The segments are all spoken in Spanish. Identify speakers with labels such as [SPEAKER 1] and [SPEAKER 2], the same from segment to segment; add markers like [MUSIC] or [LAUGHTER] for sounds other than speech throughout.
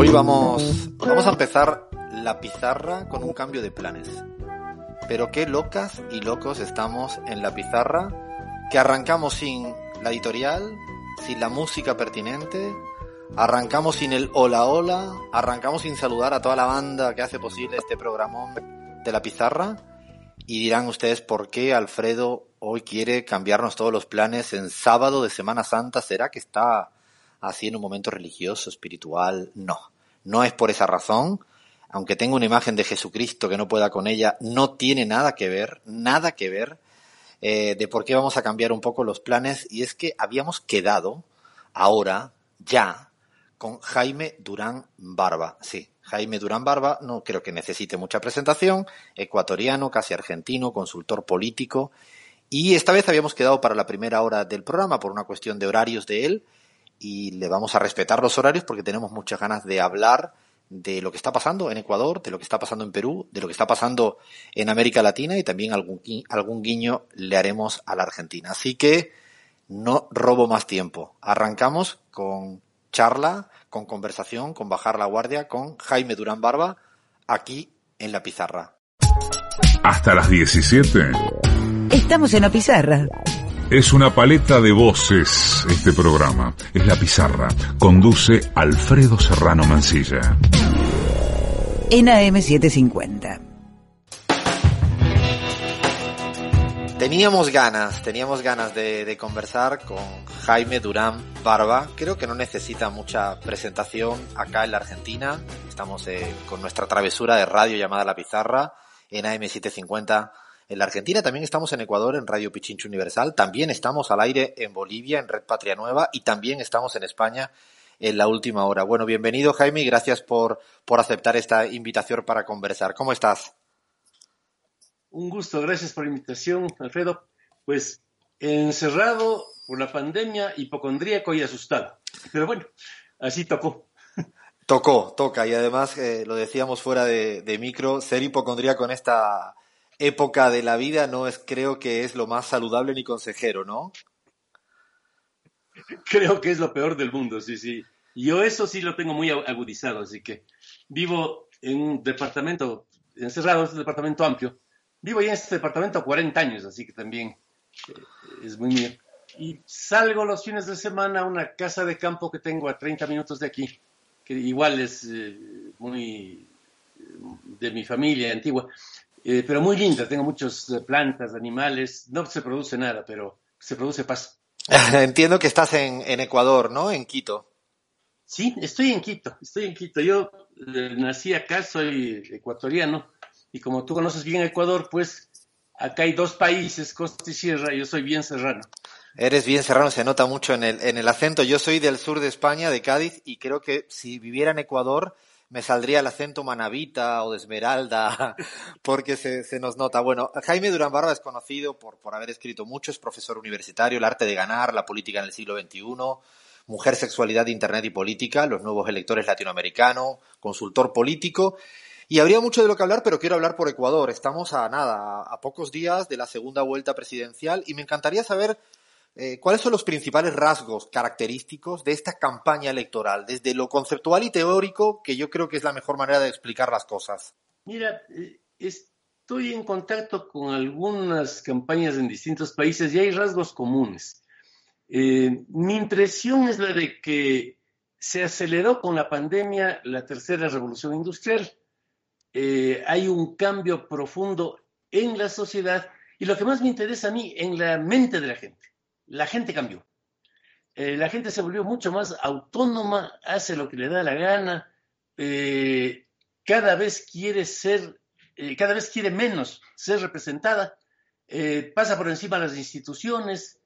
[SPEAKER 1] Hoy vamos, vamos a empezar la pizarra con un cambio de planes. Pero qué locas y locos estamos en la pizarra, que arrancamos sin la editorial, sin la música pertinente, arrancamos sin el hola hola, arrancamos sin saludar a toda la banda que hace posible este programón de la pizarra. Y dirán ustedes por qué Alfredo hoy quiere cambiarnos todos los planes en sábado de Semana Santa. ¿Será que está así en un momento religioso, espiritual? No, no es por esa razón. Aunque tenga una imagen de Jesucristo que no pueda con ella, no tiene nada que ver, nada que ver eh, de por qué vamos a cambiar un poco los planes. Y es que habíamos quedado ahora, ya, con Jaime Durán Barba. Sí, Jaime Durán Barba, no creo que necesite mucha presentación, ecuatoriano, casi argentino, consultor político. Y esta vez habíamos quedado para la primera hora del programa por una cuestión de horarios de él y le vamos a respetar los horarios porque tenemos muchas ganas de hablar de lo que está pasando en Ecuador, de lo que está pasando en Perú, de lo que está pasando en América Latina y también algún, algún guiño le haremos a la Argentina. Así que no robo más tiempo. Arrancamos con charla, con conversación, con bajar la guardia, con Jaime Durán Barba, aquí en la pizarra.
[SPEAKER 2] Hasta las 17.
[SPEAKER 3] Estamos en la pizarra.
[SPEAKER 2] Es una paleta de voces este programa. Es la pizarra. Conduce Alfredo Serrano Mancilla.
[SPEAKER 3] En AM750.
[SPEAKER 1] Teníamos ganas, teníamos ganas de, de, conversar con Jaime Durán Barba. Creo que no necesita mucha presentación acá en la Argentina. Estamos eh, con nuestra travesura de radio llamada La Pizarra en AM750 en la Argentina. También estamos en Ecuador en Radio Pichincho Universal. También estamos al aire en Bolivia en Red Patria Nueva y también estamos en España en la última hora. Bueno, bienvenido Jaime y gracias por, por aceptar esta invitación para conversar. ¿Cómo estás?
[SPEAKER 4] Un gusto, gracias por la invitación, Alfredo. Pues encerrado por la pandemia, hipocondríaco y asustado. Pero bueno, así tocó.
[SPEAKER 1] Tocó, toca. Y además, eh, lo decíamos fuera de, de, micro, ser hipocondríaco en esta época de la vida no es, creo que es lo más saludable ni consejero, ¿no?
[SPEAKER 4] Creo que es lo peor del mundo, sí, sí. Yo eso sí lo tengo muy agudizado, así que vivo en un departamento encerrado, es un departamento amplio, Vivo ya en este departamento 40 años, así que también eh, es muy mío. Y salgo los fines de semana a una casa de campo que tengo a 30 minutos de aquí, que igual es eh, muy de mi familia antigua, eh, pero muy linda. Tengo muchas plantas, animales. No se produce nada, pero se produce paz. [LAUGHS]
[SPEAKER 1] Entiendo que estás en, en, Ecuador, ¿no? En Quito.
[SPEAKER 4] Sí, estoy en Quito. Estoy en Quito. Yo nací acá, soy ecuatoriano y como tú conoces bien Ecuador, pues acá hay dos países, costa y sierra, y yo soy bien serrano.
[SPEAKER 1] Eres bien serrano, se nota mucho en el, en el acento. Yo soy del sur de España, de Cádiz, y creo que si viviera en Ecuador me saldría el acento manavita o de Esmeralda, [LAUGHS] porque se, se nos nota. Bueno, Jaime Durán Barba es conocido por, por haber escrito mucho, es profesor universitario, El arte de ganar, la política en el siglo XXI, Mujer, Sexualidad, Internet y Política, los nuevos electores latinoamericanos, consultor político y habría mucho de lo que hablar, pero quiero hablar por Ecuador. Estamos a nada, a pocos días de la segunda vuelta presidencial y me encantaría saber eh, cuáles son los principales rasgos característicos de esta campaña electoral, desde lo conceptual y teórico, que yo creo que es la mejor manera de explicar las cosas.
[SPEAKER 4] Mira, eh, estoy en contacto con algunas campañas en distintos países y hay rasgos comunes. Eh, mi impresión es la de que se aceleró con la pandemia la tercera revolución industrial hay un cambio profundo en la sociedad y lo que más me interesa a mí, en la mente de la gente. La gente cambió. Eh, la gente se volvió mucho más autónoma, hace lo que le da la gana, eh, cada vez quiere ser, eh, cada vez quiere menos ser representada, pasa por encima de las instituciones.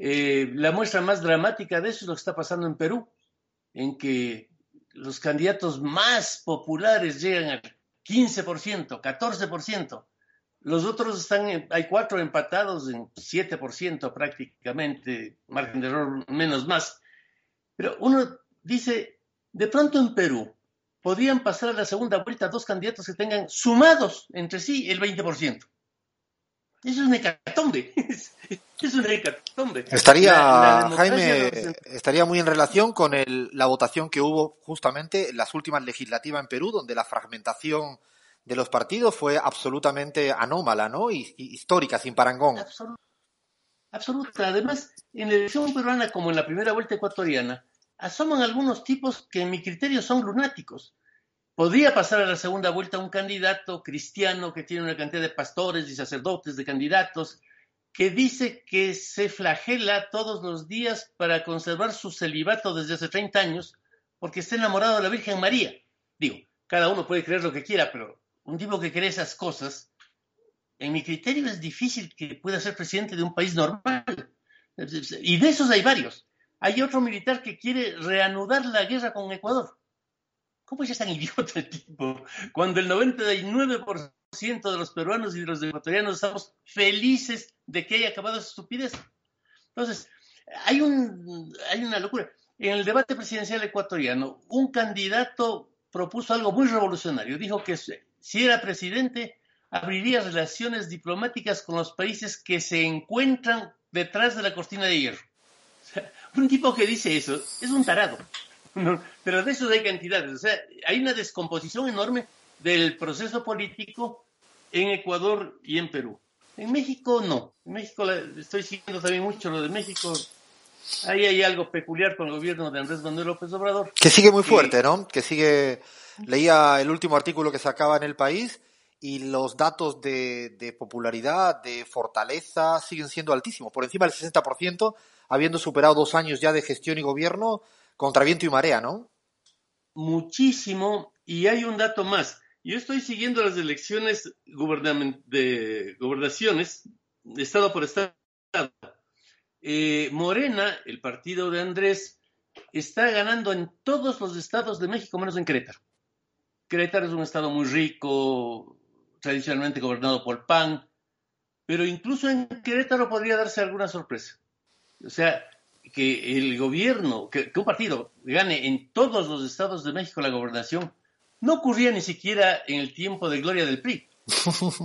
[SPEAKER 4] Eh, la muestra más dramática de eso es lo que está pasando en Perú, en que los candidatos más populares llegan al 15%, 14%. Los otros están, hay cuatro empatados en 7% prácticamente, margen de error menos más. Pero uno dice, de pronto en Perú podrían pasar a la segunda vuelta dos candidatos que tengan sumados entre sí el 20%. Eso es un hecatombe. [LAUGHS] es un hecatombe.
[SPEAKER 1] Estaría, Jaime, estaría muy en relación con el, la votación que hubo justamente en las últimas legislativas en Perú, donde la fragmentación de los partidos fue absolutamente anómala, ¿no? Y, histórica, sin parangón.
[SPEAKER 4] Absoluta. Además, en la elección peruana, como en la primera vuelta ecuatoriana, asoman algunos tipos que en mi criterio son lunáticos. Podría pasar a la segunda vuelta un candidato cristiano que tiene una cantidad de pastores y sacerdotes, de candidatos, que dice que se flagela todos los días para conservar su celibato desde hace 30 años porque está enamorado de la Virgen María. Digo, cada uno puede creer lo que quiera, pero un tipo que cree esas cosas, en mi criterio es difícil que pueda ser presidente de un país normal. Y de esos hay varios. Hay otro militar que quiere reanudar la guerra con Ecuador. ¿Cómo es tan [LAUGHS] idiota el tipo? Cuando el 99% de los peruanos y de los ecuatorianos estamos felices de que haya acabado esa estupidez. Entonces, hay, un, hay una locura. En el debate presidencial ecuatoriano, un candidato propuso algo muy revolucionario. Dijo que si era presidente, abriría relaciones diplomáticas con los países que se encuentran detrás de la cortina de hierro. un tipo que dice eso es un tarado. [LAUGHS] pero de eso hay cantidades. O sea, hay una descomposición enorme del proceso político en Ecuador y en Perú. En México no. En México estoy siguiendo también mucho lo de México. Ahí hay algo peculiar con el gobierno de Andrés Manuel López Obrador.
[SPEAKER 1] Que sigue muy fuerte, ¿no? Que sigue Leía el último artículo que sacaba en el país y los datos de, popularidad, de fortaleza, siguen siendo altísimos, por encima del 60%, habiendo superado dos años ya de gestión y gobierno contra viento y marea, ¿no?
[SPEAKER 4] Muchísimo, y hay un dato más. Yo estoy siguiendo las elecciones de gobernaciones, estado por estado. Eh, Morena, el partido de Andrés, está ganando en todos los estados de México, menos en Querétaro. Querétaro es un estado muy rico, tradicionalmente gobernado por PAN, pero incluso en Querétaro podría darse alguna sorpresa. O sea, que el gobierno, que, un partido gane en todos los estados de México la gobernación, no ocurría ni siquiera en el tiempo de gloria del PRI.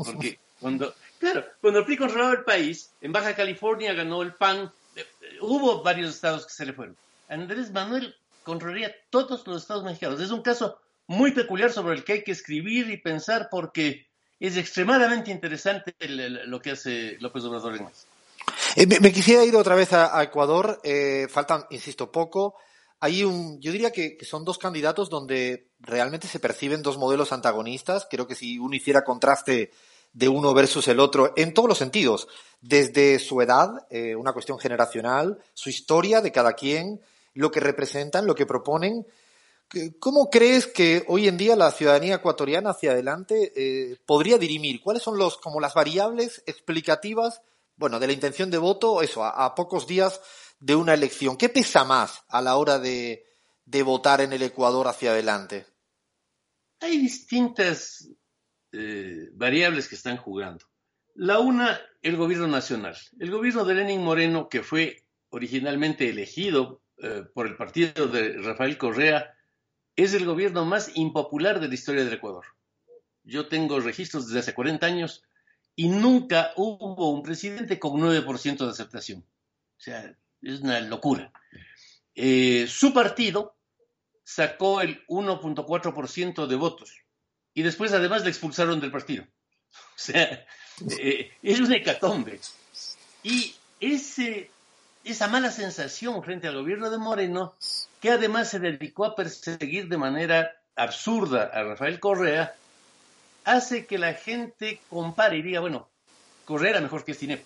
[SPEAKER 4] Porque cuando, claro, cuando el PRI controlaba el país, en Baja California ganó el PAN, eh, hubo varios estados que se le fueron. Andrés Manuel controlaría todos los estados mexicanos. Es un caso muy peculiar sobre el que hay que escribir y pensar porque es extremadamente interesante lo que hace López Obrador.
[SPEAKER 1] Eh, me, quisiera ir otra vez a, Ecuador. Eh, faltan, insisto, poco. Hay un, yo diría que, son dos candidatos donde realmente se perciben dos modelos antagonistas. Creo que si uno hiciera contraste de uno versus el otro, en todos los sentidos, desde su edad, eh, una cuestión generacional, su historia de cada quien, lo que representan, lo que proponen, ¿Cómo crees que hoy en día la ciudadanía ecuatoriana hacia adelante eh, podría dirimir? ¿Cuáles son los, como las variables explicativas, bueno, de la intención de voto, eso, a, pocos días de una elección? ¿Qué pesa más a la hora de, votar en el Ecuador hacia adelante?
[SPEAKER 4] Hay distintas eh, variables que están jugando. La una, el gobierno nacional. El gobierno de Lenin Moreno, que fue originalmente elegido eh, por el partido de Rafael Correa, es el gobierno más impopular de la historia del Ecuador. Yo tengo registros desde hace 40 años y nunca hubo un presidente con 9% de aceptación. O sea, es una locura. Eh, su partido sacó el 1.4% de votos y después además le expulsaron del partido. O sea, eh, es una hecatombe. Y ese, esa mala sensación frente al gobierno de Moreno que además se dedicó a perseguir de manera absurda a Rafael Correa, hace que la gente compare y diga, bueno, Correa era mejor que este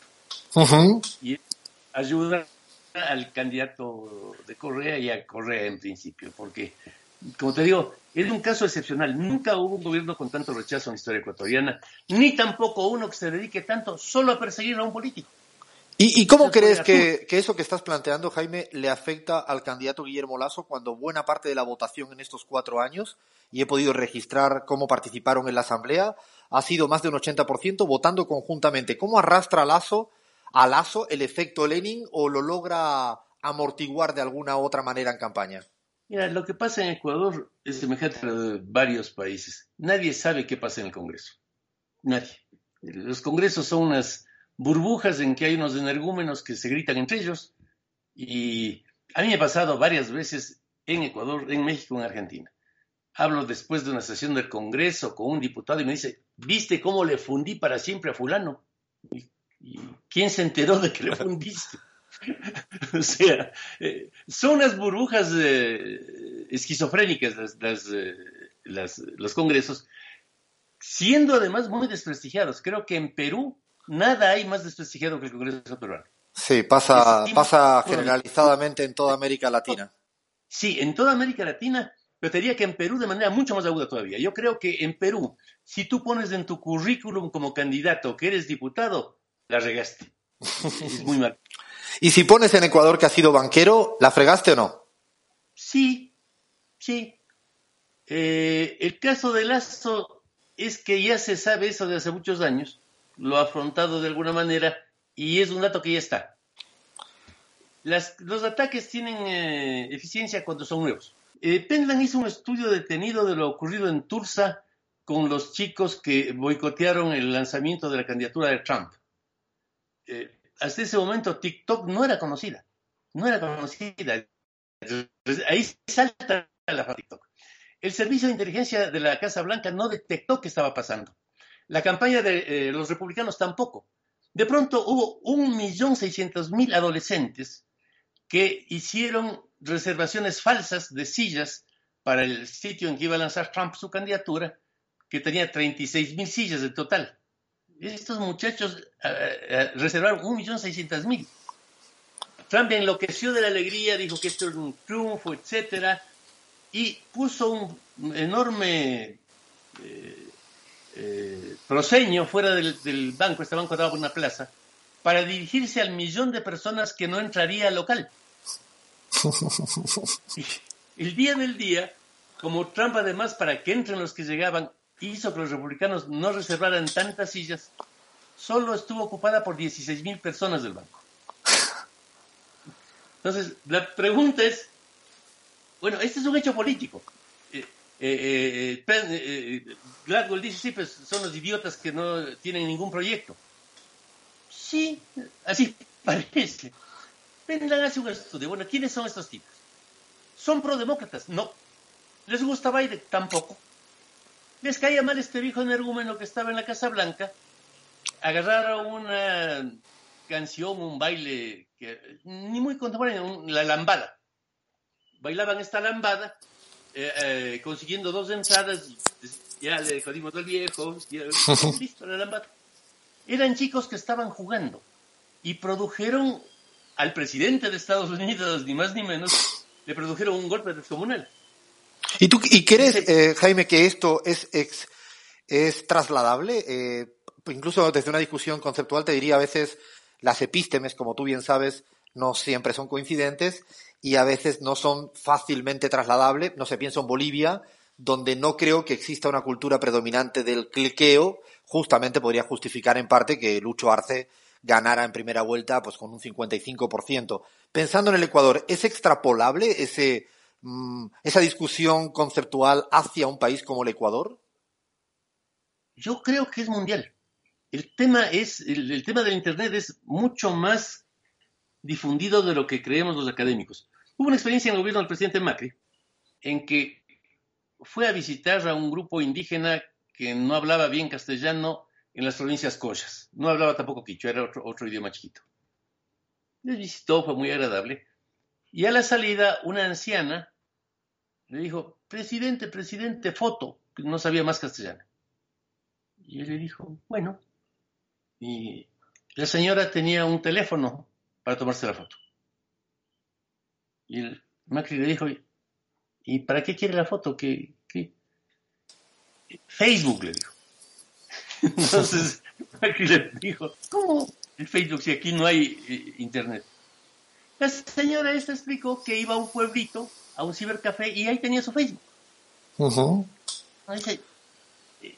[SPEAKER 4] Y ayuda al candidato de Correa y a Correa en principio, porque, como te digo, es un caso excepcional. Nunca hubo un gobierno con tanto rechazo en la historia ecuatoriana, ni tampoco uno que se dedique tanto solo a perseguir a un político.
[SPEAKER 1] ¿Y, y cómo crees que, que, eso que estás planteando, Jaime, le afecta al candidato Guillermo Lasso cuando buena parte de la votación en estos cuatro años, y he podido registrar cómo participaron en la Asamblea, ha sido más de un 80% votando conjuntamente? ¿Cómo arrastra Lasso, a Lasso el efecto Lenin o lo logra amortiguar de alguna otra manera en campaña?
[SPEAKER 4] Mira, lo que pasa en Ecuador es semejante a varios países. Nadie sabe qué pasa en el Congreso. Nadie. Los congresos son unas burbujas en que hay unos energúmenos que se gritan entre ellos. Y a mí me ha pasado varias veces en Ecuador, en México, en Argentina. Hablo después de una sesión del Congreso con un diputado y me dice, ¿viste cómo le fundí para siempre a fulano? ¿Y, quién se enteró de que le [LAUGHS] fundiste? [LAUGHS] o sea, eh, son unas burbujas eh, esquizofrénicas las, las, eh, las, los congresos, siendo además muy desprestigiados. Creo que en Perú nada hay más desprestigiado que el Congreso peruano.
[SPEAKER 1] Sí, pasa, pasa generalizadamente en toda América Latina.
[SPEAKER 4] Sí, en toda América Latina, pero te diría que en Perú de manera mucho más aguda todavía. Yo creo que en Perú, si tú pones en tu currículum como candidato que eres diputado, la regaste. [LAUGHS] es muy mal.
[SPEAKER 1] ¿Y si pones en Ecuador que has sido banquero, la fregaste o no?
[SPEAKER 4] Sí, sí. Eh, el caso de Lazo es que ya se sabe eso de hace muchos años lo ha afrontado de alguna manera y es un dato que ya está. los ataques tienen eh, eficiencia cuando son nuevos. Eh, hizo un estudio detenido de lo ocurrido en Tulsa con los chicos que boicotearon el lanzamiento de la candidatura de Trump. Eh, hasta ese momento TikTok no era conocida, no era conocida. Ahí salta la TikTok. El servicio de inteligencia de la Casa Blanca no detectó qué estaba pasando. La campaña de eh, los republicanos tampoco. De pronto hubo un millón seiscientos mil adolescentes que hicieron reservaciones falsas de sillas para el sitio en que iba a lanzar Trump su candidatura, que tenía 36 mil sillas en total. Estos muchachos eh, eh, reservaron un millón seiscientos mil. Trump enloqueció de la alegría, dijo que esto era un triunfo, etcétera, y puso un enorme eh, proseño fuera del, banco, este banco estaba por una plaza, para dirigirse al millón de personas que no entraría al local. [LAUGHS] el día del día, como Trump además para que entren los que llegaban, hizo que los republicanos no reservaran tantas sillas, solo estuvo ocupada por 16 mil personas del banco. Entonces, la pregunta es, bueno, este es un hecho político eh, eh, Gladwell dice, sí, pues son los idiotas que no tienen ningún proyecto. Sí, así [LAUGHS] parece. Vendrán hace un estudio. Bueno, ¿quiénes son estos tipos? ¿Son prodemócratas? No. ¿Les gusta Biden? Tampoco. ¿Les caía mal este viejo energúmeno que estaba en la Casa Blanca? Agarraron una canción, un baile, que, ni muy contemporáneo, la lambada. Bailaban esta lambada eh, eh, consiguiendo dos entradas, ya le jodimos al viejo, [LAUGHS] listo, la lambada. Eran chicos que estaban jugando y produjeron al presidente de Estados Unidos, ni más ni menos, le produjeron un golpe descomunal.
[SPEAKER 1] ¿Y tú y crees, eh, Jaime, que esto es, es trasladable? Eh, incluso desde una discusión conceptual te diría a veces las epístemes, como tú bien sabes, no siempre son coincidentes y a veces no son fácilmente trasladables. No se piensa en Bolivia, donde no creo que exista una cultura predominante del cliqueo, justamente podría justificar en parte que Lucho Arce ganara en primera vuelta pues con un 55%. Pensando en el Ecuador, ¿es extrapolable ese, mm, esa discusión conceptual hacia un país como el Ecuador?
[SPEAKER 4] Yo creo que es mundial. El tema es, el tema del Internet es mucho más difundido de lo que creemos los académicos. Hubo una experiencia en el gobierno del presidente Macri en que fue a visitar a un grupo indígena que no hablaba bien castellano en las provincias Collas. No hablaba tampoco quichua, era otro, otro idioma chiquito. Les visitó, fue muy agradable. Y a la salida, una anciana le dijo, presidente, presidente, foto, que no sabía más castellano. Y él le dijo, bueno. Y la señora tenía un teléfono para tomarse la foto. Y el Macri le dijo, ¿y para qué quiere la foto? ¿Qué, Facebook le dijo. [LAUGHS] Entonces [LAUGHS] Macri le dijo, ¿cómo? el Facebook si aquí no hay eh, internet? La señora esta explicó que iba a un pueblito, a un cibercafé, y ahí tenía su Facebook. Eh,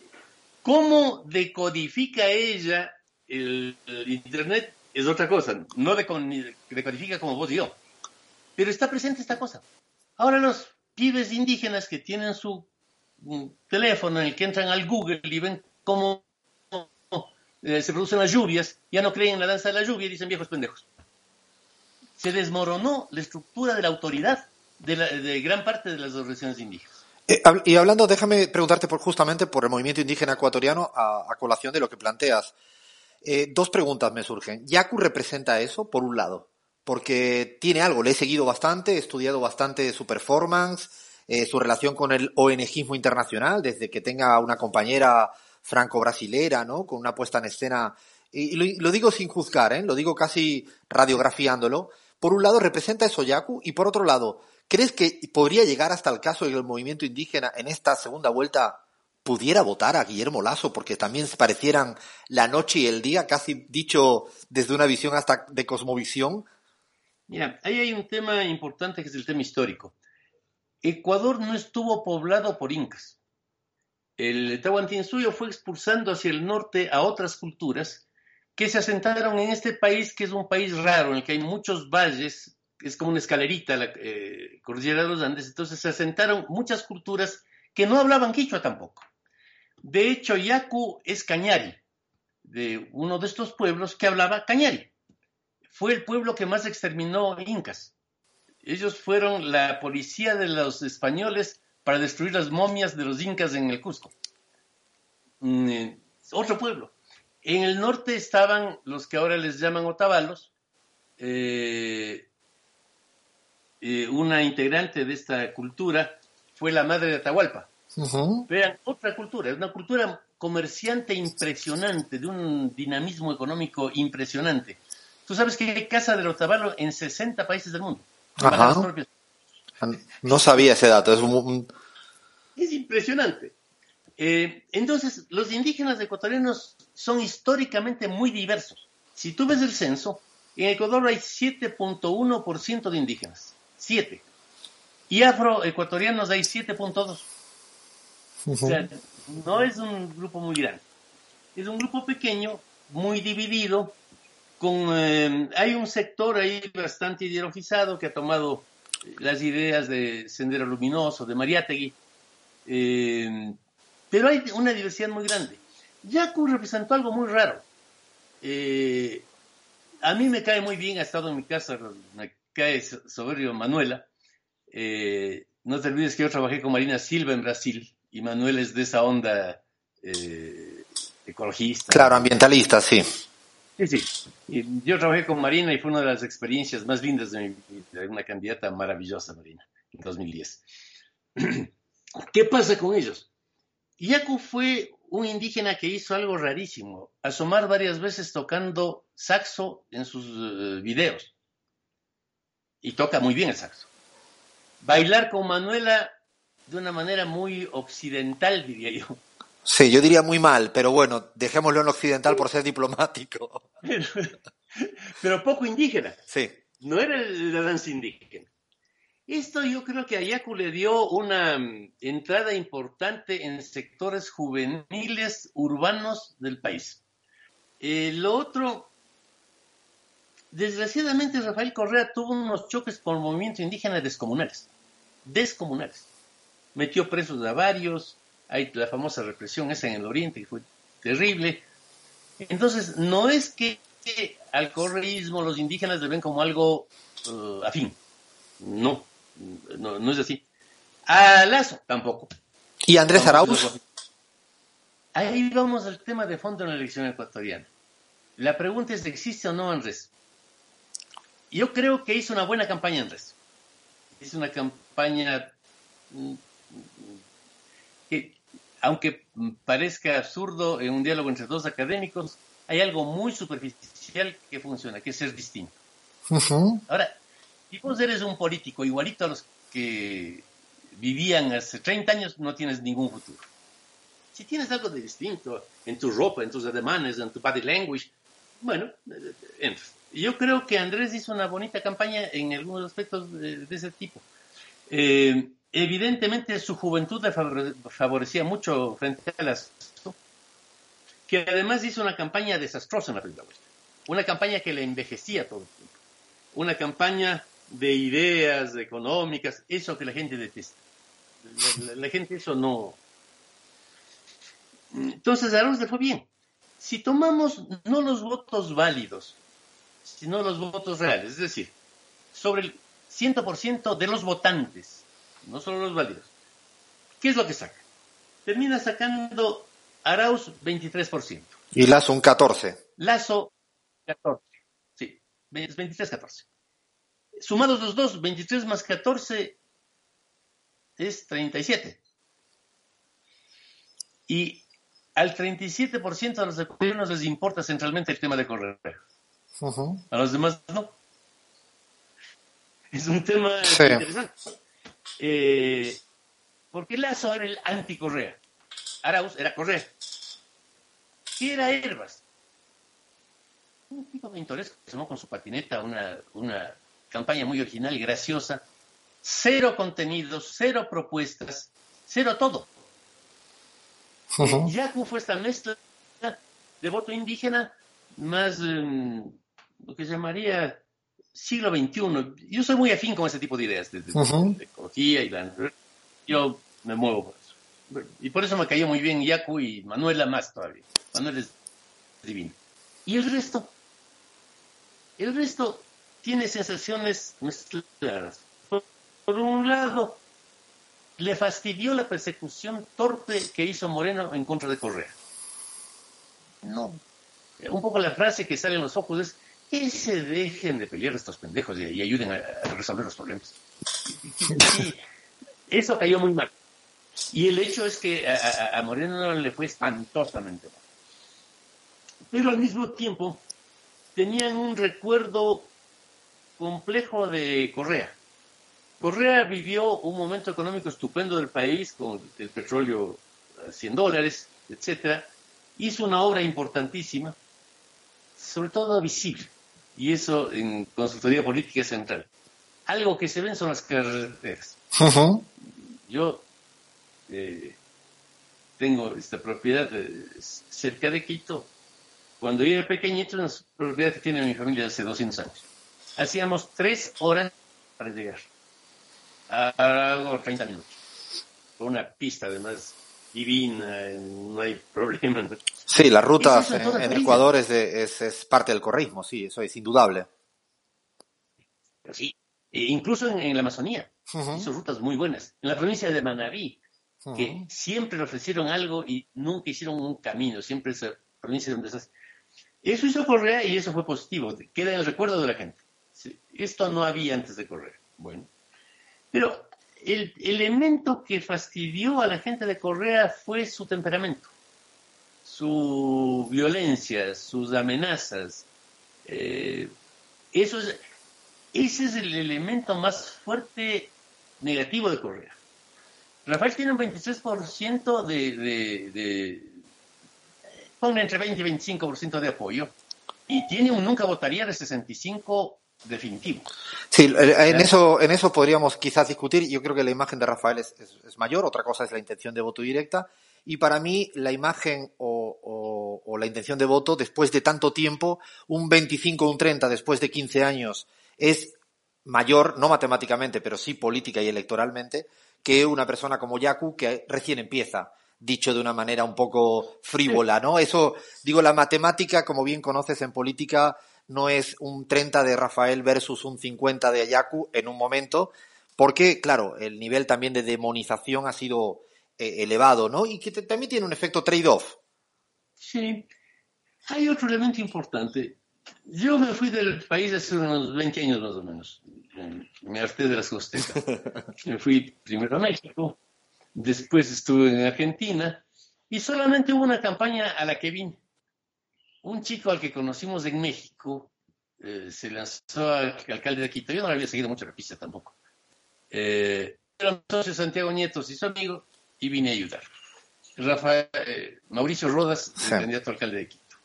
[SPEAKER 4] ¿Cómo decodifica ella el, el Internet? Es otra cosa, no decodifica como vos y yo, pero está presente esta cosa. Ahora los pibes indígenas que tienen su mm, teléfono en el que entran al Google y ven cómo eh, se producen las lluvias, ya no creen en la danza de la lluvia y dicen viejos pendejos. Se desmoronó la estructura de la autoridad de, la- de gran parte de las organizaciones indígenas.
[SPEAKER 1] Eh, y hablando, déjame preguntarte justamente por el movimiento indígena ecuatoriano a colación de lo que planteas. Eh, dos preguntas me surgen. ¿Yaku representa eso, por un lado? Porque tiene algo, le he seguido bastante, he estudiado bastante su performance, eh, su relación con el ONGismo internacional, desde que tenga una compañera franco-brasilera, ¿no? Con una puesta en escena. Y, lo, lo digo sin juzgar, ¿eh? Lo digo casi radiografiándolo. Por un lado, representa eso Yaku, y por otro lado, ¿crees que podría llegar hasta el caso de que el movimiento indígena en esta segunda vuelta pudiera votar a Guillermo Lasso porque también se parecieran la noche y el día, casi dicho desde una visión hasta de cosmovisión?
[SPEAKER 4] Mira, ahí hay un tema importante que es el tema histórico. Ecuador no estuvo poblado por incas. El Tahuantinsuyo fue expulsando hacia el norte a otras culturas que se asentaron en este país, que es un país raro, en el que hay muchos valles, es como una escalerita la eh, cordillera de los Andes, entonces se asentaron muchas culturas que no hablaban quichua tampoco. De hecho, Yacu es cañari, de uno de estos pueblos que hablaba cañari fue el pueblo que más exterminó incas. Ellos fueron la policía de los españoles para destruir las momias de los incas en el Cusco. Mm, eh, otro pueblo. En el norte estaban los que ahora les llaman otavalos. eh, eh, una integrante de esta cultura fue la madre de Atahualpa. Vean, otra cultura, es una cultura comerciante impresionante, de un dinamismo económico impresionante. Tú sabes que hay casa del otavalo en 60 países del mundo.
[SPEAKER 1] Ajá. No sabía ese dato. Es un-
[SPEAKER 4] Es impresionante. Eh, entonces, los indígenas ecuatorianos son históricamente muy diversos. Si tú ves el censo, en Ecuador hay 7.1% de indígenas. 7. Y afroecuatorianos hay 7.2. O sea, no es un grupo muy grande. Es un grupo pequeño, muy dividido, con eh, hay un sector ahí bastante ideologizado que ha tomado las ideas de Sendero Luminoso, de Mariátegui, eh, pero hay una diversidad muy grande. Yacu representó algo muy raro. Eh, a mí me cae muy bien, ha estado en mi casa, me cae so- soberbio Manuela. No te olvides que yo trabajé con Marina Silva en Brasil y Manuel es de esa onda eh, ecologista.
[SPEAKER 1] claro, ambientalista, sí.
[SPEAKER 4] Sí, sí. Y yo trabajé con Marina y fue una de las experiencias más lindas de mi vida. Una candidata maravillosa, Marina, en 2010. [CLEARS THROAT] ¿Qué pasa con ellos? Yacu fue un indígena que hizo algo rarísimo, asomar varias veces tocando saxo en sus eh, videos. Y toca muy bien el saxo. Bailar con Manuela de una manera muy occidental, diría yo.
[SPEAKER 1] Sí, yo diría muy mal, pero bueno, dejémoslo en occidental por ser diplomático.
[SPEAKER 4] Pero, [LAUGHS] pero poco indígena.
[SPEAKER 1] Sí.
[SPEAKER 4] no era la danza indígena. Esto yo creo que a Yacu le dio una mm, entrada importante en sectores juveniles urbanos del país. Eh, lo otro, desgraciadamente Rafael Correa tuvo unos choques con el movimiento indígena descomunales. Descomunales. Metió presos a varios, hay la famosa represión esa en el oriente que fue terrible. Entonces, no es que al correísmo los indígenas le ven como algo eh, afín. No, no, no es así. A Lazo tampoco.
[SPEAKER 1] ¿Y Andrés Arauz?
[SPEAKER 4] Ahí vamos al tema de fondo en la elección ecuatoriana. La pregunta es, ¿existe o no Andrés? Yo creo que hizo una buena campaña Andrés. Hizo una campaña mm, aunque parezca absurdo en un diálogo entre dos académicos, hay algo muy superficial que funciona, que es ser distinto.
[SPEAKER 1] Ujú.
[SPEAKER 4] Ahora, si vos eres un político igualito a los que vivían hace 30 años, no tienes ningún futuro. Si tienes algo de distinto en tu ropa, en tus ademanes, en tu body language, Bueno, eh, yo creo que Andrés hizo una bonita campaña en algunos aspectos de, de ese tipo. Eh, evidentemente su juventud le favorecía mucho frente a las que además hizo una campaña desastrosa en la primera vuelta. Una campaña que le envejecía todo el tiempo. Una campaña de ideas económicas, eso que la gente detesta. La, gente eso no. Entonces a le fue bien. Si tomamos no los votos válidos, sino los votos reales, es decir, sobre el 100% de los votantes, no solo los válidos, ¿qué es lo que saca? Termina sacando Arauz 23%.
[SPEAKER 1] Y Lazo un 14%.
[SPEAKER 4] Lazo 14%. Sí, 23-14. Sumados los dos, 23 más 14 es 37. Y al 37% de los ecuatorianos les importa centralmente el tema de correr. Uh -huh. A los demás no. Es un tema sí. interesante. Eh, porque Lazo era el anti-Correa. Arauz era Correa. ¿Qué era Herbas? Un tipo pintoresco que con su patineta una, una campaña muy original y graciosa. Cero contenidos, cero propuestas, cero todo. Uh -huh. Yacu fue esta mezcla de voto indígena más um, lo que se llamaría siglo XXI. Yo soy muy afín con ese tipo de ideas de, de, uh -huh. de ecología y la... Yo me muevo por eso. Y por eso me cayó muy bien Yacu y Manuela más todavía. Manuel es divino. Y el resto, el resto tiene sensaciones mezcladas. Por, por un lado, le fastidió la persecución torpe que hizo Moreno en contra de Correa. No. Un poco la frase que sale en los ojos es que se dejen de pelear estos pendejos y, ayuden a, resolver los problemas. Eso cayó muy mal. Y el hecho es que a, a, Moreno le fue espantosamente mal. Pero al mismo tiempo tenían un recuerdo complejo de Correa. Correa vivió un momento económico estupendo del país con el petróleo a 100 dólares, etcétera. Hizo una obra importantísima, sobre todo visible, y eso en consultoría política central. Algo que se ven son las carreteras. Uh -huh. Yo eh, tengo esta propiedad eh, cerca de Quito. Cuando yo era pequeñito, una propiedad que tiene mi familia hace 200 años. Hacíamos tres horas para llegar a 30 minutos. Con una pista además divina, no hay [LAUGHS] problema.
[SPEAKER 1] Sí, las rutas en, en Ecuador es, de, es, es, parte del correísmo, sí, eso es indudable.
[SPEAKER 4] Sí, e incluso en, en, la Amazonía, uh -huh. hizo rutas muy buenas. En la provincia de Manabí, uh -huh. que siempre le ofrecieron algo y nunca hicieron un camino, siempre esa provincia donde estás. Eso hizo Correa y eso fue positivo, queda en el recuerdo de la gente. Esto no había antes de Correa. Bueno, pero el elemento que fastidió a la gente de Correa fue su temperamento, su violencia, sus amenazas. Eh, eso es, ese es el elemento más fuerte negativo de Correa. Rafael tiene un 26% de, de, de pone entre 20 y 25% de apoyo y tiene un nunca votaría de 65 definitivo.
[SPEAKER 1] Sí, en eso, en eso podríamos quizás discutir. Yo creo que la imagen de Rafael es, es, es mayor, otra cosa es la intención de voto directa. Y para mí, la imagen o, o, o, la intención de voto, después de tanto tiempo, un 25 o un 30 después de 15 años, es mayor, no matemáticamente, pero sí política y electoralmente, que una persona como Yaku, que recién empieza, dicho de una manera un poco frívola, ¿no? Eso, digo, la matemática, como bien conoces en política, no es un 30 de Rafael versus un 50 de Ayaku en un momento, porque, claro, el nivel también de demonización ha sido eh, elevado, ¿no? Y que te, también tiene un efecto trade-off.
[SPEAKER 4] Sí. Hay otro elemento importante. Yo me fui del país hace unos 20 años más o menos. Me harté de las costas. [LAUGHS] me fui primero a México, después estuve en Argentina y solamente hubo una campaña a la que vine un chico al que conocimos en México eh, se lanzó al alcalde de Quito. Yo no le había seguido mucho la pista tampoco. Eh, era socio Santiago Nietos y su amigo y vine a ayudar. Rafael, eh, Mauricio Rodas, sí. el candidato alcalde de Quito.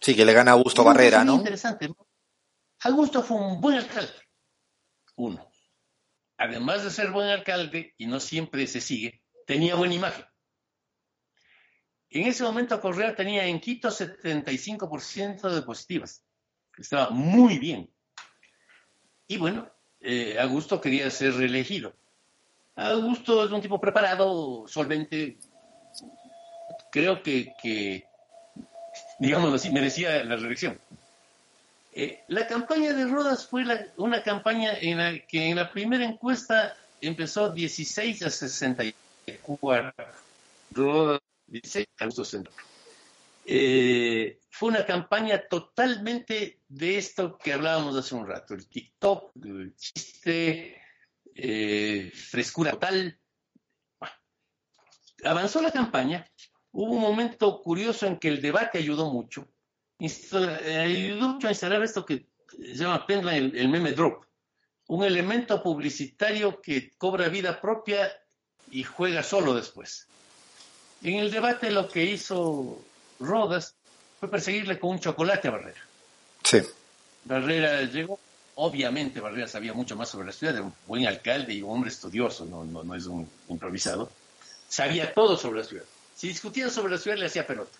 [SPEAKER 1] Sí, que le gana a Augusto Barrera, ¿no?
[SPEAKER 4] Interesante. Augusto fue un buen alcalde. Uno. Además de ser buen alcalde, y no siempre se sigue, tenía buena imagen. En ese momento Correa tenía en Quito 75% de positivas. Estaba muy bien. Y bueno, eh, Augusto quería ser reelegido. Augusto es un tipo preparado, solvente. Creo que, que digámoslo así, merecía la reelección. Eh, la campaña de Rodas fue una campaña en la que en la primera encuesta empezó 16 a 64. Rodas 16 a 64. Eh, fue una campaña totalmente de esto que hablábamos hace un rato, el TikTok, el chiste, eh, frescura total. Bueno, avanzó la campaña, hubo un momento curioso en que el debate ayudó mucho, ayudó mucho a instalar esto que se llama Pendla el, el meme drop, un elemento publicitario que cobra vida propia y juega solo después. En el debate lo que hizo Rodas fue perseguirle con un chocolate a Barrera.
[SPEAKER 1] Sí.
[SPEAKER 4] Barrera llegó, obviamente Barrera sabía mucho más sobre la ciudad, era un buen alcalde y un hombre estudioso, no, no, no es un improvisado. Sabía todo sobre la ciudad. Si discutían sobre la ciudad le hacía pelota.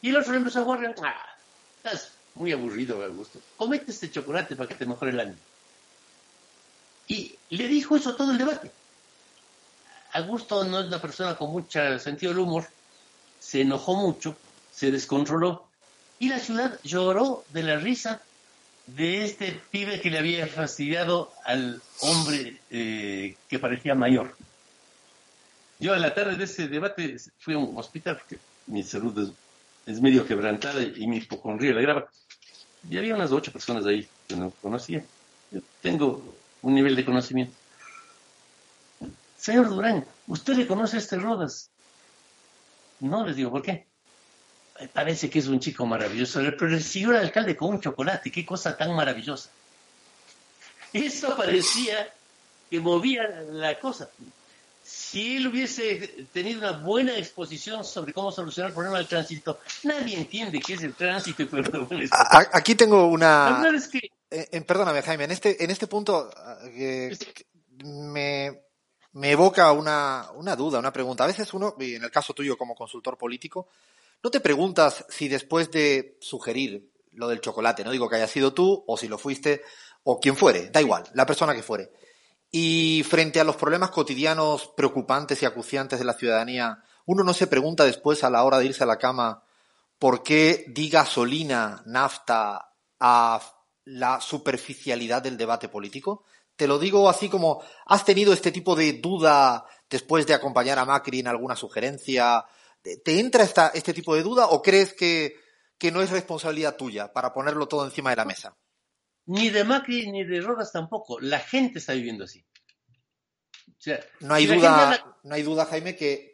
[SPEAKER 4] Y el otro le empezó a jugar, ah, estás muy aburrido, Augusto. Comete este chocolate para que te mejore el ánimo. Y le dijo eso todo el debate. Augusto no es una persona con mucho sentido del humor, se enojó mucho, se descontroló y la ciudad lloró de la risa de este pibe que le había fastidiado al hombre eh, que parecía mayor. Yo a la tarde de ese debate fui a un hospital porque mi salud es, medio quebrantada y mi hipocondría la grava. Y había unas ocho personas ahí que no conocía. Yo tengo un nivel de conocimiento. Señor Durán, ¿usted le conoce a este Rodas? No, les digo, ¿por qué? Parece que es un chico maravilloso. Le recibió al alcalde con un chocolate. Qué cosa tan maravillosa. Eso parecía que movía la cosa. Si él hubiese tenido una buena exposición sobre cómo solucionar el problema del tránsito, nadie entiende qué es el tránsito
[SPEAKER 1] a- aquí tengo una...
[SPEAKER 4] es que
[SPEAKER 1] Eh, eh, perdóname, Jaime, en este, en este punto eh, que me, me evoca una, una duda, una pregunta. A veces uno, y en el caso tuyo como consultor político, no te preguntas si después de sugerir lo del chocolate, no digo que haya sido tú o si lo fuiste o quien fuere, da igual, la persona que fuere. Y frente a los problemas cotidianos preocupantes y acuciantes de la ciudadanía, uno no se pregunta después a la hora de irse a la cama por qué di gasolina, nafta a la superficialidad del debate político? Te lo digo así como, ¿has tenido este tipo de duda después de acompañar a Macri en alguna sugerencia? ¿Te entra esta, este tipo de duda o crees que, que no es responsabilidad tuya para ponerlo todo encima de la mesa?
[SPEAKER 4] ni de Macri ni de Rodas tampoco. La gente está viviendo así. O sea,
[SPEAKER 1] No hay duda,
[SPEAKER 4] habla-
[SPEAKER 1] no hay duda, Jaime, que,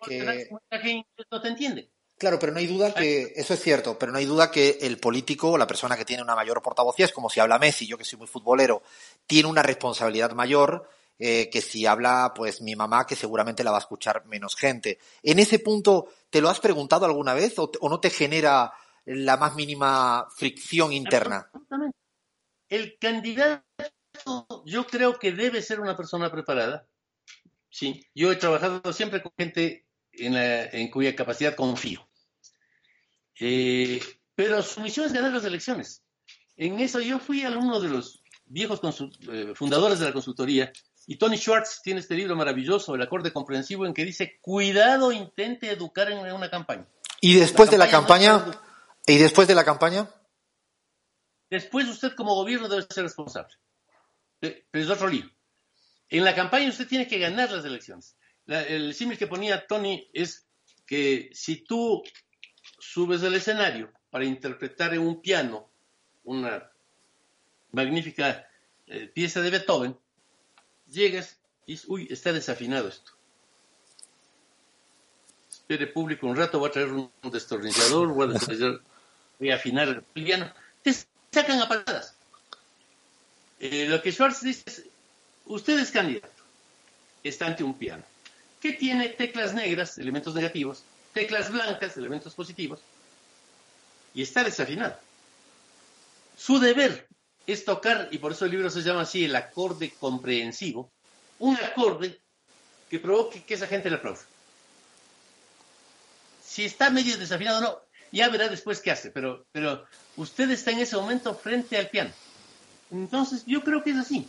[SPEAKER 4] gente no te entiende.
[SPEAKER 1] Claro, pero no hay duda que, eso es cierto, pero no hay duda que el político, o la persona que tiene una mayor portavocía, es como si habla Messi, yo que soy muy futbolero, tiene una responsabilidad mayor eh, que si habla, pues, mi mamá, que seguramente la va a escuchar menos gente. En ese punto, ¿te lo has preguntado alguna vez o, no te genera la más mínima fricción interna?
[SPEAKER 4] Absolutamente. El candidato, yo creo que debe ser una persona preparada. Sí, yo he trabajado siempre con gente en, la- en cuya capacidad confío. Eh, pero su misión es ganar las elecciones. En eso yo fui alumno de los viejos eh, fundadores de la consultoría y Tony Schwartz tiene este libro maravilloso, El acorde comprensivo, en que dice, cuidado, intente educar en una campaña.
[SPEAKER 1] Y después de la
[SPEAKER 4] campaña no
[SPEAKER 1] campaña, y después de la campaña,
[SPEAKER 4] Después usted como gobierno debe ser responsable. Eh, Pero es otro lío. En la campaña usted tiene que ganar las elecciones. La- el símil que ponía Tony es que si tú subes al escenario para interpretar en un piano una magnífica eh, pieza de Beethoven, llegas y dices, uy, está desafinado esto. Espere público un rato, voy a traer un, destornillador, voy a, destornillar- voy a afinar el piano. Te sacan a patadas. Eh, lo que Schwartz dice es, usted es candidato, está ante un piano, que tiene teclas negras, elementos negativos, teclas blancas, elementos positivos, y está desafinado. Su deber es tocar, y por eso el libro se llama así, el acorde comprensivo, un acorde que provoque que esa gente le aplaude. Si está medio desafinado o no, ya verá después qué hace, pero, pero usted está en ese momento frente al piano. Entonces, yo creo que es así.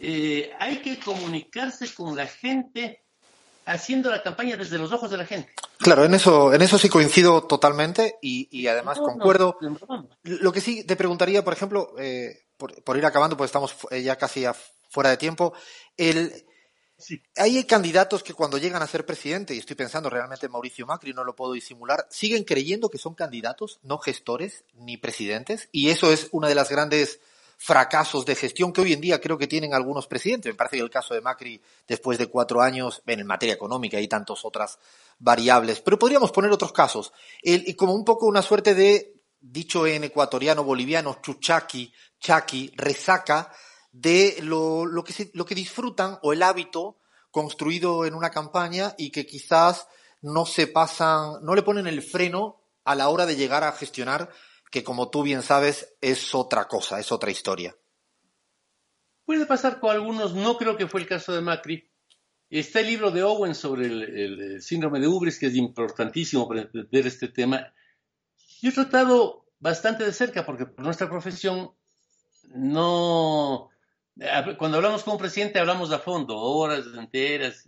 [SPEAKER 4] Eh, hay que comunicarse con la gente haciendo la campaña desde los ojos de la gente.
[SPEAKER 1] Claro, en eso, en eso sí coincido totalmente y, y además
[SPEAKER 4] No,
[SPEAKER 1] concuerdo.
[SPEAKER 4] no, no.
[SPEAKER 1] Lo que sí te preguntaría, por ejemplo, eh, por, por ir acabando, pues estamos eh, ya casi fuera de tiempo, el,
[SPEAKER 4] Sí.
[SPEAKER 1] hay candidatos que cuando llegan a ser presidente, y estoy pensando realmente en Mauricio Macri, no lo puedo disimular, siguen creyendo que son candidatos, no gestores ni presidentes, y eso es una de las grandes fracasos de gestión que hoy en día creo que tienen algunos presidentes. Me parece que el caso de Macri, después de cuatro años, en materia económica y tantas otras variables, pero podríamos poner otros casos, el, como un poco una suerte de, dicho en ecuatoriano boliviano, chuchaki, chaki, resaca, de lo, lo, que se- lo que disfrutan o el hábito construido en una campaña y que quizás no se pasan, no le ponen el freno a la hora de llegar a gestionar, que como tú bien sabes es otra cosa, es otra historia.
[SPEAKER 4] Puede pasar con algunos, no creo que fue el caso de Macri. Está el libro de Owen sobre el, síndrome de Ubris, que es importantísimo para entender este tema. Yo he tratado bastante de cerca, porque por nuestra profesión no... Cuando hablamos con un presidente hablamos a fondo, horas enteras.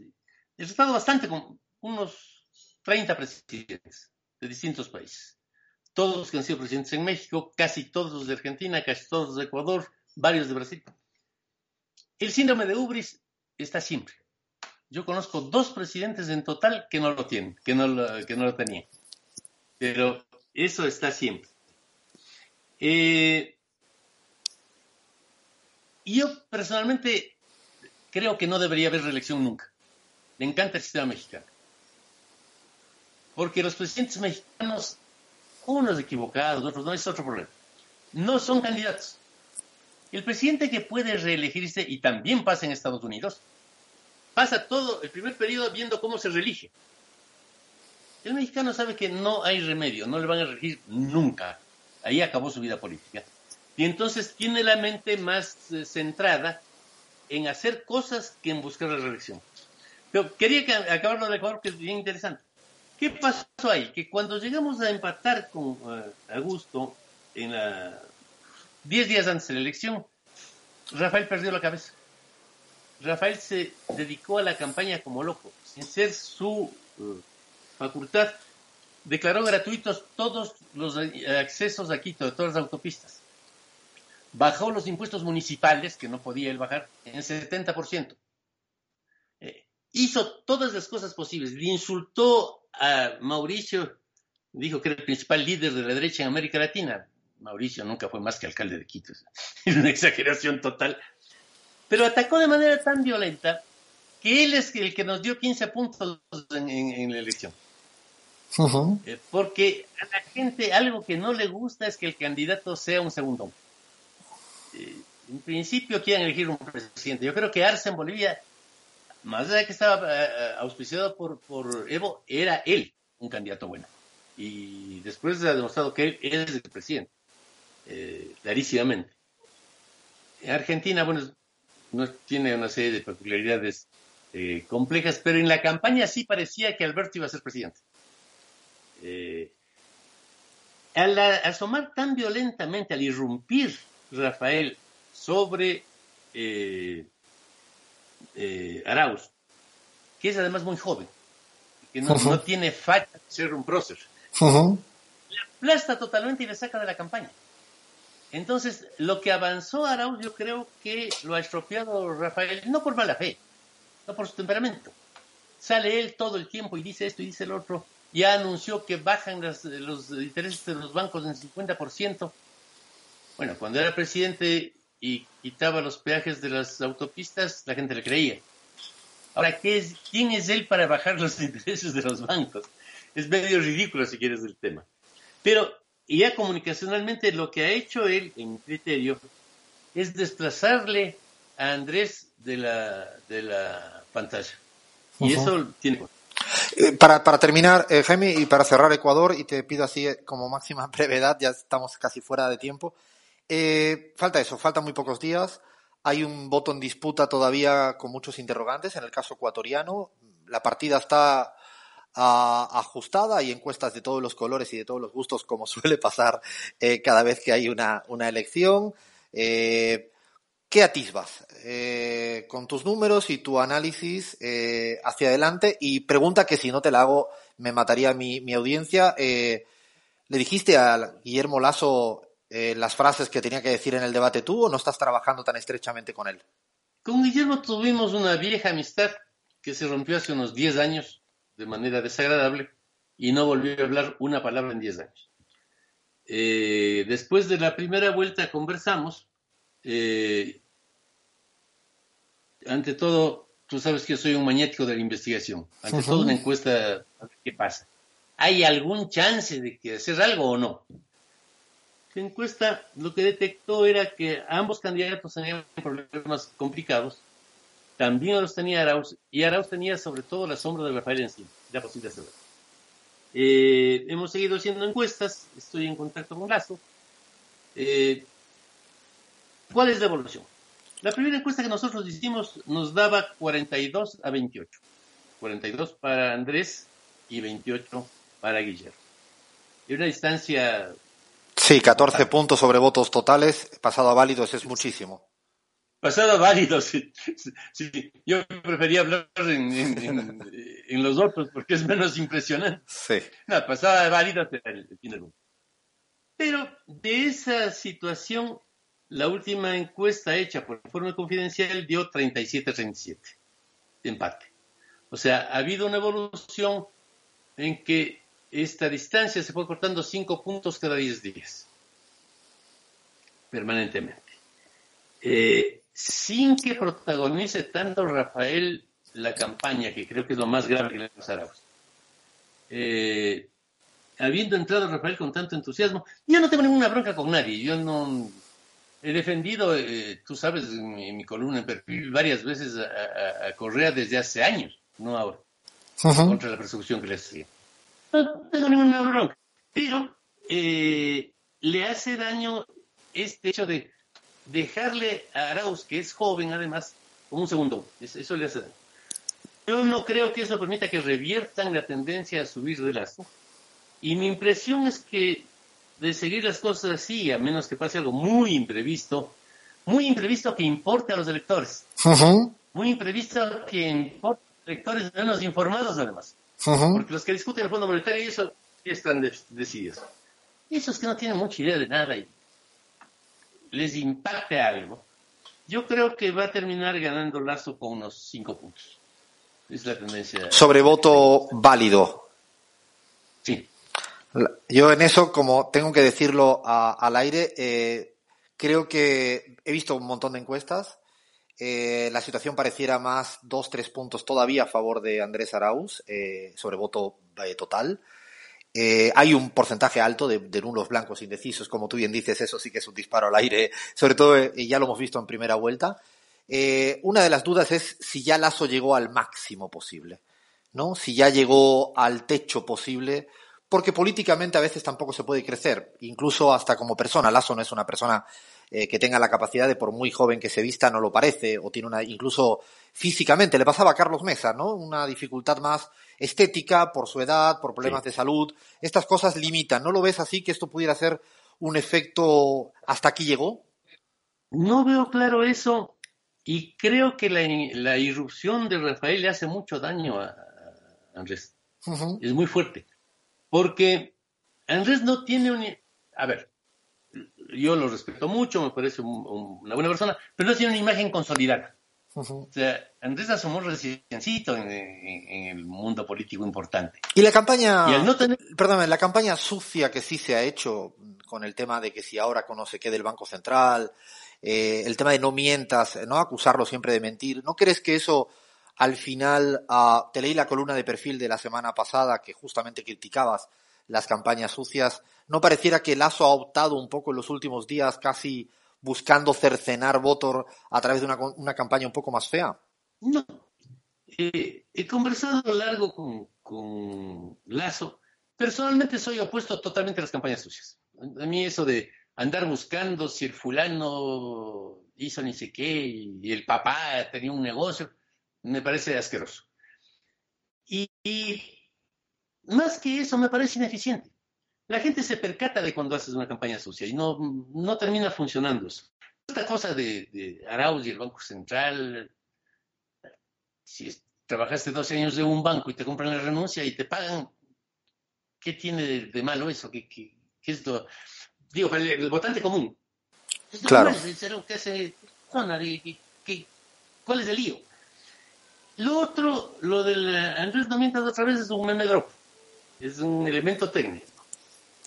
[SPEAKER 4] He tratado bastante con unos 30 presidentes de distintos países. Todos los que han sido presidentes en México, casi todos los de Argentina, casi todos los de Ecuador, varios de Brasil. El síndrome de Ubris está siempre. Yo conozco dos presidentes en total que no lo tienen, que no lo, que no lo tenían. Pero eso está siempre. Eh, yo personalmente creo que no debería haber reelección nunca. Me encanta el sistema mexicano. Porque los presidentes mexicanos, unos equivocados, otros no, es otro problema. No son candidatos. El presidente que puede reelegirse, y también pasa en Estados Unidos, pasa todo el primer periodo viendo cómo se reelige. El mexicano sabe que no hay remedio, no le van a reelegir nunca. Ahí acabó su vida política. Y entonces tiene la mente más eh, centrada en hacer cosas que en buscar la reelección. Pero quería que acabarlo de Ecuador, que es bien interesante. ¿Qué pasó ahí? Que cuando llegamos a empatar con eh, Augusto en la 10 días antes de la elección, Rafael perdió la cabeza. Rafael se dedicó a la campaña como loco, sin ser su eh, facultad. Declaró gratuitos todos los eh, accesos a Quito, de todas las autopistas. Bajó los impuestos municipales, que no podía él bajar, en 70%. Eh, hizo todas las cosas posibles. Le insultó a Mauricio, dijo que era el principal líder de la derecha en América Latina. Mauricio nunca fue más que alcalde de Quito. [LAUGHS] Es una exageración total. Pero atacó de manera tan violenta que él es el que nos dio 15 puntos en, en- en la elección. Eh, porque a la gente algo que no le gusta es que el candidato sea un segundo. Eh, en principio quieren elegir un presidente. Yo creo que Arce en Bolivia, más allá de que estaba eh, eh, auspiciado por, Evo, era él un candidato bueno. Y después ha demostrado que él es el presidente, eh, clarísimamente. En Argentina, bueno, no tiene una serie de peculiaridades complejas, pero en la campaña sí parecía que Alberto iba a ser presidente. Al asomar tan violentamente, al irrumpir Rafael sobre eh, Arauz, que es además muy joven, que no, tiene facha de ser un prócer,
[SPEAKER 1] Ujú.
[SPEAKER 4] aplasta totalmente y le saca de la campaña. Entonces, lo que avanzó Arauz, yo creo que lo ha estropeado Rafael, no por mala fe, no por su temperamento. Sale él todo el tiempo y dice esto y dice el otro. Ya anunció que bajan las- los intereses de los bancos en 50%. Bueno, cuando era presidente y quitaba los peajes de las autopistas, la gente le creía. Ahora, ¿qué es, ¿quién es él para bajar los [LAUGHS] intereses de los bancos? Es medio ridículo si quieres el tema. Pero ya comunicacionalmente lo que ha hecho él, en criterio, es desplazarle a Andrés de la, de la pantalla. Y
[SPEAKER 1] Ujú.
[SPEAKER 4] eso tiene...
[SPEAKER 1] Eh, para, para terminar, eh, Jaime, y para cerrar Ecuador, y te pido así eh, como máxima [LAUGHS] brevedad, ya estamos casi fuera de tiempo. Eh, falta eso, faltan muy pocos días. Hay un voto en disputa todavía con muchos interrogantes. En el caso ecuatoriano, la partida está ah, ajustada. Hay encuestas de todos los colores y de todos los gustos, como [LAUGHS] suele pasar eh, cada vez que hay una, una elección. Eh, ¿Qué atisbas eh, con tus números y tu análisis eh, hacia adelante? Y pregunta que si no te la hago me mataría mi, mi audiencia. Eh, ¿Le dijiste a Guillermo Lasso eh, las frases que tenía que decir en el debate tú o no estás trabajando tan estrechamente con él?
[SPEAKER 4] Con Guillermo tuvimos una vieja amistad que se rompió hace unos 10 años de manera desagradable y no volvió a hablar una palabra en 10 años. Eh, después de la primera vuelta conversamos. eh, ante todo, tú sabes que soy un maniático de la investigación. Ante todo, una encuesta, a ver qué pasa. ¿Hay algún chance de que hacer algo o no? La encuesta lo que detectó era que ambos candidatos tenían problemas complicados. También los tenía Arauz, y Arauz tenía sobre todo la sombra de Rafael encima, ya posible saber. Eh, hemos seguido haciendo encuestas, estoy en contacto con Lazo. Eh, ¿Cuál es la evolución? La primera encuesta que nosotros hicimos nos daba 42 a 28. 42 para Andrés y 28 para Guillermo. Y una distancia
[SPEAKER 1] Sí, 14 puntos sobre votos totales, pasado a válidos es muchísimo.
[SPEAKER 4] pasada válido. Sí, sí. Yo prefería hablar en, en- en- en los otros porque es menos impresionante.
[SPEAKER 1] Sí.
[SPEAKER 4] No, pasada válida será el el fin del mundo. Pero de esa situación, la última encuesta hecha por informe confidencial dio 37-37 de empate. O sea, ha habido una evolución en que esta distancia se fue cortando 5 puntos cada 10 días, permanentemente. Eh, sin que protagonice tanto Rafael la campaña, que creo que es lo más grave que le pasa a. Eh, habiendo entrado Rafael con tanto entusiasmo, yo no tengo ninguna bronca con nadie, yo no he defendido, eh, tú sabes, en mi, en mi columna en perfil varias veces a, a- a Correa desde hace años, no ahora, contra la persecución que le hacía. No tengo ninguna bronca, pero eh, le hace daño este hecho de dejarle a Arauz, que es joven además, como un segundo, eso, eso le hace daño. Yo no creo que eso permita que reviertan la tendencia a subir de lazo. Y mi impresión es que de seguir las cosas así, a menos que pase algo muy imprevisto, muy imprevisto que importe a los electores, muy imprevisto que importe a los electores menos informados además, Porque los que discuten el Fondo Monetario y eso están de- decididos. Esos que no tienen mucha idea de nada y les impacte algo, yo creo que va a terminar ganando Lazo con unos cinco puntos. Es la tendencia.
[SPEAKER 1] Sobre voto válido.
[SPEAKER 4] Sí.
[SPEAKER 1] Yo en eso, como tengo que decirlo a- al aire, eh, creo que he visto un montón de encuestas. Eh, la situación pareciera más dos, tres puntos todavía a favor de Andrés Arauz eh, sobre voto eh, total. Hay un porcentaje alto de, de nulos blancos indecisos, como tú bien dices, eso sí que es un disparo al aire, [LAUGHS] sobre todo ya lo hemos visto en primera vuelta. Una de las dudas es si ya Lazo llegó al máximo posible, ¿no? Si ya llegó al techo posible, porque políticamente a veces tampoco se puede crecer, incluso hasta como persona. Lazo no es una persona eh, que tenga la capacidad de, por muy joven que se vista, no lo parece, o tiene una, incluso físicamente, le pasaba a Carlos Mesa, ¿no? Una dificultad más estética por su edad, por problemas
[SPEAKER 4] Sí.
[SPEAKER 1] de salud. Estas cosas limitan. ¿No lo ves así que esto pudiera ser un efecto hasta aquí llegó?
[SPEAKER 4] No veo claro eso y creo que la, la irrupción de Rafael le hace mucho daño a, a Andrés. Es muy fuerte. Porque Andrés no tiene un... A ver, yo lo respeto mucho, me parece un- un- una buena persona, pero no tiene una imagen consolidada.
[SPEAKER 1] Ujú.
[SPEAKER 4] O sea, Andrés asomó reciencito en, en- en el mundo político importante.
[SPEAKER 1] Y la campaña,
[SPEAKER 4] Y al no tener...
[SPEAKER 1] perdóname, la campaña sucia que sí se ha hecho con el tema de que si ahora conoce qué del Banco Central, eh, el tema de no mientas, no acusarlo siempre de mentir, ¿no crees que eso al final, ah, te leí la columna de perfil de la semana pasada que justamente criticabas las campañas sucias, ¿no pareciera que Lazo ha optado un poco en los últimos días casi buscando cercenar votos a través de una, campaña un poco más fea?
[SPEAKER 4] No. Eh, he conversado largo con, Lazo. Personalmente soy opuesto totalmente a las campañas sucias. A mí eso de andar buscando si el fulano hizo ni sé qué y el papá tenía un negocio, me parece asqueroso. Y más que eso, me parece ineficiente. La gente se percata de cuando haces una campaña sucia y no, no termina funcionando eso. Esta cosa de, de Arauz y el Banco Central, si es- trabajaste 12 años de un banco y te compran la renuncia y te pagan, ¿qué tiene de, de malo eso? ¿Qué, qué, qué es lo- Digo, para el, el votante común. Es
[SPEAKER 1] Claro.
[SPEAKER 4] normal, que hace ¿Cuál es el lío? Lo otro, lo del Andrés no mientas otra vez, es un meme drop. Es un elemento técnico.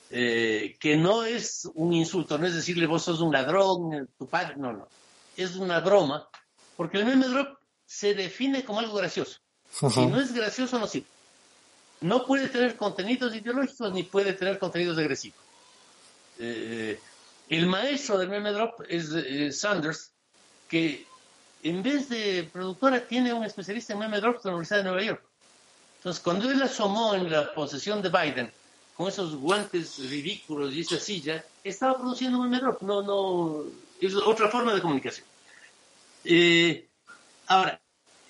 [SPEAKER 4] Eh, que no es un insulto, no es decirle vos sos un ladrón, eh, tu padre, no, no. Es una broma, porque el meme drop se define como algo gracioso. Si no es gracioso, no sirve. No puede tener contenidos ideológicos ni puede tener contenidos agresivos. Eh, el maestro del meme drop es eh, Sanders, que en vez de productora tiene un especialista en meme drops de la Universidad de Nueva York. Entonces, cuando él asomó en la posesión de Biden con esos guantes ridículos y esa silla, estaba produciendo un drop. No, no, es otra forma de comunicación. Eh, ahora,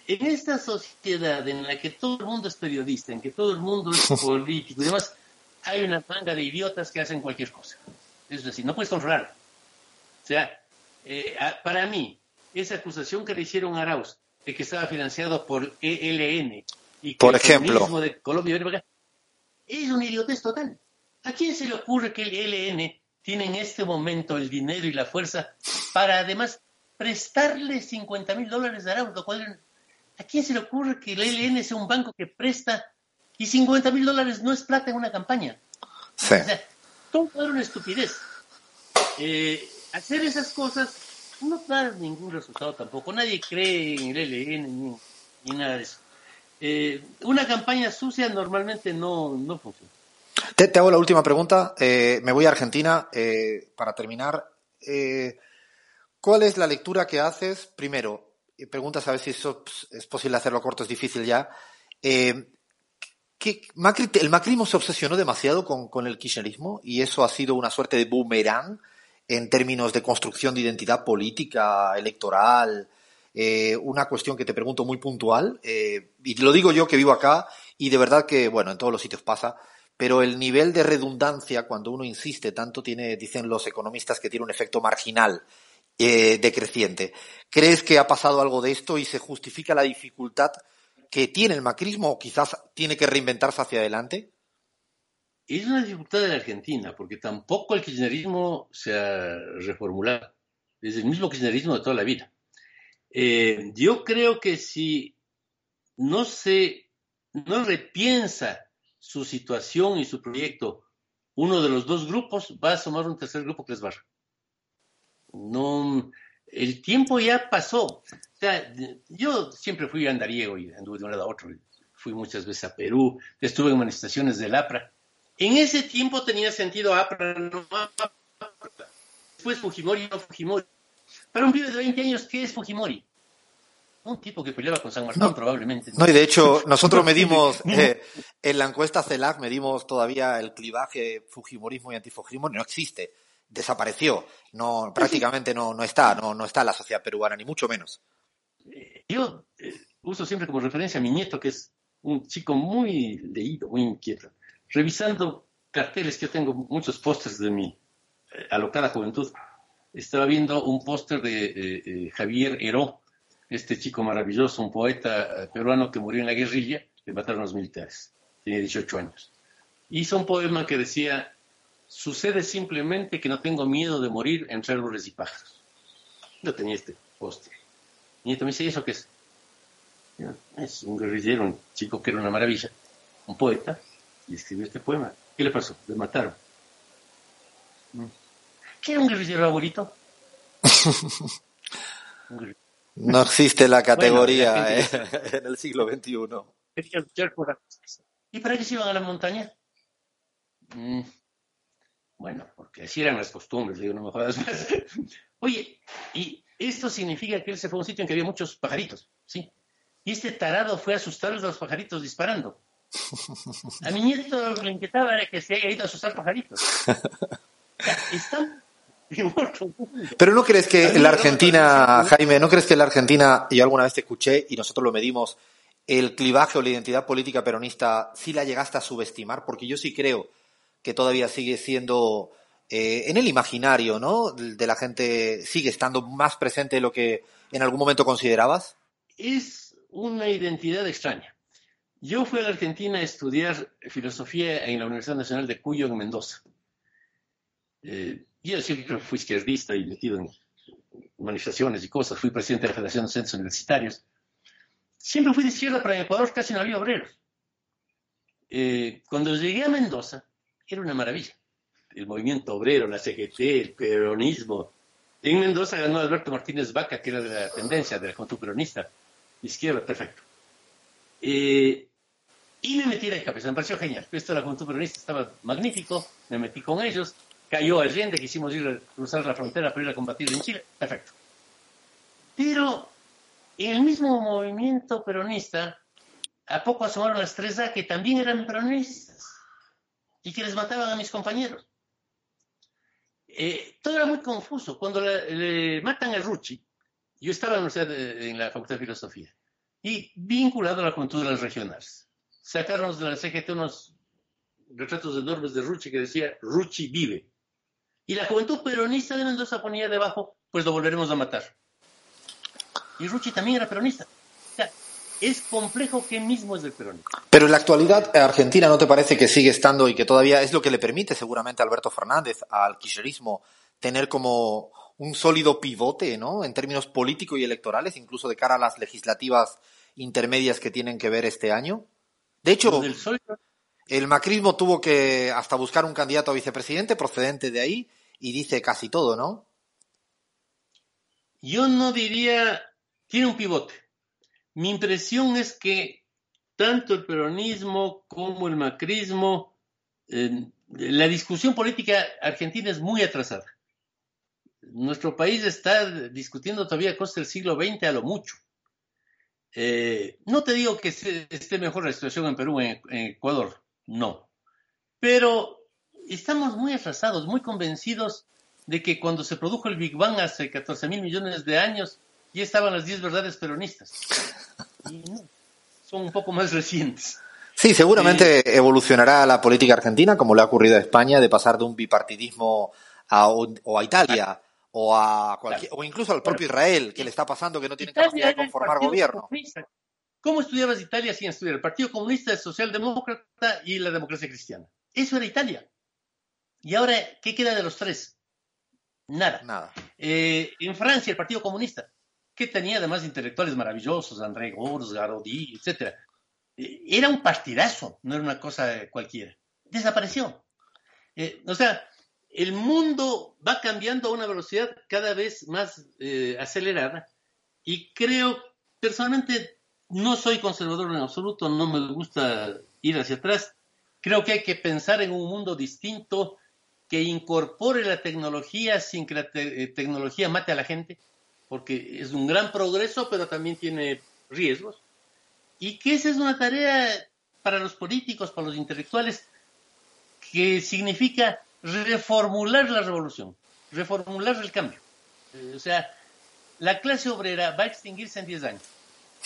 [SPEAKER 4] en esta sociedad en la que todo el mundo es periodista, en que todo el mundo es [LAUGHS] político y demás, hay una manga de idiotas que hacen cualquier cosa. Es decir, no puedes controlarlo. O sea, eh, para mí, esa acusación que le hicieron a Arauz de que estaba financiado por ELN y que
[SPEAKER 1] Por
[SPEAKER 4] el
[SPEAKER 1] ejemplo.
[SPEAKER 4] comunismo de Colombia es un idiotez total. ¿A quién se le ocurre que el ELN tiene en este momento el dinero y la fuerza para además prestarle 50 mil dólares a Arauz? Lo cual, ¿A quién se le ocurre que el ELN sea un banco que presta y 50 mil dólares no es plata en una campaña?
[SPEAKER 1] Sí.
[SPEAKER 4] O sea, todo era una estupidez. Eh, hacer esas cosas no da ningún resultado tampoco. Nadie cree en el ELN ni, ni nada de eso. Eh, una campaña sucia normalmente no, no funciona.
[SPEAKER 1] Te, hago la última pregunta. Eh, me voy a Argentina eh, para terminar. Eh, ¿Cuál es la lectura que haces? Primero, preguntas a ver si eso ps, es posible hacerlo corto, es difícil ya. ¿qué- Macri- el macrismo se obsesionó demasiado con, con el kirchnerismo y eso ha sido una suerte de boomerang en términos de construcción de identidad política, electoral. Eh, una cuestión que te pregunto muy puntual, eh, y lo digo yo que vivo acá, y de verdad que, bueno, en todos los sitios pasa, pero el nivel de redundancia, cuando uno insiste tanto, tiene, dicen los economistas, que tiene un efecto marginal eh, decreciente. ¿Crees que ha pasado algo de esto y se justifica la dificultad que tiene el macrismo o quizás tiene que reinventarse hacia adelante?
[SPEAKER 4] Es una dificultad de la Argentina, porque tampoco el kirchnerismo se ha reformulado. Es el mismo kirchnerismo de toda la vida. Eh, yo creo que si no se no repiensa su situación y su proyecto uno de los dos grupos, va a asomar un tercer grupo que les barra. No, el tiempo ya pasó. O sea, yo siempre fui andariego y anduve de un lado a otro. Fui muchas veces a Perú, estuve en manifestaciones del APRA. En ese tiempo tenía sentido APRA, no APRA. Después Fujimori, no Fujimori. Para un pibe de 20 años, ¿qué es Fujimori? Un tipo que peleaba con San Martín,
[SPEAKER 1] No.
[SPEAKER 4] probablemente.
[SPEAKER 1] No, y de hecho, [LAUGHS] nosotros medimos, [LAUGHS] eh, en la encuesta CELAC medimos todavía el clivaje Fujimorismo y antifujimorismo, no existe, desapareció, no, prácticamente no, no está, no, no está en la sociedad peruana, ni mucho menos.
[SPEAKER 4] Yo eh, uso siempre como referencia a mi nieto, que es un chico muy leído, muy inquieto. Revisando carteles, que yo tengo muchos pósters de mi eh, alocada juventud, estaba viendo un póster de eh, eh, Javier Heró, este chico maravilloso, un poeta eh, peruano que murió en la guerrilla, le mataron los militares, tenía 18 años. Hizo un poema que decía, sucede simplemente que no tengo miedo de morir entre árboles y pájaros. Yo tenía este póster. Nieto me dice, ¿y eso qué es? Es un guerrillero, un chico que era una maravilla, un poeta, y escribió este poema. ¿Qué le pasó? Le mataron. Mm. ¿Qué era un guerrillero abuelito? [LAUGHS]
[SPEAKER 1] No existe la categoría
[SPEAKER 4] Bueno, la
[SPEAKER 1] eh, [LAUGHS] en el siglo XXI.
[SPEAKER 4] ¿Y para qué se iban a la montaña? Mm, Bueno, porque así eran las costumbres, digo, no me jodas más. [LAUGHS] Oye, y esto significa que él se fue a un sitio en que había muchos pajaritos, ¿sí? Y este tarado fue a asustar a los pajaritos disparando. A mi nieto lo que le inquietaba era que se haya ido a asustar pajaritos. O sea, están. [LAUGHS]
[SPEAKER 1] Pero no crees que en la Argentina. Jaime, no crees que en la Argentina, yo alguna vez te escuché y nosotros lo medimos, el clivaje o la identidad política peronista sí la llegaste a subestimar? Porque yo sí creo que todavía sigue siendo eh, en el imaginario, ¿no? De la gente sigue estando más presente de lo que en algún momento considerabas.
[SPEAKER 4] Es una identidad extraña. Yo fui a la Argentina a estudiar filosofía en la Universidad Nacional de Cuyo, en Mendoza. Eh, yo siempre fui izquierdista y metido en manifestaciones y cosas. Fui presidente de la Federación de Centros Universitarios. Siempre fui de izquierda, en Ecuador casi no había obreros. Eh, cuando llegué a Mendoza, era una maravilla. El movimiento obrero, la CGT, el peronismo. En Mendoza ganó Alberto Martínez Vaca, que era de la tendencia, de la juventud peronista. Izquierda, perfecto. Eh, y me metí de cabeza, me pareció genial. Esto de la juventud peronista estaba magnífico, me metí con ellos, cayó Allende, quisimos ir a cruzar la frontera para ir a combatir en Chile, perfecto. Pero el mismo movimiento peronista, a poco asomaron las 3A que también eran peronistas y que les mataban a mis compañeros. Eh, todo era muy confuso. Cuando le matan a Rucci, yo estaba en la, de- en la Facultad de Filosofía y vinculado a la juventud de las regionales. Sacaron de la CGT unos retratos enormes de Rucci que decía Rucci vive. Y la juventud peronista de Mendoza ponía debajo, pues lo volveremos a matar. Y Rucci también era peronista. O sea, es complejo que mismo es del peronismo.
[SPEAKER 1] Pero en la actualidad, eh, Argentina, ¿no te parece que sigue estando y que todavía es lo que le permite seguramente a Alberto Fernández, al kirchnerismo, tener como un sólido pivote, ¿no? En términos políticos y electorales, incluso de cara a las legislativas intermedias que tienen que ver este año. De hecho, el macrismo tuvo que hasta buscar un candidato a vicepresidente procedente de ahí y dice casi todo, ¿no?
[SPEAKER 4] Yo no diría, tiene un pivote. Mi impresión es que tanto el peronismo como el macrismo, la discusión política argentina es muy atrasada. Nuestro país está discutiendo todavía cosas del siglo XX a lo mucho. Eh, no te digo que esté mejor la situación en Perú, en Ecuador, no. Pero estamos muy atrasados, muy convencidos de que cuando se produjo el Big Bang hace 14 mil millones de años, ya estaban las 10 verdades peronistas. Y no, son un poco más recientes.
[SPEAKER 1] Sí, seguramente evolucionará la política argentina, como le ha ocurrido a España, de pasar de un bipartidismo a, o a Italia o a cualquier, o incluso al propio Israel, que le está pasando que no tiene
[SPEAKER 4] Italia
[SPEAKER 1] capacidad de conformar gobierno.
[SPEAKER 4] Comunista. ¿Cómo estudiabas Italia sin estudiar? El Partido Comunista, el Socialdemócrata y la democracia cristiana. Eso era Italia. Y ahora, ¿qué queda de los tres? Nada.
[SPEAKER 1] Nada.
[SPEAKER 4] Eh, en Francia, el Partido Comunista, que tenía además intelectuales maravillosos, André Gors, Garodi, etc. Era un partidazo, no era una cosa cualquiera. Desapareció. Eh, o sea, el mundo va cambiando a una velocidad cada vez más eh, acelerada y creo, personalmente, no soy conservador en absoluto, no me gusta ir hacia atrás. Creo que hay que pensar en un mundo distinto que incorpore la tecnología sin que la te eh, tecnología mate a la gente, porque es un gran progreso, pero también tiene riesgos. Y que esa es una tarea para los políticos, para los intelectuales, que significa reformular la revolución, reformular el cambio. Eh, o sea, la clase obrera va a extinguirse en 10 años.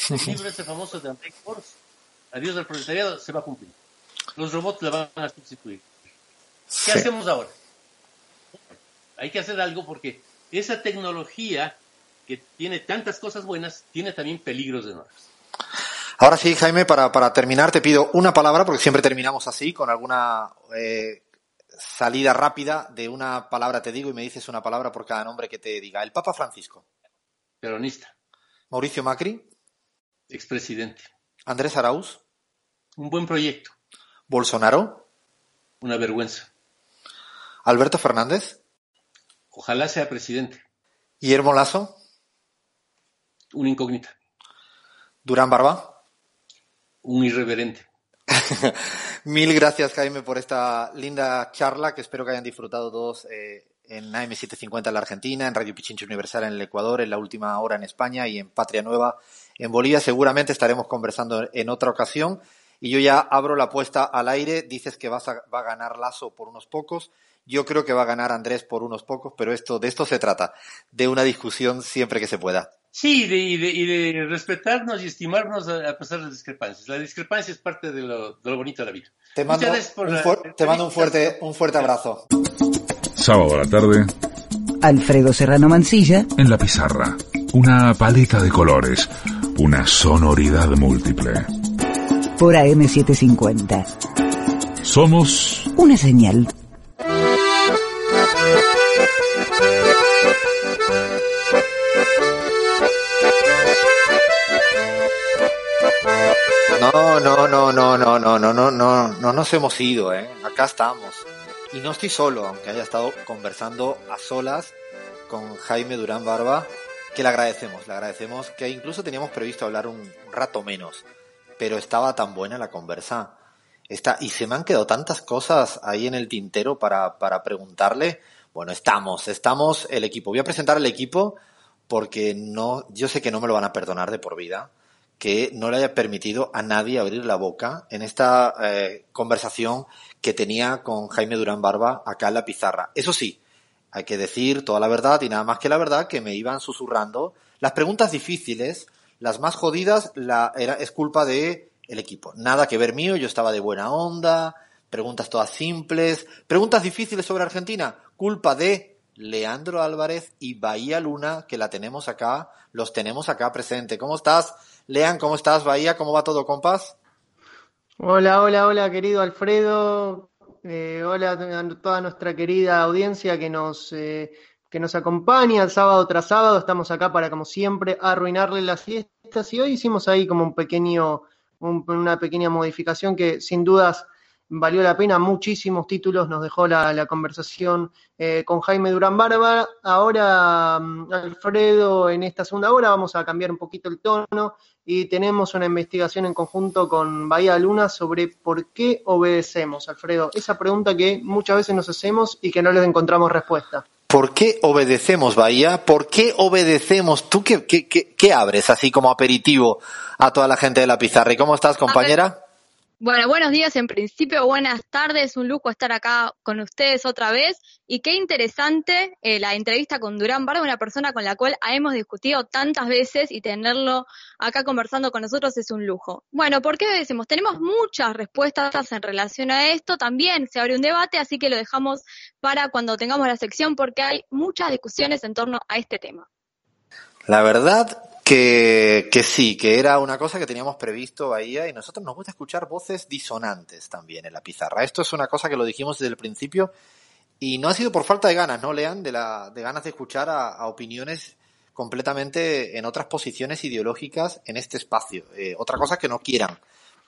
[SPEAKER 4] [LAUGHS] El libro ese famoso de André Gors, Adiós al proletariado, se va a cumplir. Los robots la van a sustituir. ¿Qué
[SPEAKER 1] Sí.
[SPEAKER 4] hacemos ahora? Hay que hacer algo porque esa tecnología que tiene tantas cosas buenas, tiene también peligros enormes.
[SPEAKER 1] Ahora sí, Jaime, para, para terminar te pido una palabra, porque siempre terminamos así, con alguna eh, salida rápida de una palabra te digo y me dices una palabra por cada nombre que te diga. El Papa Francisco,
[SPEAKER 4] Peronista,
[SPEAKER 1] Mauricio Macri,
[SPEAKER 4] expresidente.
[SPEAKER 1] Andrés Arauz,
[SPEAKER 4] Un buen proyecto,
[SPEAKER 1] Bolsonaro,
[SPEAKER 4] una vergüenza.
[SPEAKER 1] Alberto Fernández,
[SPEAKER 4] Ojalá sea presidente,
[SPEAKER 1] Guillermo Lazo,
[SPEAKER 4] una incógnita,
[SPEAKER 1] Durán Barba.
[SPEAKER 4] un irreverente. [LAUGHS]
[SPEAKER 1] Mil gracias, Jaime, por esta linda charla que espero que hayan disfrutado todos eh, en AM750 en la Argentina, en Radio Pichincha Universal en el Ecuador, en la última hora en España y en Patria Nueva en Bolivia. Seguramente estaremos conversando en otra ocasión y yo ya abro la apuesta al aire. Dices que vas a, va a ganar Lazo por unos pocos. Yo creo que va a ganar Andrés por unos pocos, pero esto, de esto se trata, de una discusión siempre que se pueda.
[SPEAKER 4] Sí, de, y, de, y de respetarnos y estimarnos a, a pesar de las discrepancias. La discrepancia es parte de lo, de lo bonito de la vida.
[SPEAKER 1] Te mando, un, la, te mando un, fuerte, un fuerte abrazo.
[SPEAKER 2] Sábado a la tarde.
[SPEAKER 3] Alfredo Serrano Mancilla.
[SPEAKER 2] En la pizarra. Una paleta de colores. Una sonoridad múltiple.
[SPEAKER 3] Por AM750.
[SPEAKER 2] Somos.
[SPEAKER 3] Una señal.
[SPEAKER 1] No, no, no, no, no, no, no, no, no, no nos hemos ido, ¿eh? Acá estamos. Y no estoy solo, aunque haya estado conversando a solas con Jaime Durán Barba, que le agradecemos, le agradecemos, que incluso teníamos previsto hablar un rato menos, pero estaba tan buena la conversa. Está, y se me han quedado tantas cosas ahí en el tintero para, para preguntarle. Bueno, estamos, estamos el equipo. Voy a presentar al equipo porque no, yo sé que no me lo van a perdonar de por vida que no le haya permitido a nadie abrir la boca en esta eh, conversación que tenía con Jaime Durán Barba acá en la pizarra. Eso sí, hay que decir toda la verdad y nada más que la verdad que me iban susurrando. Las preguntas difíciles, las más jodidas, la, era, es culpa de el equipo. Nada que ver mío, yo estaba de buena onda, preguntas todas simples, preguntas difíciles sobre Argentina, culpa de Leandro Álvarez y Bahía Luna, que la tenemos acá, los tenemos acá presente. ¿Cómo estás? Lean, ¿cómo estás, Bahía? ¿Cómo va todo, compas?
[SPEAKER 5] Hola, hola, hola, querido Alfredo. Eh, hola a toda nuestra querida audiencia que nos, eh, que nos acompaña sábado tras sábado. Estamos acá para, como siempre, arruinarle las fiestas. Y hoy hicimos ahí como un pequeño, un, una pequeña modificación que sin dudas valió la pena, muchísimos títulos nos dejó la, la conversación eh, con Jaime Durán Barba. Ahora, mm, Alfredo, en esta segunda hora vamos a cambiar un poquito el tono y tenemos una investigación en conjunto con Bahía Luna sobre por qué obedecemos, Alfredo. Esa pregunta que muchas veces nos hacemos y que no les encontramos respuesta.
[SPEAKER 1] ¿Por qué obedecemos, Bahía? ¿Por qué obedecemos? ¿Tú qué, qué, qué, qué abres así como aperitivo a toda la gente de la pizarra? ¿Y cómo estás, compañera?
[SPEAKER 6] Bueno, buenos días en principio, buenas tardes, un lujo estar acá con ustedes otra vez y qué interesante eh, la entrevista con Durán Barba, una persona con la cual hemos discutido tantas veces y tenerlo acá conversando con nosotros es un lujo. Bueno, ¿por qué decimos? Tenemos muchas respuestas en relación a esto, también se abre un debate, así que lo dejamos para cuando tengamos la sección porque hay muchas discusiones en torno a este tema.
[SPEAKER 1] La verdad que, que sí, que era una cosa que teníamos previsto Bahía y nosotros nos gusta escuchar voces disonantes también en la pizarra. Esto es una cosa que lo dijimos desde el principio y no ha sido por falta de ganas, ¿no, Lean? De, la, de ganas de escuchar a, a opiniones completamente en otras posiciones ideológicas en este espacio. Eh, otra cosa que no quieran.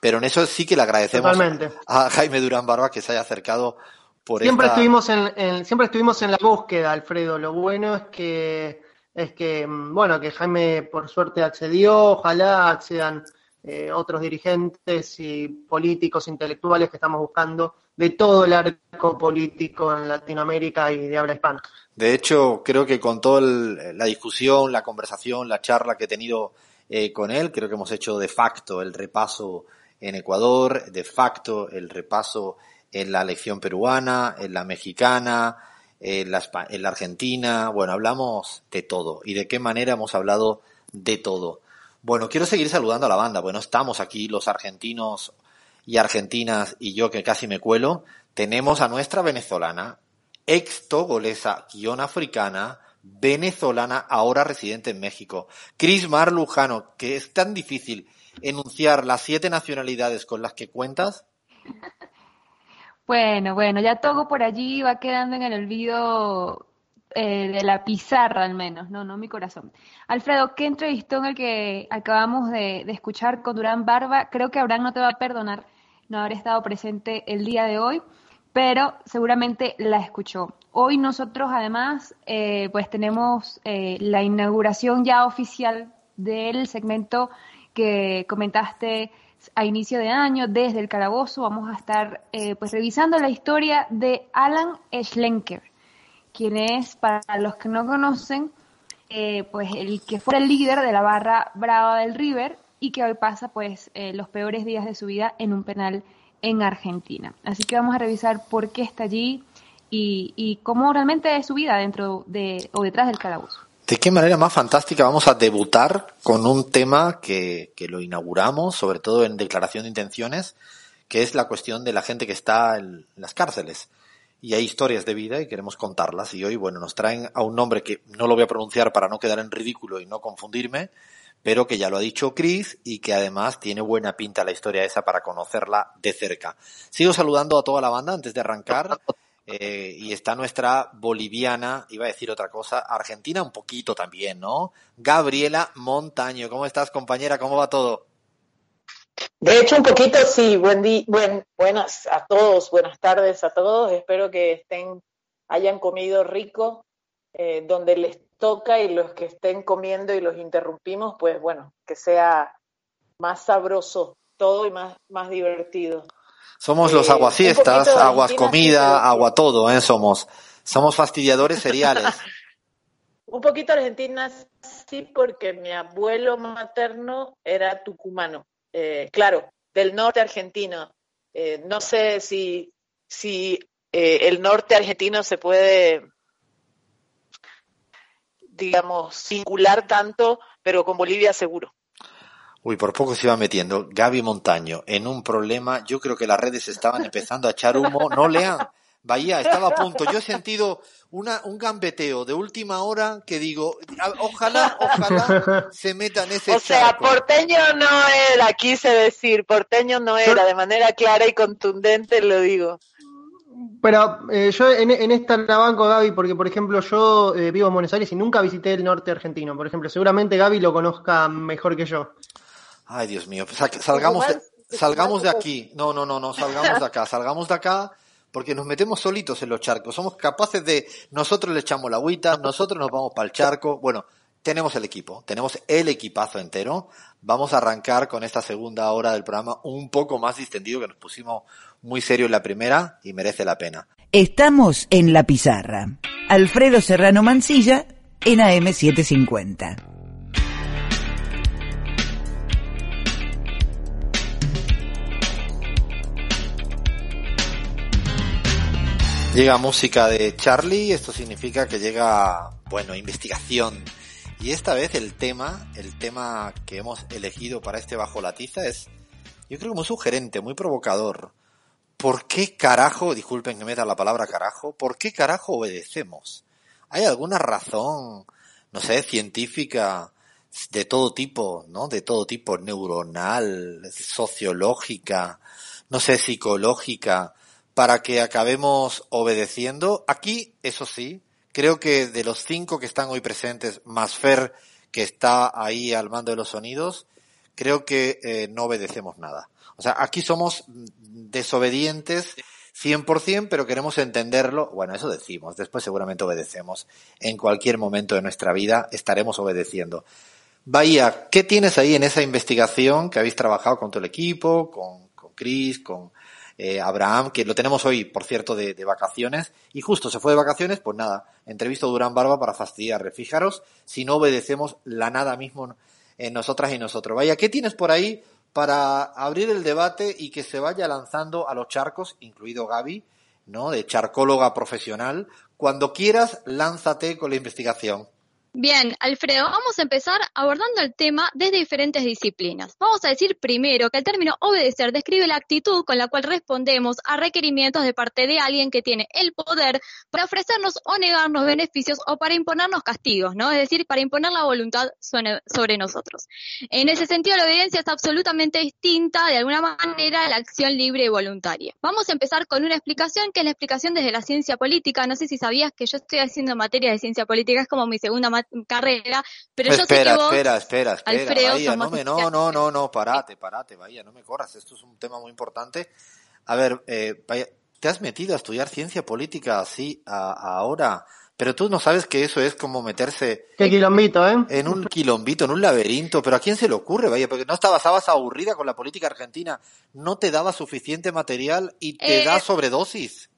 [SPEAKER 1] Pero en eso sí que le agradecemos
[SPEAKER 5] Totalmente.
[SPEAKER 1] a Jaime Durán Barba que se haya acercado por
[SPEAKER 5] siempre
[SPEAKER 1] esta...
[SPEAKER 5] estuvimos en, en, siempre estuvimos en la búsqueda, Alfredo. Lo bueno es que es que, mm, bueno, que Jaime por suerte accedió, ojalá accedan eh, otros dirigentes y políticos intelectuales que estamos buscando de todo el arco político en Latinoamérica y de habla hispana.
[SPEAKER 1] De hecho, creo que con toda la discusión, la conversación, la charla que he tenido eh, con él, creo que hemos hecho de facto el repaso en Ecuador, de facto el repaso en la elección peruana, en la mexicana, en la, en la Argentina, bueno, hablamos de todo. ¿Y de qué manera hemos hablado de todo? Bueno, quiero seguir saludando a la banda. Bueno, estamos aquí los argentinos y argentinas y yo que casi me cuelo. Tenemos a nuestra venezolana, ex togolesa, guion africana, venezolana, ahora residente en México. Cris Mar Lujano, que es tan difícil enunciar las siete nacionalidades con las que cuentas. [LAUGHS]
[SPEAKER 7] Bueno, bueno, ya todo por allí va quedando en el olvido eh, de la pizarra al menos, no, no mi corazón. Alfredo, ¿qué entrevistó en el que acabamos de, de, escuchar con Durán Barba? Creo que Abraham no te va a perdonar no haber estado presente el día de hoy, pero seguramente la escuchó. Hoy nosotros además eh, pues tenemos eh, la inauguración ya oficial del segmento que comentaste a inicio de año desde el calabozo vamos a estar eh, pues revisando la historia de Alan Schlenker, quien es, para los que no conocen, eh, pues el que fue el líder de la barra brava del River y que hoy pasa pues eh, los peores días de su vida en un penal en Argentina. Así que vamos a revisar por qué está allí y, y cómo realmente es su vida dentro de o detrás del calabozo.
[SPEAKER 1] ¿De qué manera más fantástica vamos a debutar con un tema que, que lo inauguramos, sobre todo en declaración de intenciones, que es la cuestión de la gente que está en las cárceles? Y hay historias de vida y queremos contarlas. Y hoy, bueno, nos traen a un nombre que no lo voy a pronunciar para no quedar en ridículo y no confundirme, pero que ya lo ha dicho Chris y que además tiene buena pinta la historia esa para conocerla de cerca. Sigo saludando a toda la banda antes de arrancar. Eh, y está nuestra boliviana, iba a decir otra cosa, argentina un poquito también, ¿no? Gabriela Montaño, ¿cómo estás compañera? ¿Cómo va todo?
[SPEAKER 8] De hecho, un poquito sí, buen día, buen, buenas a todos, buenas tardes a todos, espero que estén, hayan comido rico, eh, donde les toca y los que estén comiendo y los interrumpimos, pues bueno, que sea más sabroso todo y más, más divertido.
[SPEAKER 1] Somos los
[SPEAKER 8] Eh, de
[SPEAKER 1] aguas comida,
[SPEAKER 8] sí,
[SPEAKER 1] agua todo, ¿eh? Somos. Somos fastidiadores seriales. [LAUGHS]
[SPEAKER 8] Un poquito argentina sí, porque mi abuelo materno era tucumano, eh, claro, del norte argentino. Eh, no sé si, si eh, el norte argentino se puede, digamos, singular tanto, pero con Bolivia seguro.
[SPEAKER 1] Uy, por poco se iba metiendo Gaby Montaño en un problema. Yo creo que las redes estaban empezando a echar humo. No lean. Bahía, estaba a punto. Yo he sentido una, un gambeteo de última hora que digo, a- ojalá, ojalá se metan ese
[SPEAKER 8] O sea,
[SPEAKER 1] charco.
[SPEAKER 8] porteño no era, quise decir, porteño no era, de manera clara y contundente lo digo.
[SPEAKER 5] Pero eh, yo en, en esta la banco, Gaby, porque por ejemplo yo eh, vivo en Buenos Aires y nunca visité el norte argentino. Por ejemplo, seguramente Gaby lo conozca mejor que yo.
[SPEAKER 1] Ay, Dios mío, pues, sa- salgamos de, salgamos de aquí. No, no, no, no, salgamos de acá, [LAUGHS] salgamos de acá porque nos metemos solitos en los charcos. Somos capaces de, nosotros le echamos la agüita, nosotros nos vamos para el charco. Bueno, tenemos el equipo, tenemos el equipazo entero. Vamos a arrancar con esta segunda hora del programa un poco más distendido, que nos pusimos muy serio en la primera y merece la pena.
[SPEAKER 3] Estamos en la pizarra. Alfredo Serrano Mancilla en AM750.
[SPEAKER 1] Llega música de Charlie, esto significa que llega, bueno, investigación. Y esta vez el tema, el tema que hemos elegido para este Bajo la Tiza es, yo creo que muy sugerente, muy provocador. ¿Por qué carajo, disculpen que meta la palabra carajo, ¿por qué carajo obedecemos? ¿Hay alguna razón, no sé, científica, de todo tipo, ¿no? De todo tipo, neuronal, sociológica, no sé, psicológica, para que acabemos obedeciendo. Aquí, eso sí, creo que de los cinco que están hoy presentes, más Fer, que está ahí al mando de los sonidos, creo que eh, no obedecemos nada. O sea, aquí somos desobedientes 100%, pero queremos entenderlo. Bueno, eso decimos. Después seguramente obedecemos. En cualquier momento de nuestra vida estaremos obedeciendo. Bahía, ¿qué tienes ahí en esa investigación que habéis trabajado con todo el equipo, con, con Chris, con eh, Abraham, que lo tenemos hoy, por cierto, de, vacaciones, y justo se fue de vacaciones, pues nada, entrevisto a Durán Barba para fastidiarle. Fijaros si no obedecemos la nada mismo en nosotras y nosotros. Vaya, ¿qué tienes por ahí para abrir el debate y que se vaya lanzando a los charcos, incluido Gaby, ¿no? De charcóloga profesional. Cuando quieras, lánzate con la investigación.
[SPEAKER 6] Bien, Alfredo, vamos a empezar abordando el tema desde diferentes disciplinas. Vamos a decir primero que el término obedecer describe la actitud con la cual respondemos a requerimientos de parte de alguien que tiene el poder para ofrecernos o negarnos beneficios o para imponernos castigos, ¿no? Es decir, para imponer la voluntad sobre nosotros. En ese sentido, la obediencia es absolutamente distinta, de alguna manera, a la acción libre y voluntaria. Vamos a empezar con una explicación que es la explicación desde la ciencia política. No sé si sabías que yo estoy haciendo materia de ciencia política, es como mi segunda carrera, pero yo
[SPEAKER 1] espera,
[SPEAKER 6] sé que vos,
[SPEAKER 1] espera, espera, espera,
[SPEAKER 6] Alfredo,
[SPEAKER 1] Bahía, no, me, no, no, no, no, parate, parate, Bahía, no me corras, esto es un tema muy importante. A ver, eh, Bahía, ¿te has metido a estudiar ciencia política así a, a ahora? Pero tú no sabes que eso es como meterse
[SPEAKER 5] Qué quilombito, ¿eh?
[SPEAKER 1] en un quilombito, en un laberinto, pero ¿a quién se le ocurre, vaya? Porque no estabas, estabas aburrida con la política argentina, no te daba suficiente material y te
[SPEAKER 6] Eh,
[SPEAKER 1] da sobredosis.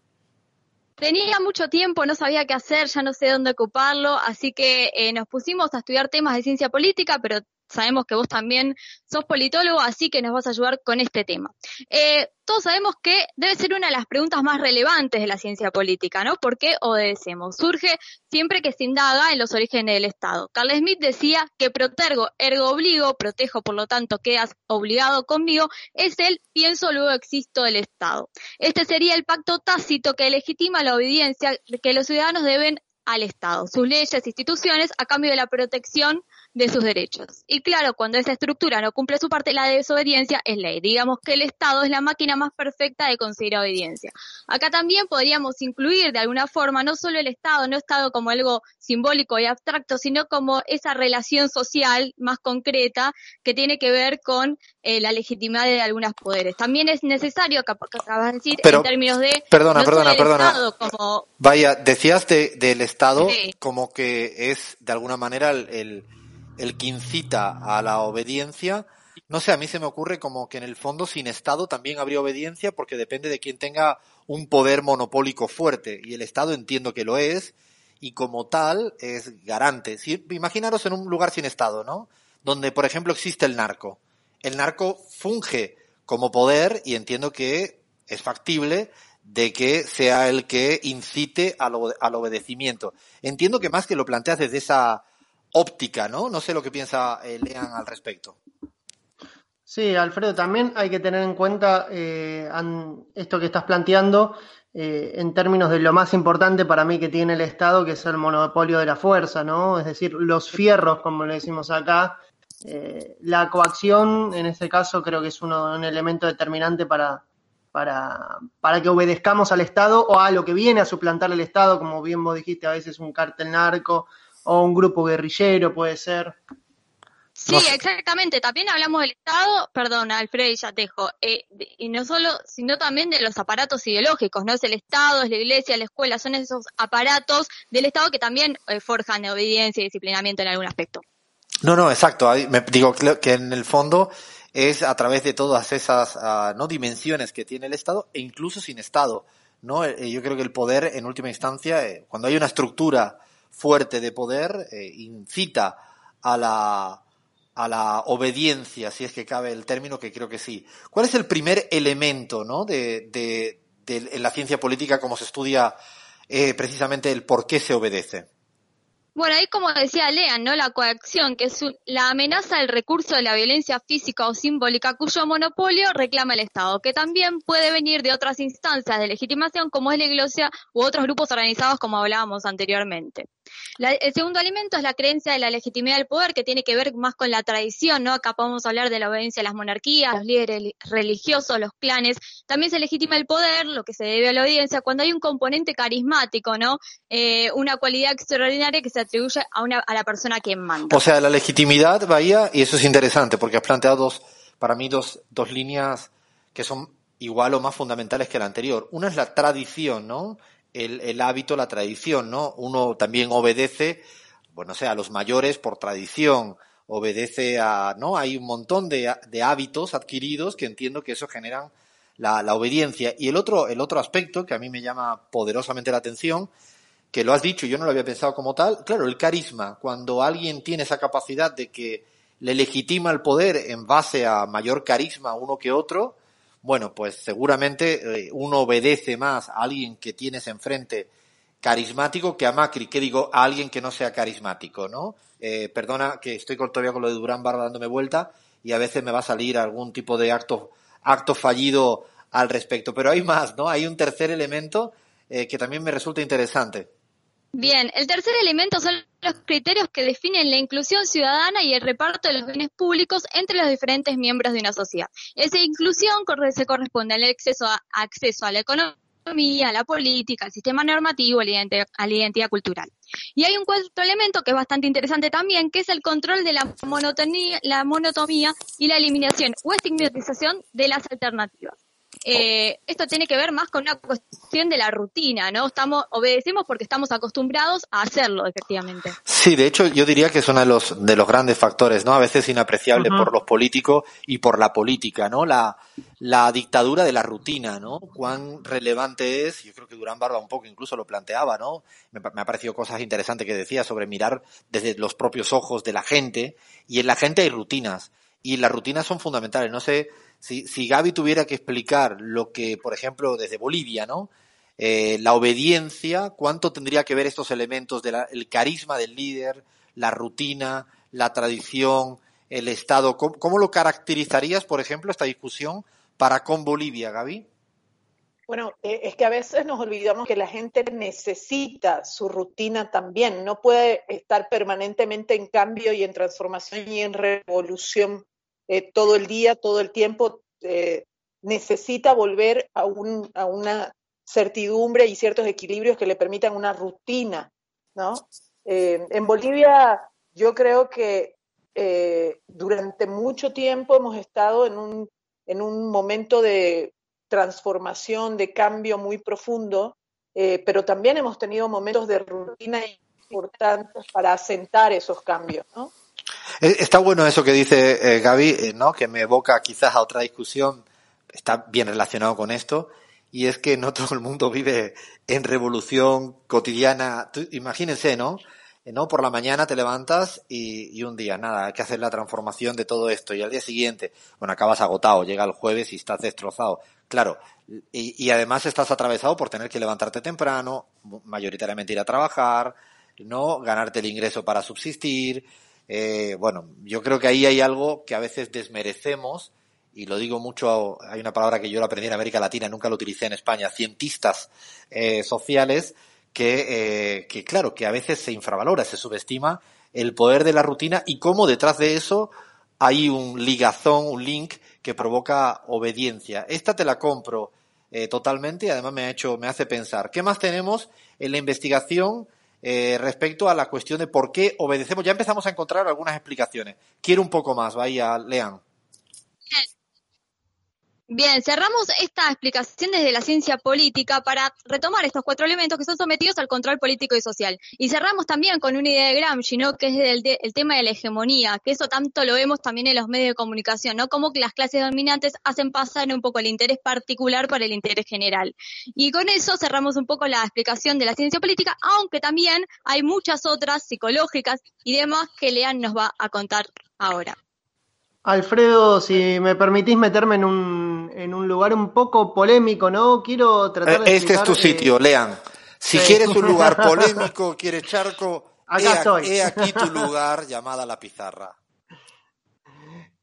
[SPEAKER 6] Tenía mucho tiempo, no sabía qué hacer, ya no sé dónde ocuparlo, así que eh, nos pusimos a estudiar temas de ciencia política, pero sabemos que vos también sos politólogo, así que nos vas a ayudar con este tema. Eh, todos sabemos que debe ser una de las preguntas más relevantes de la ciencia política, ¿no? ¿Por qué obedecemos? Surge siempre que se indaga en los orígenes del Estado. Carl Smith decía que protergo, ergo obligo, protejo, por lo tanto quedas obligado conmigo, es el pienso, luego existo del Estado. Este sería el pacto tácito que legitima la obediencia que los ciudadanos deben al Estado, sus leyes, instituciones, a cambio de la protección de sus derechos. Y claro, cuando esa estructura no cumple su parte, la desobediencia es ley. Digamos que el Estado es la máquina más perfecta de conseguir obediencia. Acá también podríamos incluir de alguna forma no solo el Estado, no Estado como algo simbólico y abstracto, sino como esa relación social más concreta que tiene que ver con eh, la legitimidad de algunos poderes. También es necesario, acabas de decir, en términos de...
[SPEAKER 1] Perdona, perdona, perdona. Vaya, decías del Estado como que es de alguna manera el el que incita a la obediencia. No sé, a mí se me ocurre como que en el fondo sin Estado también habría obediencia porque depende de quien tenga un poder monopólico fuerte y el Estado entiendo que lo es y como tal es garante. Si, imaginaros en un lugar sin Estado, ¿no? Donde, por ejemplo, existe el narco. El narco funge como poder y entiendo que es factible de que sea el que incite al, al obedecimiento. Entiendo que más que lo planteas desde esa óptica, ¿no? No sé lo que piensa eh, Lean al respecto.
[SPEAKER 5] Sí, Alfredo, también hay que tener en cuenta eh, esto que estás planteando eh, en términos de lo más importante para mí que tiene el Estado, que es el monopolio de la fuerza, ¿no? Es decir, los fierros, como le decimos acá. la coacción, en este caso, creo que es uno, un elemento determinante para, para, para que obedezcamos al Estado o a lo que viene a suplantar el Estado, como bien vos dijiste, a veces un cártel narco o un grupo guerrillero puede ser.
[SPEAKER 6] Sí, exactamente. También hablamos del Estado, perdón, Alfred ya dejo, eh, y no solo, sino también de los aparatos ideológicos, ¿no? Es el Estado, es la Iglesia, la escuela, son esos aparatos del Estado que también eh, forjan obediencia y disciplinamiento en algún aspecto.
[SPEAKER 1] No, no, exacto. Me digo que en el fondo es a través de todas esas ah, no dimensiones que tiene el Estado e incluso sin Estado, ¿no? Eh, yo creo que el poder, en última instancia, cuando hay una estructura fuerte de poder eh, incita a la, a la obediencia, si es que cabe el término, que creo que sí. ¿Cuál es el primer elemento ¿no? de, de, en la ciencia política como se estudia eh, precisamente el por qué se obedece?
[SPEAKER 6] Bueno, ahí como decía Lean, ¿no? La coacción, que es la amenaza del recurso de la violencia física o simbólica cuyo monopolio reclama el Estado, que también puede venir de otras instancias de legitimación como es la Iglesia u otros grupos organizados como hablábamos anteriormente el segundo alimento es la creencia de la legitimidad del poder, que tiene que ver más con la tradición, ¿no? Acá podemos hablar de la obediencia a las monarquías, los líderes religiosos, los clanes. También se legitima el poder, lo que se debe a la obediencia, cuando hay un componente carismático, ¿no? Eh, una cualidad extraordinaria que se atribuye a, una, a la persona que manda.
[SPEAKER 1] O sea, la legitimidad, Bahía, y eso es interesante, porque has planteado dos, para mí dos, dos líneas que son igual o más fundamentales que la anterior. Una es la tradición, ¿no? El, hábito, la tradición, ¿no? Uno también obedece, bueno, sea, a los mayores por tradición, obedece a, ¿no? Hay un montón de, de hábitos adquiridos que entiendo que eso generan la, la, obediencia. Y el otro, el otro aspecto que a mí me llama poderosamente la atención, que lo has dicho, yo no lo había pensado como tal, claro, el carisma, cuando alguien tiene esa capacidad de que le legitima el poder en base a mayor carisma uno que otro, bueno, pues seguramente eh, uno obedece más a alguien que tienes enfrente carismático que a Macri, que digo, a alguien que no sea carismático, ¿no? Eh, perdona que estoy todavía con lo de Durán Barba dándome vuelta y a veces me va a salir algún tipo de acto, acto fallido al respecto. Pero hay más, ¿no? Hay un tercer elemento eh, que también me resulta interesante.
[SPEAKER 6] Bien, el tercer elemento son los criterios que definen la inclusión ciudadana y el reparto de los bienes públicos entre los diferentes miembros de una sociedad. Esa inclusión se corresponde al acceso a, acceso a la economía, a la política, al sistema normativo, a la, identidad, cultural. Y hay un cuarto elemento que es bastante interesante también, que es el control de la monotonía, la monotomía y la eliminación o estigmatización de las alternativas. Eh, esto tiene que ver más con una cuestión de la rutina, ¿no? Estamos, obedecemos porque estamos acostumbrados a hacerlo, efectivamente.
[SPEAKER 1] Sí, de hecho, yo diría que es uno de los, de los grandes factores, ¿no? A veces inapreciable por los políticos y por la política, ¿no? La, la dictadura de la rutina, ¿no? Cuán relevante es, yo creo que Durán Barba un poco incluso lo planteaba, ¿no? Me, me ha parecido cosas interesantes que decía sobre mirar desde los propios ojos de la gente, y en la gente hay rutinas, y las rutinas son fundamentales. No sé, si, si Gaby tuviera que explicar lo que, por ejemplo, desde Bolivia, ¿no? Eh, la obediencia, cuánto tendría que ver estos elementos del el carisma del líder, la rutina, la tradición, el Estado. ¿Cómo, ¿Cómo, lo caracterizarías, por ejemplo, esta discusión para con Bolivia, Gaby?
[SPEAKER 8] Bueno, eh, es que a veces nos olvidamos que la gente necesita su rutina también, no puede estar permanentemente en cambio y en transformación y en revolución eh, todo el día, todo el tiempo. Eh, necesita volver a, un, a una certidumbre y ciertos equilibrios que le permitan una rutina, ¿no? Eh, en Bolivia yo creo que durante mucho tiempo hemos estado en un, en un momento de transformación, de cambio muy profundo, pero también hemos tenido momentos de rutina importantes para asentar esos cambios, ¿no?
[SPEAKER 1] Está bueno eso que dice eh, Gaby, eh, ¿no? Que me evoca quizás a otra discusión, está bien relacionado con esto, y es que no [LAUGHS] todo el mundo vive en revolución cotidiana. Tú, imagínense, ¿no? ¿no? Por la mañana te levantas y, y, un día, nada, hay que hacer la transformación de todo esto y al día siguiente, bueno, acabas agotado, llega el jueves y estás destrozado. Claro, y, y además estás atravesado por tener que levantarte temprano, mayoritariamente ir a trabajar, ¿no? Ganarte el ingreso para subsistir. Eh, bueno, yo creo que ahí hay algo que a veces desmerecemos y lo digo mucho, hay una palabra que yo lo aprendí en América Latina, nunca lo utilicé en España, cientistas eh, sociales, que, eh, que claro, que a veces se infravalora, se subestima el poder de la rutina y cómo detrás de eso hay un ligazón, un link que provoca obediencia. Esta te la compro eh, totalmente y además me ha hecho, me hace pensar. ¿Qué más tenemos en la investigación eh, respecto a la cuestión de por qué obedecemos? Ya empezamos a encontrar algunas explicaciones. Quiero un poco más, vaya, lean.
[SPEAKER 6] Bien, cerramos esta explicación desde la ciencia política para retomar estos cuatro elementos que son sometidos al control político y social. Y cerramos también con una idea de Gramsci, ¿no? que es el, tema de la hegemonía, que eso tanto lo vemos también en los medios de comunicación, ¿no? Como que las clases dominantes hacen pasar un poco el interés particular por el interés general. Y con eso cerramos un poco la explicación de la ciencia política, aunque también hay muchas otras psicológicas y demás que Lean nos va a contar ahora.
[SPEAKER 5] Alfredo, si me permitís meterme en un, en un lugar un poco polémico, ¿no? Quiero tratar de.
[SPEAKER 1] Este es tu sitio, Lean. Si sí. quieres un lugar [LAUGHS] polémico, quieres charco,
[SPEAKER 5] Acá
[SPEAKER 1] he,
[SPEAKER 5] estoy.
[SPEAKER 1] he aquí tu lugar llamada La Pizarra.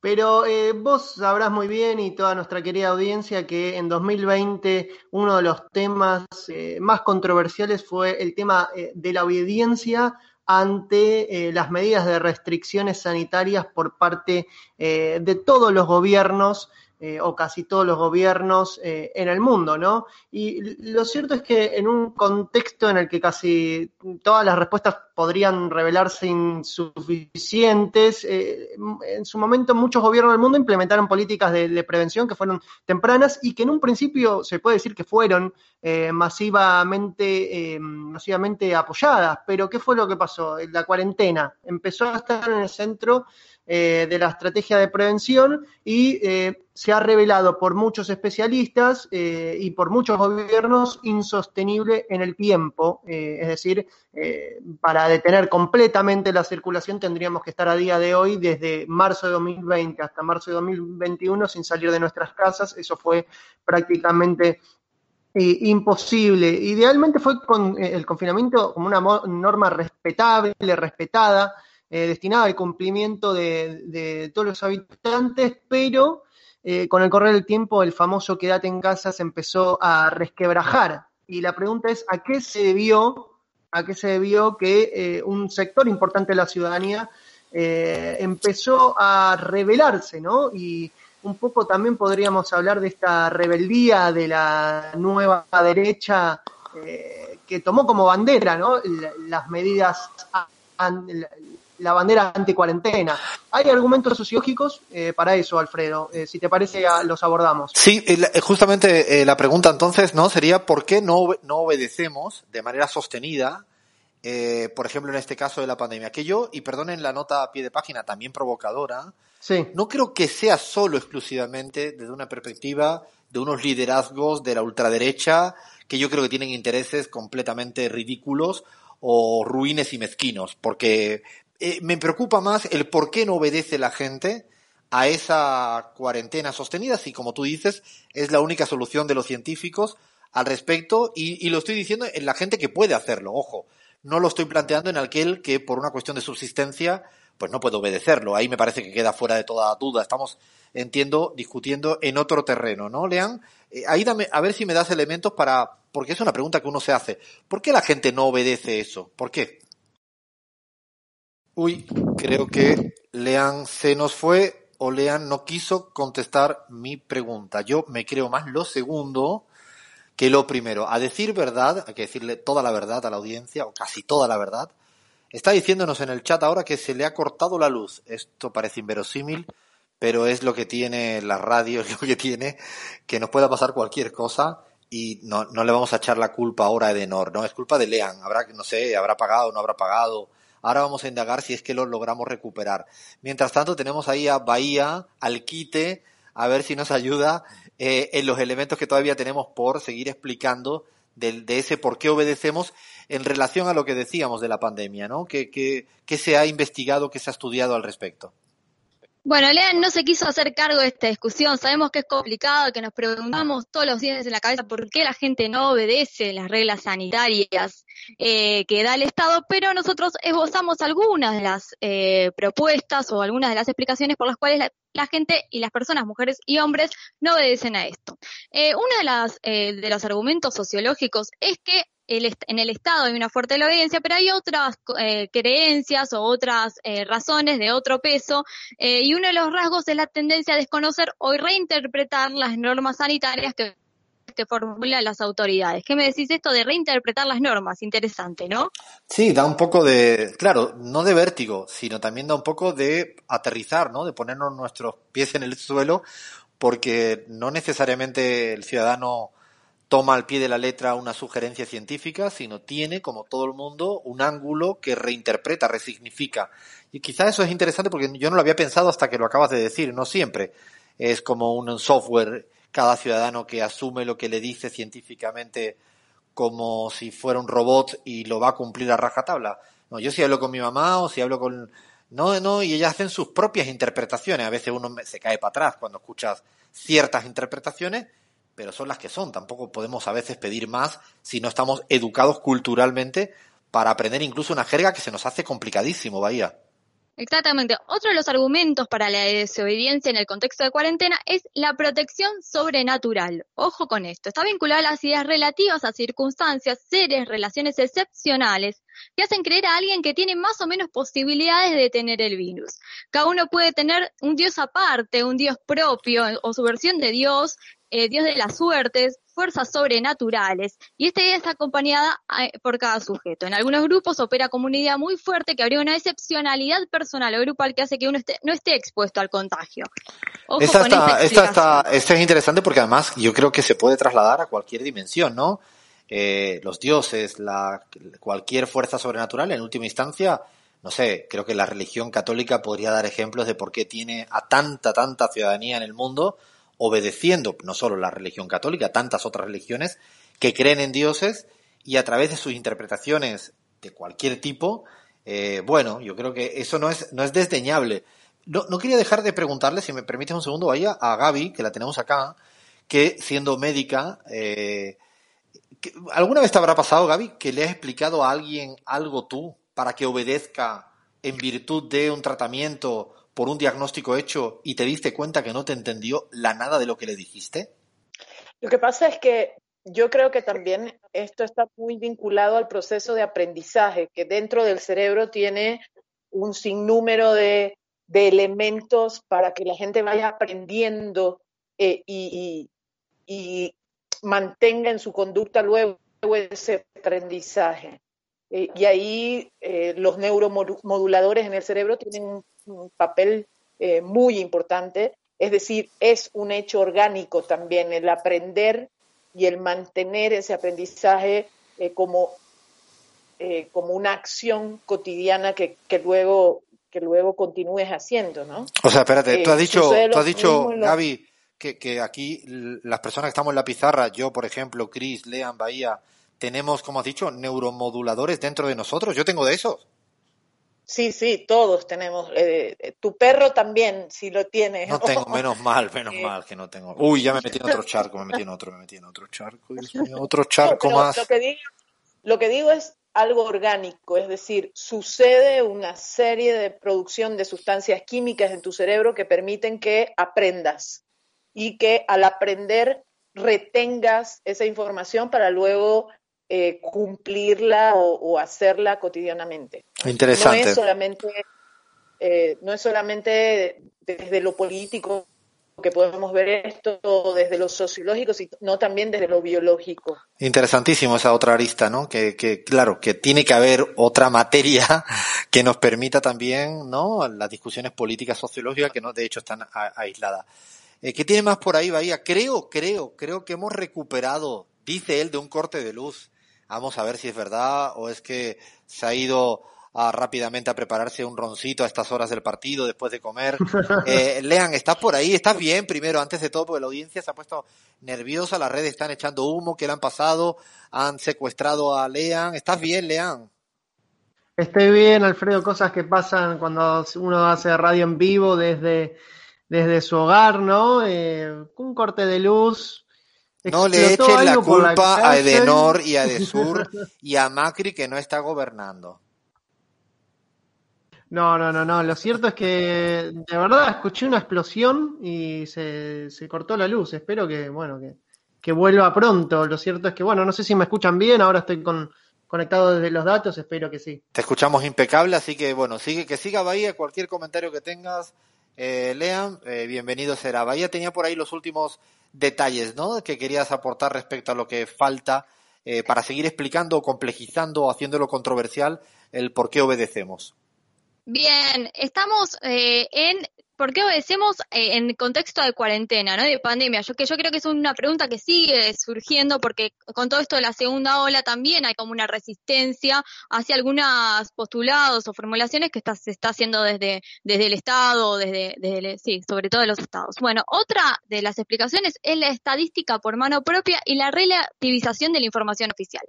[SPEAKER 5] Pero eh, vos sabrás muy bien y toda nuestra querida audiencia que en 2020 uno de los temas eh, más controversiales fue el tema eh, de la obediencia ante eh, las medidas de restricciones sanitarias por parte eh, de todos los gobiernos eh, o casi todos los gobiernos en el mundo, ¿no? Y lo cierto es que en un contexto en el que casi todas las respuestas podrían revelarse insuficientes, en su momento muchos gobiernos del mundo implementaron políticas de, de, prevención que fueron tempranas y que en un principio se puede decir que fueron masivamente, masivamente apoyadas, pero ¿qué fue lo que pasó? La cuarentena empezó a estar en el centro eh, de la estrategia de prevención y eh, se ha revelado por muchos especialistas eh, y por muchos gobiernos insostenible en el tiempo. es decir, para detener completamente la circulación tendríamos que estar a día de hoy desde marzo de 2020 hasta marzo de 2021 sin salir de nuestras casas. Eso fue prácticamente eh, imposible. Idealmente fue con eh, el confinamiento como una norma respetable, respetada, eh, destinada al cumplimiento de, todos los habitantes, pero eh, con el correr del tiempo el famoso quédate en casa se empezó a resquebrajar. Y la pregunta es, ¿a qué se debió, a qué se debió que un sector importante de la ciudadanía empezó a rebelarse, ¿no? Y un poco también podríamos hablar de esta rebeldía de la nueva derecha eh, que tomó como bandera ¿no? las medidas la bandera anti-cuarentena. Hay argumentos sociológicos eh, para eso, Alfredo. Eh, si te parece, los abordamos.
[SPEAKER 1] Sí, justamente la pregunta entonces no sería por qué no, no obedecemos de manera sostenida, por ejemplo, en este caso de la pandemia. Que yo, y perdonen la nota a pie de página también provocadora,
[SPEAKER 5] sí.
[SPEAKER 1] no creo que sea solo exclusivamente desde una perspectiva de unos liderazgos de la ultraderecha que yo creo que tienen intereses completamente ridículos o ruines y mezquinos, porque eh, me preocupa más el por qué no obedece la gente a esa cuarentena sostenida, si como tú dices, es la única solución de los científicos al respecto, y, lo estoy diciendo en la gente que puede hacerlo, ojo, no lo estoy planteando en aquel que por una cuestión de subsistencia pues no puede obedecerlo. Ahí me parece que queda fuera de toda duda. Estamos, entiendo, discutiendo en otro terreno, ¿no, Lean? Eh, ahí dame, a ver si me das elementos para, porque es una pregunta que uno se hace. ¿Por qué la gente no obedece eso? ¿Por qué? Uy, creo que Lean se nos fue o Lean no quiso contestar mi pregunta. Yo me creo más lo segundo que lo primero. A decir verdad, hay que decirle toda la verdad a la audiencia, o casi toda la verdad, Está diciéndonos en el chat ahora que se le ha cortado la luz. Esto parece inverosímil, pero es lo que tiene la radio, [LAUGHS] es lo que tiene, que nos pueda pasar cualquier cosa y no, no le vamos a echar la culpa ahora a Edenor, no, es culpa de Lean. Habrá, no sé, habrá pagado, no habrá pagado. Ahora vamos a indagar si es que lo logramos recuperar. Mientras tanto, tenemos ahí a Bahía, al quite, a ver si nos ayuda eh, en los elementos que todavía tenemos por seguir explicando de, de, ese por qué obedecemos en relación a lo que decíamos de la pandemia, ¿no? ¿Qué, qué, se ha investigado, qué se ha estudiado al respecto?
[SPEAKER 6] Bueno, Lean no se quiso hacer cargo de esta discusión. Sabemos que es complicado, que nos preguntamos todos los días en la cabeza por qué la gente no obedece las reglas sanitarias eh, que da el Estado, pero nosotros esbozamos algunas de las eh, propuestas o algunas de las explicaciones por las cuales la, gente y las personas, mujeres y hombres, no obedecen a esto. Eh, uno de, las, eh, de los argumentos sociológicos es que en el Estado hay una fuerte obediencia, pero hay otras eh, creencias o otras eh, razones de otro peso, eh, y uno de los rasgos es la tendencia a desconocer o reinterpretar las normas sanitarias que, que formulan las autoridades. ¿Qué me decís esto de reinterpretar las normas? Interesante, ¿no?
[SPEAKER 1] Sí, da un poco de, claro, no de vértigo, sino también da un poco de aterrizar, ¿no? De ponernos nuestros pies en el suelo, porque no necesariamente el ciudadano toma al pie de la letra una sugerencia científica, sino tiene, como todo el mundo, un ángulo que reinterpreta, resignifica. Y quizá eso es interesante porque yo no lo había pensado hasta que lo acabas de decir, no siempre. Es como un software, cada ciudadano que asume lo que le dice científicamente como si fuera un robot y lo va a cumplir a rajatabla. No, yo si hablo con mi mamá o si hablo con... No, no, y ellas hacen sus propias interpretaciones. A veces uno se cae para atrás cuando escuchas ciertas interpretaciones pero son las que son. Tampoco podemos a veces pedir más si no estamos educados culturalmente para aprender incluso una jerga que se nos hace complicadísimo, Bahía.
[SPEAKER 6] Exactamente. Otro de los argumentos para la desobediencia en el contexto de cuarentena es la protección sobrenatural. Ojo con esto. Está vinculada a las ideas relativas a circunstancias, seres, relaciones excepcionales que hacen creer a alguien que tiene más o menos posibilidades de tener el virus. Cada uno puede tener un Dios aparte, un Dios propio o su versión de Dios eh, Dios de las suertes, fuerzas sobrenaturales, y esta idea está acompañada eh, por cada sujeto. En algunos grupos opera como una idea muy fuerte que habría una excepcionalidad personal o grupal que hace que uno no esté expuesto al contagio.
[SPEAKER 1] esta, está, esta, esta, es interesante porque además yo creo que se puede trasladar a cualquier dimensión, ¿no? Eh, los dioses, la, cualquier fuerza sobrenatural, en última instancia, no sé, creo que la religión católica podría dar ejemplos de por qué tiene a tanta, tanta ciudadanía en el mundo obedeciendo no solo la religión católica, tantas otras religiones que creen en dioses y a través de sus interpretaciones de cualquier tipo, eh, bueno, yo creo que eso no es, no es desdeñable. No, no quería dejar de preguntarle, si me permites un segundo, vaya a Gaby, que la tenemos acá, que siendo médica, eh, ¿alguna vez te habrá pasado, Gaby, que le has explicado a alguien algo tú para que obedezca en virtud de un tratamiento por un diagnóstico hecho y te diste cuenta que no te entendió la nada de lo que le dijiste?
[SPEAKER 8] Lo que pasa es que yo creo que también esto está muy vinculado al proceso de aprendizaje, que dentro del cerebro tiene un sinnúmero de, de elementos para que la gente vaya aprendiendo eh, y, y, mantenga en su conducta luego ese aprendizaje. Eh, y ahí eh, los neuromoduladores en el cerebro tienen un, papel eh, muy importante, es decir, es un hecho orgánico también el aprender y el mantener ese aprendizaje como, como una acción cotidiana que, que luego que luego continúes haciendo, ¿no?
[SPEAKER 1] O sea, espérate, tú has dicho, tú has dicho, Gaby, que, que, aquí las personas que estamos en la pizarra, yo, por ejemplo, Chris, Lean, Bahía, tenemos, como has dicho, neuromoduladores dentro de nosotros. Yo tengo de esos.
[SPEAKER 8] Sí, sí, todos tenemos. Eh, tu perro también, si lo tiene.
[SPEAKER 1] No tengo, [LAUGHS] menos mal, menos mal que no tengo. Uy, ya me metí en otro charco, me metí en otro, me metí en otro charco, otro charco más.
[SPEAKER 8] Lo que, digo, lo que digo es algo orgánico, es decir, sucede una serie de producción de sustancias químicas en tu cerebro que permiten que aprendas y que al aprender retengas esa información para luego eh, cumplirla o, hacerla cotidianamente.
[SPEAKER 1] Interesante.
[SPEAKER 8] No es solamente, eh, no es solamente desde lo político que podemos ver esto desde lo sociológico, sino también desde lo biológico.
[SPEAKER 1] Interesantísimo esa otra arista, ¿no? Que, que, claro, que tiene que haber otra materia [LAUGHS] que nos permita también, ¿no? Las discusiones políticas sociológicas que no, de hecho, están aisladas. Eh, ¿Qué tiene más por ahí, Bahía? Creo, creo, creo que hemos recuperado, dice él, de un corte de luz Vamos a ver si es verdad o es que se ha ido a, rápidamente a prepararse un roncito a estas horas del partido después de comer. [LAUGHS] Eh, Lean, ¿estás por ahí? ¿Estás bien primero, antes de todo? Porque la audiencia se ha puesto nerviosa, las redes están echando humo, ¿qué le han pasado? Han secuestrado a Lean. ¿Estás bien, Lean?
[SPEAKER 5] Estoy bien, Alfredo, cosas que pasan cuando uno hace radio en vivo desde, desde su hogar, ¿no? Eh, un corte de luz,
[SPEAKER 1] no le echen la culpa a Edenor y a [LAUGHS] Desur y a Macri que no está gobernando.
[SPEAKER 5] No, no, no, no. Lo cierto es que de verdad escuché una explosión y se, se cortó la luz. Espero que, bueno, que, que, vuelva pronto. Lo cierto es que, bueno, no sé si me escuchan bien. Ahora estoy con, conectado desde los datos. Espero que sí.
[SPEAKER 1] Te escuchamos impecable, así que, bueno, sigue, que siga Bahía. Cualquier comentario que tengas, eh, lean. Eh, bienvenido será. Bahía tenía por ahí los últimos detalles ¿no? que querías aportar respecto a lo que falta eh, para seguir explicando, complejizando haciéndolo controversial el por qué obedecemos.
[SPEAKER 6] Bien, estamos eh, en ¿por qué obedecemos eh, en contexto de cuarentena, ¿no? de pandemia? Yo, que yo creo que es una pregunta que sigue surgiendo porque con todo esto de la segunda ola también hay como una resistencia hacia algunos postulados o formulaciones que está, se está haciendo desde, desde el Estado, desde, sí, sobre todo de los Estados. Bueno, otra de las explicaciones es la estadística por mano propia y la relativización de la información oficial.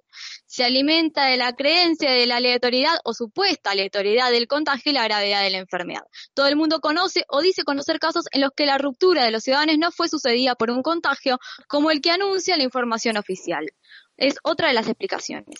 [SPEAKER 6] Se alimenta de la creencia de la aleatoriedad o supuesta aleatoriedad del contagio y la gravedad de la enfermedad. Todo el mundo conoce o dice conocer casos en los que la ruptura de los ciudadanos no fue sucedida por un contagio como el que anuncia la información oficial. Es otra de las explicaciones.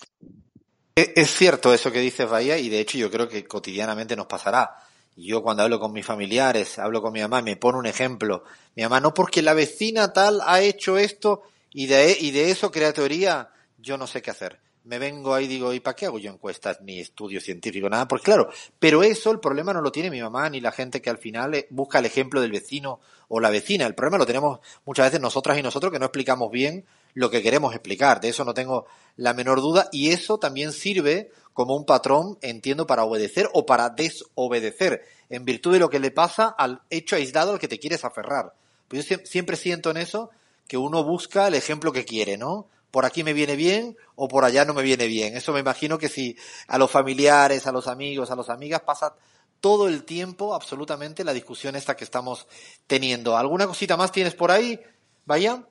[SPEAKER 1] E, es cierto eso que dices, Bahía, y de hecho yo creo que cotidianamente nos pasará. Yo cuando hablo con mis familiares, hablo con mi mamá, me pone un ejemplo. Mi mamá, no porque la vecina tal ha hecho esto y de, y de eso crea teoría, yo no sé qué hacer me vengo ahí y digo, ¿y para qué hago yo encuestas ni estudio científico? Nada, pues claro, pero eso el problema no lo tiene mi mamá ni la gente que al final eh, busca el ejemplo del vecino o la vecina. El problema lo tenemos muchas veces nosotras y nosotros que no explicamos bien lo que queremos explicar. De eso no tengo la menor duda y eso también sirve como un patrón, entiendo, para obedecer o para desobedecer, en virtud de lo que le pasa al hecho aislado al que te quieres aferrar. Pues yo siempre siento en eso que uno busca el ejemplo que quiere, ¿no? Por aquí me viene bien o por allá no me viene bien. Eso me imagino que si a los familiares, a los amigos, a las amigas pasa todo el tiempo absolutamente la discusión esta que estamos teniendo. ¿Alguna cosita más tienes por ahí? Vaya.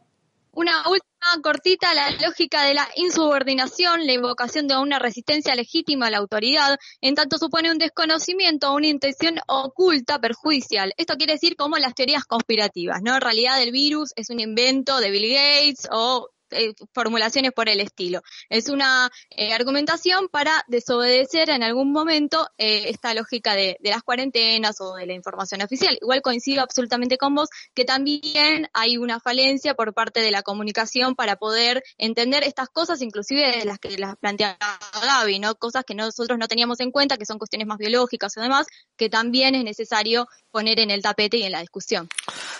[SPEAKER 6] Una última cortita, la lógica de la insubordinación, la invocación de una resistencia legítima a la autoridad, en tanto supone un desconocimiento una intención oculta perjudicial. Esto quiere decir como las teorías conspirativas, ¿no? En realidad el virus es un invento de Bill Gates o eh, formulaciones por el estilo. Es una eh, argumentación para desobedecer en algún momento eh, esta lógica de, las cuarentenas o de la información oficial. Igual coincido absolutamente con vos que también hay una falencia por parte de la comunicación para poder entender estas cosas, inclusive las que las plantea Gaby, ¿no? Cosas que nosotros no teníamos en cuenta, que son cuestiones más biológicas o demás, que también es necesario poner en el tapete y en la discusión.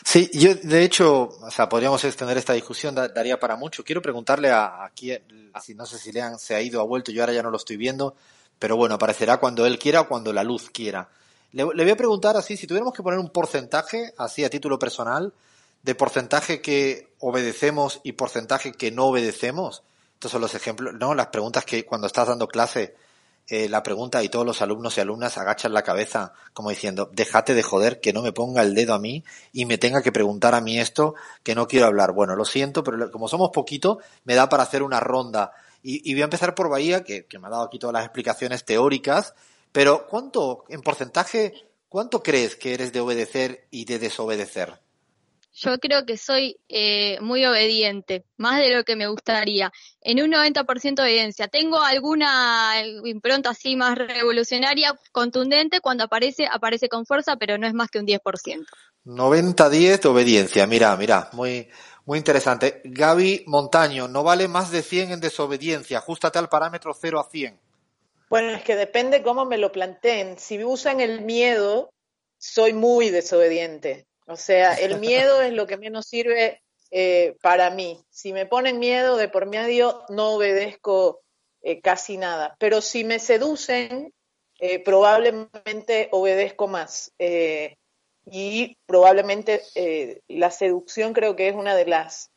[SPEAKER 1] Sí, yo de hecho, o sea, podríamos extender esta discusión, da- daría para mucho. Quiero preguntarle a aquí, si no sé si Lean se ha ido, ha vuelto, yo ahora ya no lo estoy viendo, pero bueno, aparecerá cuando él quiera o cuando la luz quiera. Le, le voy a preguntar así, si tuviéramos que poner un porcentaje, así a título personal, de porcentaje que obedecemos y porcentaje que no obedecemos. Estos son los ejemplos, ¿no? Las preguntas que cuando estás dando clase, eh, la pregunta y todos los alumnos y alumnas agachan la cabeza como diciendo, déjate de joder, que no me ponga el dedo a mí y me tenga que preguntar a mí esto que no quiero hablar. Bueno, lo siento, pero como somos poquito, me da para hacer una ronda. Y, voy a empezar por Bahía, que, que me ha dado aquí todas las explicaciones teóricas, pero ¿cuánto, en porcentaje, cuánto crees que eres de obedecer y de desobedecer?
[SPEAKER 6] Yo creo que soy eh, muy obediente, más de lo que me gustaría. En un 90% de obediencia. Tengo alguna impronta así más revolucionaria, contundente, cuando aparece, aparece con fuerza, pero no es más que un 10%.
[SPEAKER 1] 90-10 de obediencia, mira, mira, muy, muy interesante. Gaby Montaño, no vale más de 100 en desobediencia, ajustate al parámetro 0 a 100.
[SPEAKER 8] Bueno, es que depende cómo me lo planteen. Si usan el miedo, soy muy desobediente. O sea, el miedo es lo que menos sirve eh, para mí. Si me ponen miedo de por medio, no obedezco eh, casi nada. Pero si me seducen, eh, probablemente obedezco más. Eh, y probablemente eh, la seducción creo que es una de las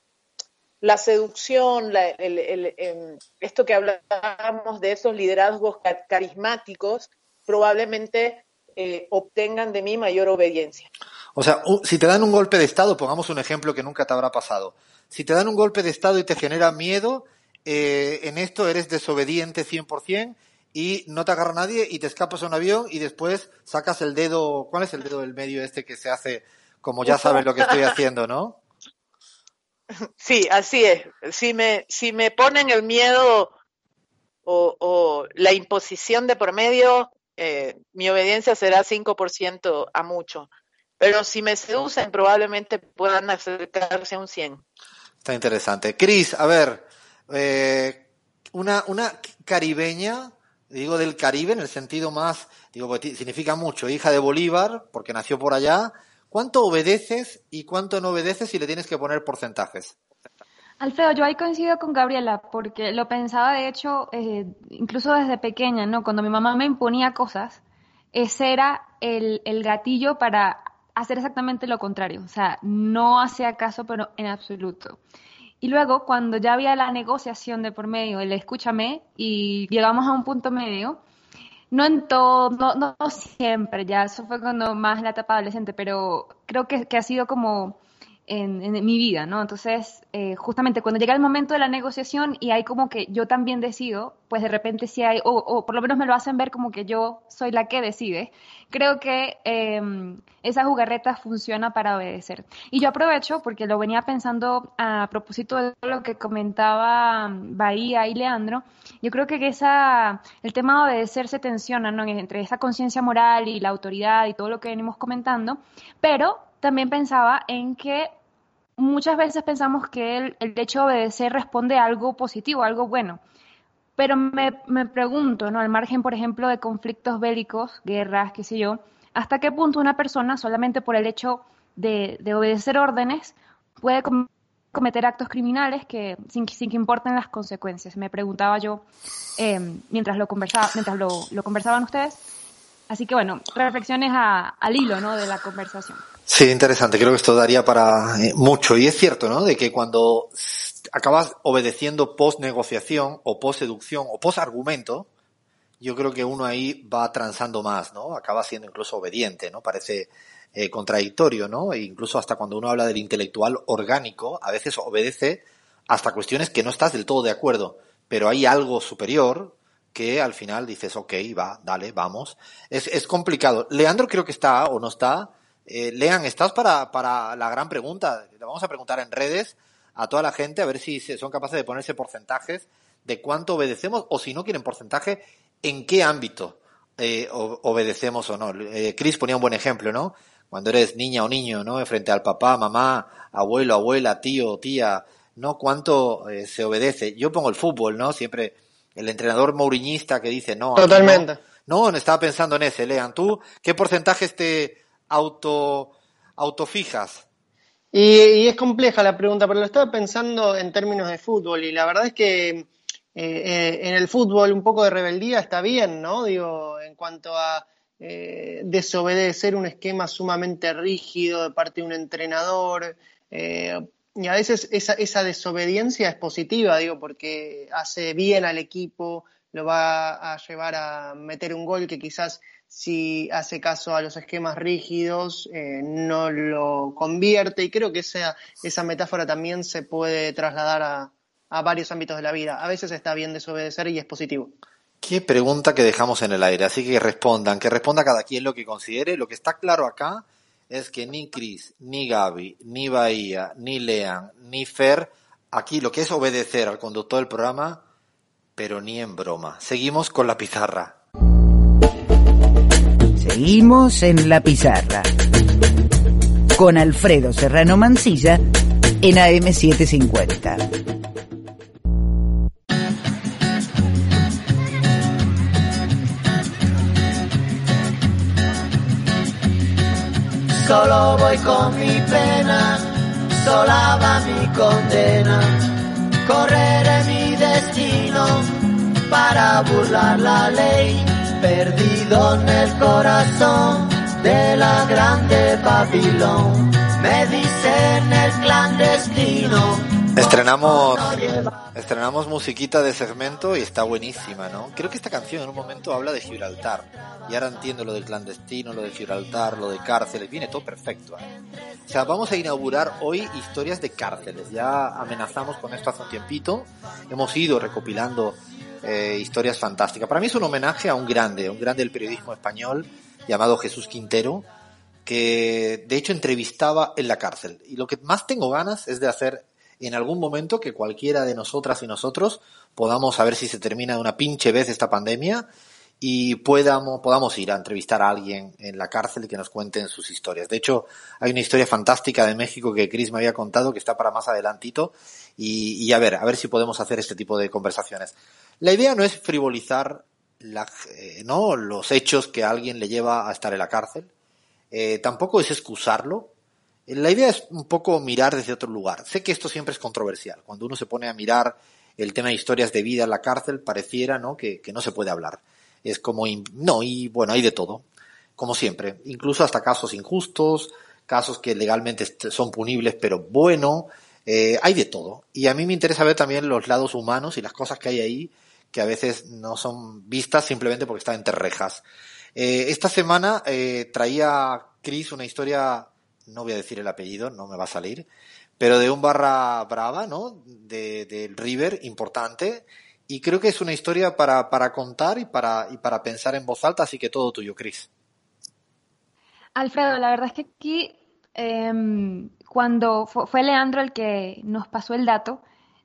[SPEAKER 8] la seducción, la, el, el, el, esto que hablábamos de esos liderazgos carismáticos, probablemente eh, obtengan de mí mayor obediencia.
[SPEAKER 1] O sea, si te dan un golpe de Estado, pongamos un ejemplo que nunca te habrá pasado. Si te dan un golpe de Estado y te genera miedo, eh, en esto eres desobediente 100% y no te agarra nadie y te escapas a un avión y después sacas el dedo, ¿cuál es el dedo del medio este que se hace como ya sabes lo que estoy haciendo, ¿no? [LAUGHS]
[SPEAKER 8] Sí, así es. Si me, si me ponen el miedo o, o la imposición de por medio, eh, mi obediencia será 5% a mucho. Pero si me seducen, probablemente puedan acercarse a un 100.
[SPEAKER 1] Está interesante. Cris, a ver, eh, una, una caribeña, digo del Caribe en el sentido más, digo, porque significa mucho, hija de Bolívar, porque nació por allá. ¿Cuánto obedeces y cuánto no obedeces si le tienes que poner porcentajes?
[SPEAKER 7] Alfredo, yo ahí coincido con Gabriela, porque lo pensaba de hecho, eh, incluso desde pequeña, ¿no? Cuando mi mamá me imponía cosas, ese era el, el gatillo para hacer exactamente lo contrario. O sea, no hacía caso, pero en absoluto. Y luego, cuando ya había la negociación de por medio, el escúchame, y llegamos a un punto medio, no en todo, no, no, siempre, ya eso fue cuando más la etapa adolescente, pero creo que ha sido como en, en, mi vida, ¿no? Entonces, eh, justamente cuando llega el momento de la negociación y hay como que yo también decido, pues de repente sí hay, o, o por lo menos me lo hacen ver como que yo soy la que decide, creo que eh, esa jugarreta funciona para obedecer. Y yo aprovecho, porque lo venía pensando a propósito de lo que comentaba Bahía y Leandro, yo creo que esa, el tema de obedecer se tensiona, ¿no? Entre esa conciencia moral y la autoridad y todo lo que venimos comentando, pero también pensaba en que muchas veces pensamos que el, hecho de obedecer responde a algo positivo, a algo bueno. Pero me, me, pregunto, ¿no? Al margen, por ejemplo, de conflictos bélicos, guerras, qué sé yo, ¿hasta qué punto una persona, solamente por el hecho de, de obedecer órdenes, puede com cometer actos criminales que, sin, sin, que importen las consecuencias? Me preguntaba yo eh, mientras, lo, conversaba, mientras lo, conversaban ustedes. Así que bueno, reflexiones al hilo ¿no? de la conversación.
[SPEAKER 1] Sí, interesante. Creo que esto daría para eh, mucho. Y es cierto, ¿no? De que cuando acabas obedeciendo post negociación o post seducción o post argumento, yo creo que uno ahí va transando más, ¿no? Acaba siendo incluso obediente, ¿no? Parece eh, contradictorio, ¿no? E incluso hasta cuando uno habla del intelectual orgánico, a veces obedece hasta cuestiones que no estás del todo de acuerdo, pero hay algo superior que al final dices, ok, va, dale, vamos. Es, es complicado. Leandro creo que está o no está. Eh, Lean, ¿estás para, para la gran pregunta? Le vamos a preguntar en redes a toda la gente a ver si son capaces de ponerse porcentajes de cuánto obedecemos o si no quieren porcentaje, en qué ámbito eh, obedecemos o no. Eh, Chris ponía un buen ejemplo, ¿no? Cuando eres niña o niño, ¿no? Frente al papá, mamá, abuelo, abuela, tío, tía, ¿no? ¿Cuánto eh, se obedece? Yo pongo el fútbol, ¿no? Siempre el entrenador mauriñista que dice, no.
[SPEAKER 5] Totalmente.
[SPEAKER 1] No, no, estaba pensando en ese, Lean. ¿Tú qué porcentajes te auto, autofijas?
[SPEAKER 5] Y, es compleja la pregunta, pero lo estaba pensando en términos de fútbol y la verdad es que eh, eh, en el fútbol un poco de rebeldía está bien, ¿no? Digo, en cuanto a eh, desobedecer un esquema sumamente rígido de parte de un entrenador. y a veces esa, esa desobediencia es positiva, digo, porque hace bien al equipo, lo va a llevar a meter un gol que quizás si hace caso a los esquemas rígidos, eh, no lo convierte y creo que esa, esa metáfora también se puede trasladar a, a varios ámbitos de la vida. A veces está bien desobedecer y es positivo.
[SPEAKER 1] Qué pregunta que dejamos en el aire, así que respondan, que responda cada quien lo que considere. Lo que está claro acá es que ni Chris, ni Gaby, ni Bahía, ni Lean, ni Fer, aquí lo que es obedecer al conductor del programa, pero ni en broma. Seguimos con la pizarra.
[SPEAKER 3] Seguimos en la pizarra. Con Alfredo Serrano Mancilla en AM750.
[SPEAKER 9] Solo voy con mi pena, sola va mi condena. Correré mi destino para burlar la ley perdido en el corazón de la grande Babilón. Me dicen el clandestino.
[SPEAKER 1] Estrenamos, estrenamos musiquita de segmento y está buenísima, ¿no? Creo que esta canción en un momento habla de Gibraltar. Y ahora entiendo lo del clandestino, lo de Gibraltar, lo de cárceles. Viene todo perfecto. ¿eh? O sea, vamos a inaugurar hoy historias de cárceles. Ya amenazamos con esto hace un tiempito. Hemos ido recopilando eh, historias fantásticas. Para mí es un homenaje a un grande, un grande del periodismo español llamado Jesús Quintero, que de hecho entrevistaba en la cárcel. Y lo que más tengo ganas es de hacer en algún momento que cualquiera de nosotras y nosotros podamos saber si se termina de una pinche vez esta pandemia y podamos, podamos ir a entrevistar a alguien en la cárcel y que nos cuenten sus historias. De hecho, hay una historia fantástica de México que Chris me había contado que está para más adelantito y, y a ver, a ver si podemos hacer este tipo de conversaciones. La idea no es frivolizar la, eh, ¿no? los hechos que alguien le lleva a estar en la cárcel. Eh, tampoco es excusarlo. La idea es un poco mirar desde otro lugar. Sé que esto siempre es controversial. Cuando uno se pone a mirar el tema de historias de vida en la cárcel, pareciera ¿no? Que, que no se puede hablar. Es como, no, y bueno, hay de todo. Como siempre. Incluso hasta casos injustos, casos que legalmente son punibles, pero bueno, eh, hay de todo. Y a mí me interesa ver también los lados humanos y las cosas que hay ahí que a veces no son vistas simplemente porque están entre rejas. Eh, esta semana eh, traía Chris una historia, no voy a decir el apellido, no me va a salir, pero de un barra brava, ¿no? De, del River, importante. Y creo que es una historia para, para contar y para, y para pensar en voz alta, así que todo tuyo, Chris.
[SPEAKER 7] Alfredo, la verdad es que aquí, eh, cuando fue Leandro el que nos pasó el dato,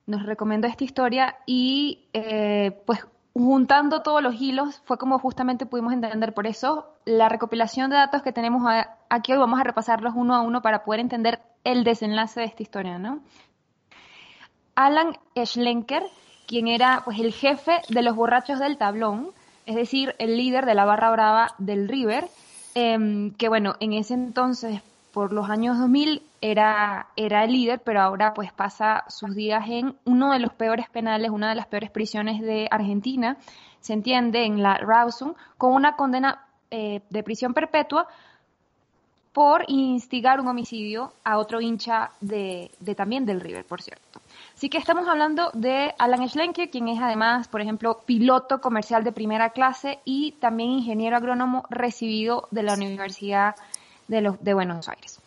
[SPEAKER 7] nos recomendó esta historia y eh, pues juntando todos los hilos fue como justamente pudimos entender. Por eso la recopilación de datos que tenemos aquí hoy vamos a repasarlos uno a uno para poder entender el desenlace de esta historia, ¿no? Alan Schlenker, quien era pues el jefe de los borrachos del tablón, es decir, el líder de la barra brava del River, em, que bueno, en ese entonces, por los años 2000, era, era el líder, pero ahora pues pasa sus días en uno de los peores penales, una de las peores prisiones de Argentina, se entiende, en la Rawson, con una condena eh, de prisión perpetua por instigar un homicidio a otro hincha de, de, también del River, por cierto. Así que estamos hablando de Alan Schlenker, quien es además, por ejemplo, piloto comercial de primera clase y también ingeniero agrónomo recibido de la Universidad de, los, de Buenos Aires.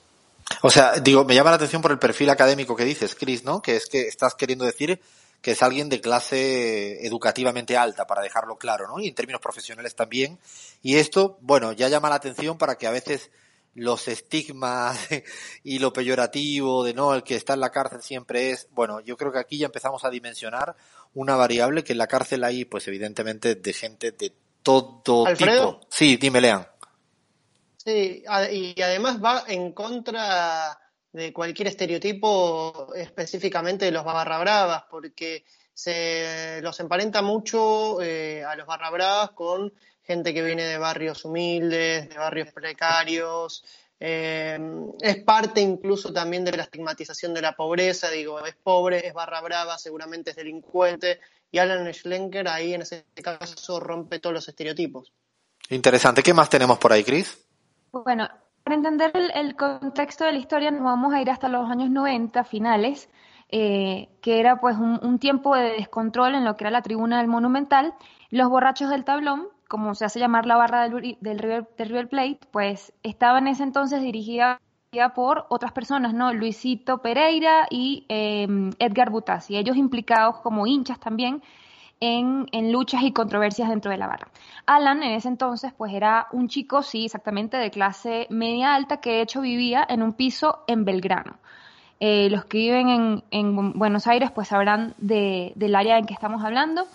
[SPEAKER 1] O sea, digo, me llama la atención por el perfil académico que dices, Chris, ¿no? Que es que estás queriendo decir que es alguien de clase educativamente alta, para dejarlo claro, ¿no? Y en términos profesionales también. Y esto, bueno, ya llama la atención para que a veces los estigmas [LAUGHS] y lo peyorativo de no, el que está en la cárcel siempre es, bueno, yo creo que aquí ya empezamos a dimensionar una variable que en la cárcel hay, pues evidentemente, de gente de todo tipo. Sí, dime, Lean.
[SPEAKER 5] Sí, y además va en contra de cualquier estereotipo específicamente de los barra bravas, porque se los emparenta mucho eh, a los barra bravas con gente que viene de barrios humildes, de barrios precarios, Eh, es parte incluso también de la estigmatización de la pobreza, digo, es pobre, es barra brava, seguramente es delincuente, y Alan Schlenker ahí en ese caso rompe todos los estereotipos.
[SPEAKER 1] Interesante. ¿Qué más tenemos por ahí, Cris?
[SPEAKER 7] Bueno, para entender el, el, contexto de la historia nos vamos a ir hasta los años 90, finales, eh, que era pues un, un, tiempo de descontrol en lo que era la tribuna del Monumental. Los borrachos del tablón, como se hace llamar la barra del, del, River, River Plate, pues estaba en ese entonces dirigida por otras personas, ¿no? Luisito Pereira y eh, Edgar Butasi, ellos implicados como hinchas también en, en, luchas y controversias dentro de la barra. Alan en ese entonces pues era un chico, sí, exactamente de clase media alta que de hecho vivía en un piso en Belgrano. Eh, los que viven en, en, Buenos Aires pues sabrán de, del área en que estamos hablando.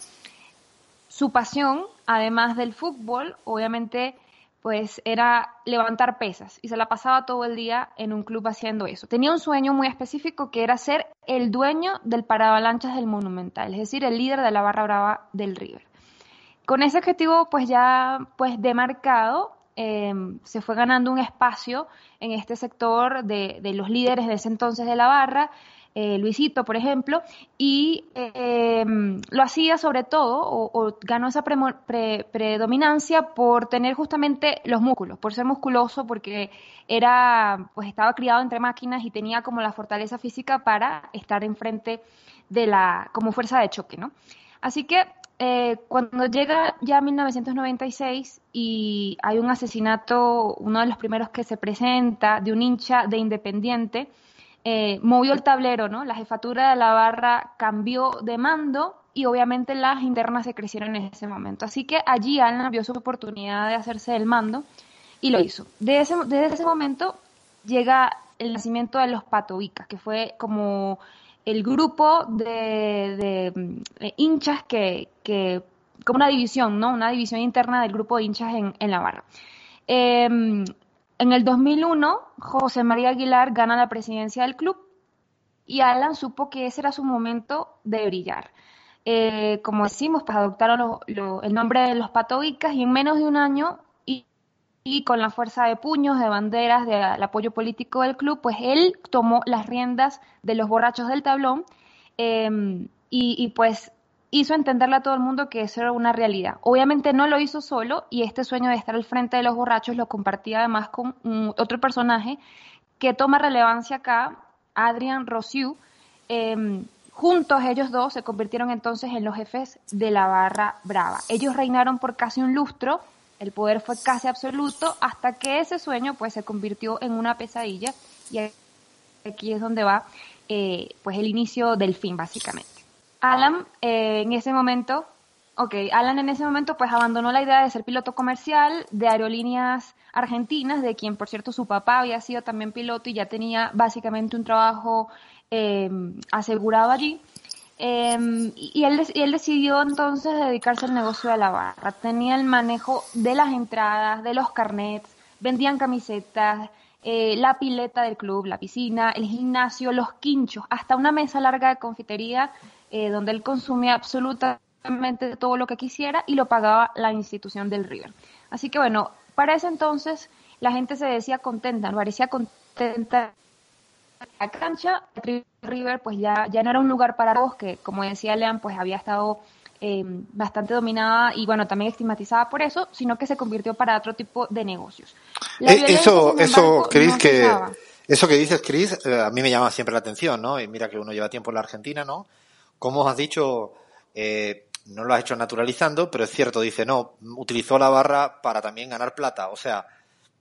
[SPEAKER 7] Su pasión, además del fútbol, obviamente pues era levantar pesas y se la pasaba todo el día en un club haciendo eso. Tenía un sueño muy específico que era ser el dueño del paravalanchas del Monumental, es decir, el líder de la barra brava del River. Con ese objetivo pues ya pues demarcado, eh, se fue ganando un espacio en este sector de, de los líderes de ese entonces de la barra, eh, Luisito, por ejemplo, y eh, lo hacía sobre todo, o, o ganó esa pre, predominancia por tener justamente los músculos, por ser musculoso, porque era, pues estaba criado entre máquinas y tenía como la fortaleza física para estar enfrente de la, como fuerza de choque, ¿no? Así que eh, cuando llega ya 1996 y hay un asesinato, uno de los primeros que se presenta, de un hincha de Independiente, eh, movió el tablero, ¿no? La jefatura de la barra cambió de mando y obviamente las internas se crecieron en ese momento. Así que allí Alan vio su oportunidad de hacerse del mando y lo hizo. Desde ese, desde ese momento llega el nacimiento de los Patovicas, que fue como el grupo de, de, de hinchas que, que, como una división, ¿no? Una división interna del grupo de hinchas en, en la barra. Eh, en el 2001, José María Aguilar gana la presidencia del club y Alan supo que ese era su momento de brillar. Eh, como decimos, pues adoptaron el nombre de los Patovicas y en menos de un año y, con la fuerza de puños, de banderas, del de apoyo político del club, pues él tomó las riendas de los borrachos del tablón y, y pues hizo entenderle a todo el mundo que eso era una realidad. Obviamente no lo hizo solo y este sueño de estar al frente de los borrachos lo compartía además con otro personaje que toma relevancia acá, Adrian Rossiu. Eh, juntos ellos dos se convirtieron entonces en los jefes de la barra brava. Ellos reinaron por casi un lustro, el poder fue casi absoluto hasta que ese sueño pues se convirtió en una pesadilla y aquí es donde va eh, pues el inicio del fin básicamente. Alan eh, en ese momento, ok, Alan en ese momento pues abandonó la idea de ser piloto comercial de aerolíneas argentinas, de quien por cierto su papá había sido también piloto y ya tenía básicamente un trabajo eh, asegurado allí. Eh, y, él, y él decidió entonces dedicarse al negocio de la barra. Tenía el manejo de las entradas, de los carnets, vendían camisetas, eh, la pileta del club, la piscina, el gimnasio, los quinchos, hasta una mesa larga de confitería eh, donde él consumía absolutamente todo lo que quisiera y lo pagaba la institución del River. Así que bueno, para ese entonces la gente se decía contenta, parecía contenta la cancha, River pues ya, ya no era un lugar para vos que como decía Lean pues había estado eh, bastante dominada y bueno también estigmatizada por eso, sino que se convirtió para otro tipo de negocios.
[SPEAKER 1] Eh, eso, eso, Cris, no que eso que dices, Cris, eh, a mí me llama siempre la atención, ¿no? Y mira que uno lleva tiempo en la Argentina, ¿no? Como has dicho, eh, no lo has hecho naturalizando, pero es cierto, dice, no, utilizó la barra para también ganar plata. O sea,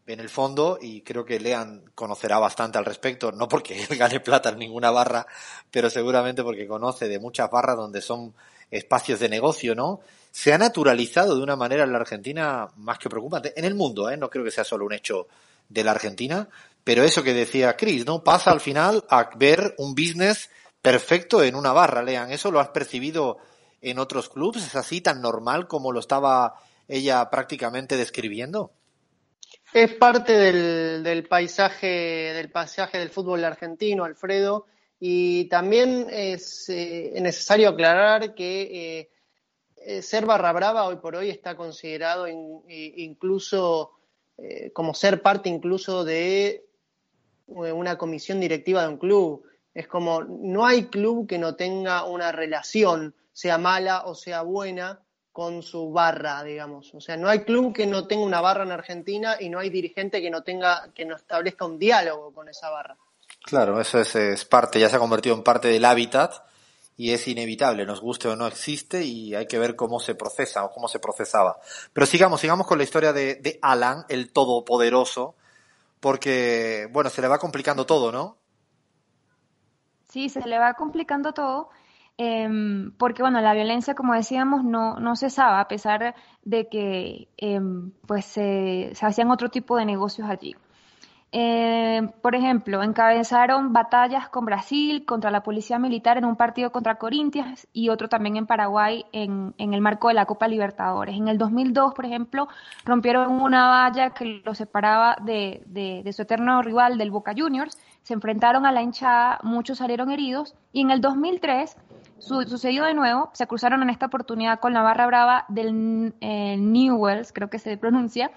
[SPEAKER 1] en el fondo, y creo que Lean conocerá bastante al respecto, no porque él [LAUGHS] gane plata en ninguna barra, pero seguramente porque conoce de muchas barras donde son espacios de negocio, ¿no? Se ha naturalizado de una manera en la Argentina más que preocupante. En el mundo, ¿eh? No creo que sea solo un hecho de la Argentina, pero eso que decía Chris, ¿no? Pasa al final a ver un business perfecto en una barra, Lean. ¿Eso lo has percibido en otros clubes? ¿Es así tan normal como lo estaba ella prácticamente describiendo?
[SPEAKER 5] Es parte del, del paisaje, del paisaje del fútbol argentino, Alfredo, y también es eh, necesario aclarar que eh, ser barra brava hoy por hoy está considerado in, incluso eh, como ser parte incluso de una comisión directiva de un club. Es como, no hay club que no tenga una relación, sea mala o sea buena, con su barra, digamos. O sea, no hay club que no tenga una barra en Argentina y no hay dirigente que no tenga, que no establezca un diálogo con esa barra.
[SPEAKER 1] Claro, eso es, parte, ya se ha convertido en parte del hábitat y es inevitable, nos guste o no existe y hay que ver cómo se procesa o cómo se procesaba. Pero sigamos, sigamos con la historia de, de Alan, el todopoderoso, porque, bueno, se le va complicando todo, ¿no?
[SPEAKER 7] Sí, se le va complicando todo, em, porque, bueno, la violencia, como decíamos, no, no cesaba, a pesar de que, em, pues, se hacían otro tipo de negocios allí. Eh, por ejemplo, encabezaron batallas con Brasil, contra la policía militar en un partido contra Corinthians y otro también en Paraguay en, el marco de la Copa Libertadores. En el 2002, por ejemplo, rompieron una valla que los separaba de, de su eterno rival del Boca Juniors, se enfrentaron a la hinchada, muchos salieron heridos y en el 2003 sucedió de nuevo, se cruzaron en esta oportunidad con la barra brava del eh, Newells, creo que se pronuncia,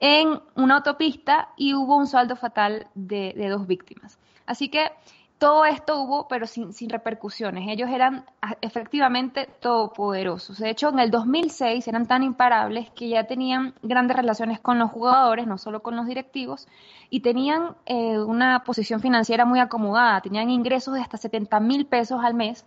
[SPEAKER 7] en una autopista y hubo un saldo fatal de, dos víctimas. Así que todo esto hubo, pero sin, repercusiones. Ellos eran ah, efectivamente todopoderosos. De hecho, en el 2006 eran tan imparables que ya tenían grandes relaciones con los jugadores, no solo con los directivos, y tenían eh, una posición financiera muy acomodada. Tenían ingresos de hasta 70 mil pesos al mes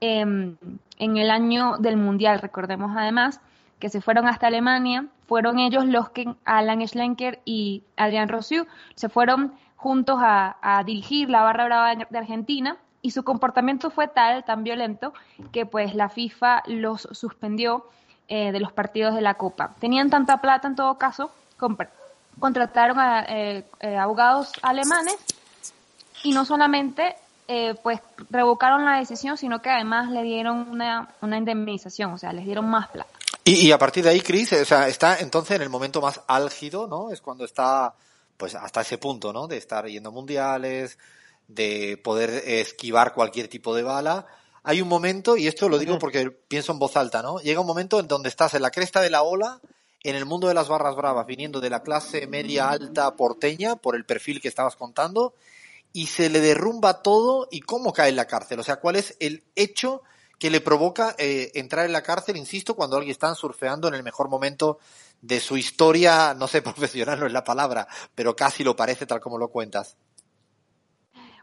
[SPEAKER 7] em, en el año del Mundial, recordemos además que se fueron hasta Alemania, fueron ellos los que, Alan Schlenker y Adrián Rossiu, se fueron juntos a, dirigir la barra brava de Argentina y su comportamiento fue tal, tan violento, que pues la FIFA los suspendió eh, de los partidos de la Copa. Tenían tanta plata en todo caso, contrataron a eh, eh, abogados alemanes y no solamente pues revocaron la decisión, sino que además le dieron una, una indemnización, o sea, les dieron más plata.
[SPEAKER 1] Y, a partir de ahí, Chris, o sea, está entonces en el momento más álgido, ¿no? Es cuando está, pues hasta ese punto, ¿no? De estar yendo mundiales, de poder esquivar cualquier tipo de bala. Hay un momento, y esto lo digo porque pienso en voz alta, ¿no? Llega un momento en donde estás en la cresta de la ola, en el mundo de las barras bravas, viniendo de la clase media alta porteña, por el perfil que estabas contando, y se le derrumba todo, y cómo cae en la cárcel. O sea, ¿cuál es el hecho que le provoca eh, entrar en la cárcel, insisto, cuando alguien está surfeando en el mejor momento de su historia, no sé, [LAUGHS] profesional no es la palabra, pero casi lo parece tal como lo cuentas.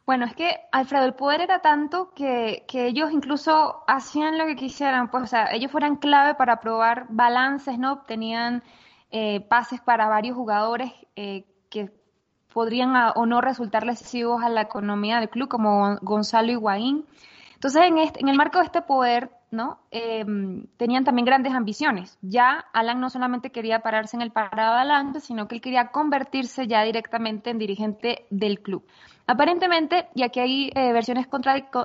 [SPEAKER 7] Bueno, es que Alfredo, el poder era tanto que, que, ellos incluso hacían lo que quisieran, pues, o sea, ellos fueran clave para probar balances, ¿no? Obtenían eh, pases para varios jugadores eh, que podrían o no resultar lesivos a la economía del club, como Gonzalo Higuaín. Entonces, en, este, en el marco de este poder. Em, tenían también grandes ambiciones. Ya Alan no solamente quería pararse en el parado sino que él quería convertirse ya directamente en dirigente del club. Aparentemente, y aquí hay eh, versiones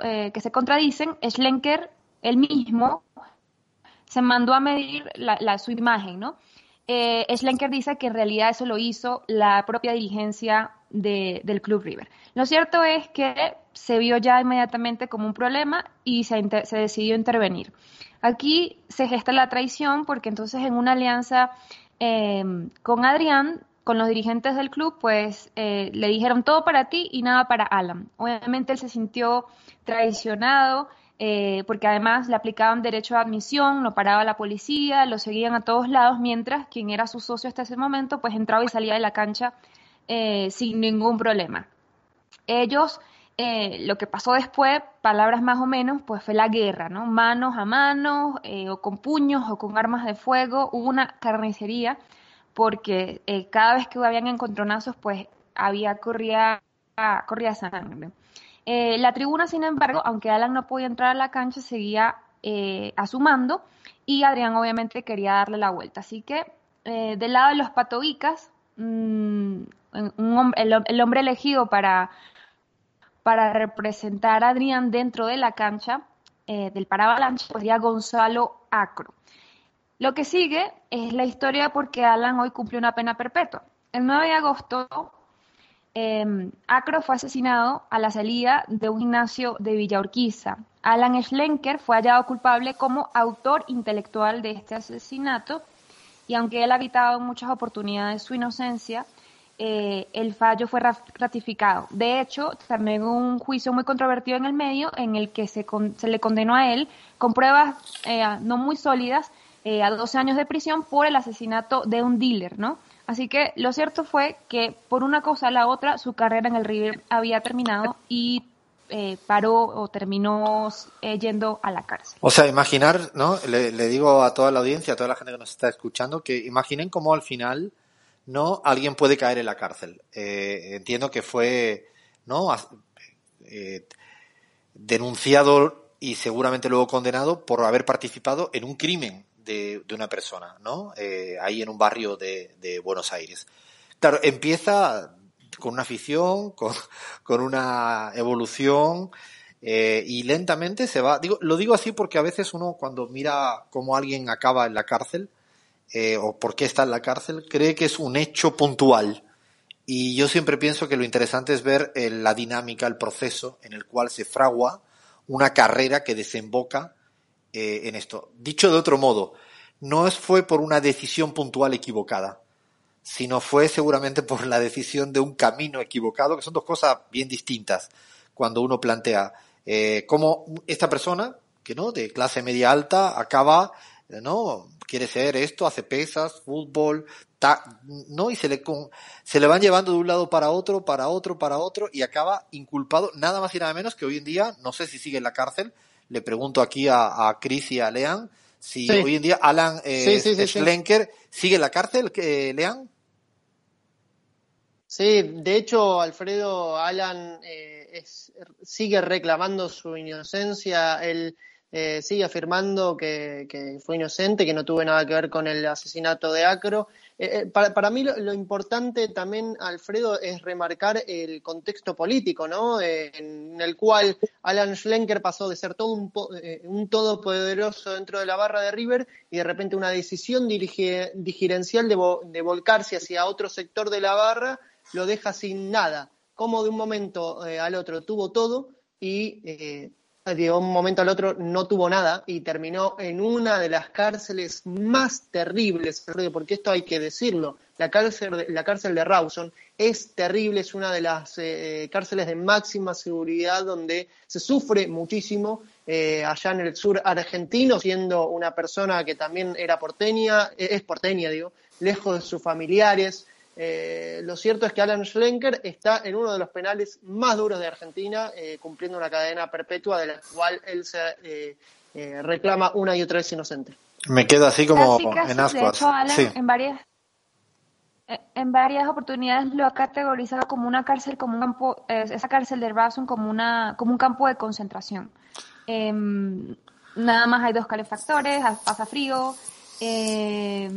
[SPEAKER 7] eh, que se contradicen, Schlenker, él mismo, se mandó a medir su imagen, ¿no? Eh, Schlenker dice que en realidad eso lo hizo la propia dirigencia del Club River. Lo cierto es que se vio ya inmediatamente como un problema y se, decidió intervenir. Aquí se gesta la traición porque entonces en una alianza eh, con Adrián, con los dirigentes del club, pues eh, le dijeron todo para ti y nada para Alan. Obviamente él se sintió traicionado. Eh, porque además le aplicaban derecho a admisión, lo paraba la policía, lo seguían a todos lados, mientras quien era su socio hasta ese momento, pues entraba y salía de la cancha sin ningún problema. Ellos eh, lo que pasó después, palabras más o menos, pues fue la guerra, ¿no? Manos a manos, eh, o con puños, o con armas de fuego, hubo una carnicería, porque eh, cada vez que habían encontronazos, pues había corría, corría sangre. la tribuna, sin embargo, aunque Alan no podía entrar a la cancha, seguía a su mando, y Adrián obviamente quería darle la vuelta. Así que del lado de los patobicas, mm, el hombre elegido para para representar a Adrián dentro de la cancha eh, del Paravalanche sería Gonzalo Acro. Lo que sigue es la historia porque Alan hoy cumplió una pena perpetua. El 9 de agosto, em, Acro fue asesinado a la salida de un gimnasio de Villa Urquiza. Alan Schlenker fue hallado culpable como autor intelectual de este asesinato y aunque él ha gritado en muchas oportunidades su inocencia, eh, el fallo fue ratificado. De hecho, también hubo un juicio muy controvertido en el medio en el que se, se le condenó a él con pruebas eh, no muy sólidas eh, a 12 años de prisión por el asesinato de un dealer, ¿no? Así que lo cierto fue que por una cosa a la otra su carrera en el River había terminado y eh, paró o terminó eh, yendo a la cárcel.
[SPEAKER 1] O sea, imaginar, ¿no? Le, digo a toda la audiencia, a toda la gente que nos está escuchando, que imaginen cómo al final, ¿no? Alguien puede caer en la cárcel. Eh, entiendo que fue, ¿no? denunciado y seguramente luego condenado por haber participado en un crimen de, una persona, ¿no? ahí en un barrio de, de Buenos Aires. Claro, empieza con una afición, [LAUGHS] con, con una evolución, eh, y lentamente se va. Digo, lo digo así porque a veces uno cuando mira cómo alguien acaba en la cárcel, eh, o por qué está en la cárcel, cree que es un hecho puntual. Y yo siempre pienso que lo interesante es ver eh, la dinámica, el proceso en el cual se fragua una carrera que desemboca en esto. Dicho de otro modo, no fue por una decisión puntual equivocada, sino fue seguramente por la decisión de un camino equivocado, que son dos cosas bien distintas cuando uno plantea eh, cómo esta persona, que no, de clase media alta, acaba, ¿no? Quiere ser esto, hace pesas, fútbol, ¿no? Y se le, se le van llevando de un lado para otro, para otro, para otro, y acaba inculpado, nada más y nada menos que hoy en día, no sé si sigue en la cárcel, le pregunto aquí a, a Chris y a Lean, si hoy en día Alan eh, Schlenker sigue en la cárcel, que Lean.
[SPEAKER 5] Sí, de hecho, Alfredo Alan eh, sigue reclamando su inocencia. Él eh, sigue afirmando que, fue inocente, que no tuvo nada que ver con el asesinato de Acro. Eh, para, mí lo, importante también, Alfredo, es remarcar el contexto político, ¿no? en el cual Alan Schlenker pasó de ser todo un, un todopoderoso dentro de la barra de River y de repente una decisión dirigencial de, de volcarse hacia otro sector de la barra lo deja sin nada. Como de un momento eh, al otro tuvo todo y eh, de un momento al otro no tuvo nada y terminó en una de las cárceles más terribles, porque esto hay que decirlo, la cárcel de, la cárcel de Rawson es terrible, es una de las eh, cárceles de máxima seguridad donde se sufre muchísimo allá en el sur argentino, siendo una persona que también era porteña, es porteña, digo, lejos de sus familiares, eh, lo cierto es que Alan Schlenker está en uno de los penales más duros de Argentina, eh, cumpliendo una cadena perpetua de la cual él se eh, reclama una y otra vez inocente.
[SPEAKER 1] Me quedo así como en ascuas.
[SPEAKER 7] en varias en varias oportunidades lo ha categorizado como una cárcel, como un campo, esa cárcel de Rawson como una como un campo de concentración. Em, nada más hay dos calefactores, pasa frío. Eh,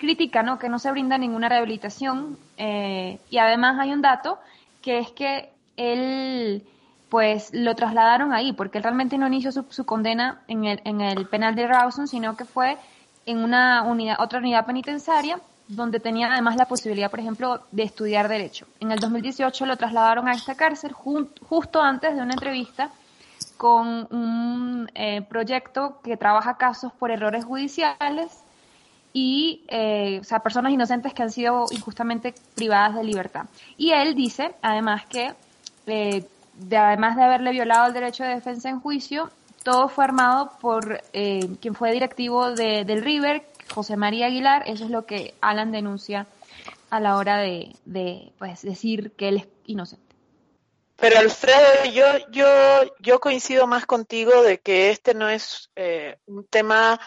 [SPEAKER 7] crítica, ¿no? Que no se brinda ninguna rehabilitación. Eh, y además hay un dato que es que él, pues, lo trasladaron ahí, porque él realmente no inició su, condena en el, en el penal de Rawson, sino que fue en una unidad, otra unidad penitenciaria donde tenía además la posibilidad, por ejemplo, de estudiar derecho. En el 2018 lo trasladaron a esta cárcel justo antes de una entrevista con un eh, proyecto que trabaja casos por errores judiciales y eh, o sea, personas inocentes que han sido injustamente privadas de libertad. Y él dice, además, que eh, de, además de haberle violado el derecho de defensa en juicio, todo fue armado por eh, quien fue directivo de, del River, José María Aguilar. Eso es lo que Alan denuncia a la hora de, de pues, decir que él es inocente.
[SPEAKER 8] Pero Alfredo, yo, yo, yo coincido más contigo de que este no es un tema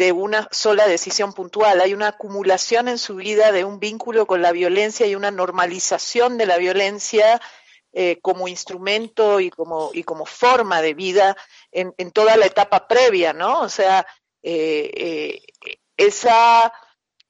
[SPEAKER 8] de una sola decisión puntual. Hay una acumulación en su vida de un vínculo con la violencia y una normalización de la violencia eh, como instrumento y como, y como forma de vida en, toda la etapa previa, ¿no? O sea, eh, eh, esa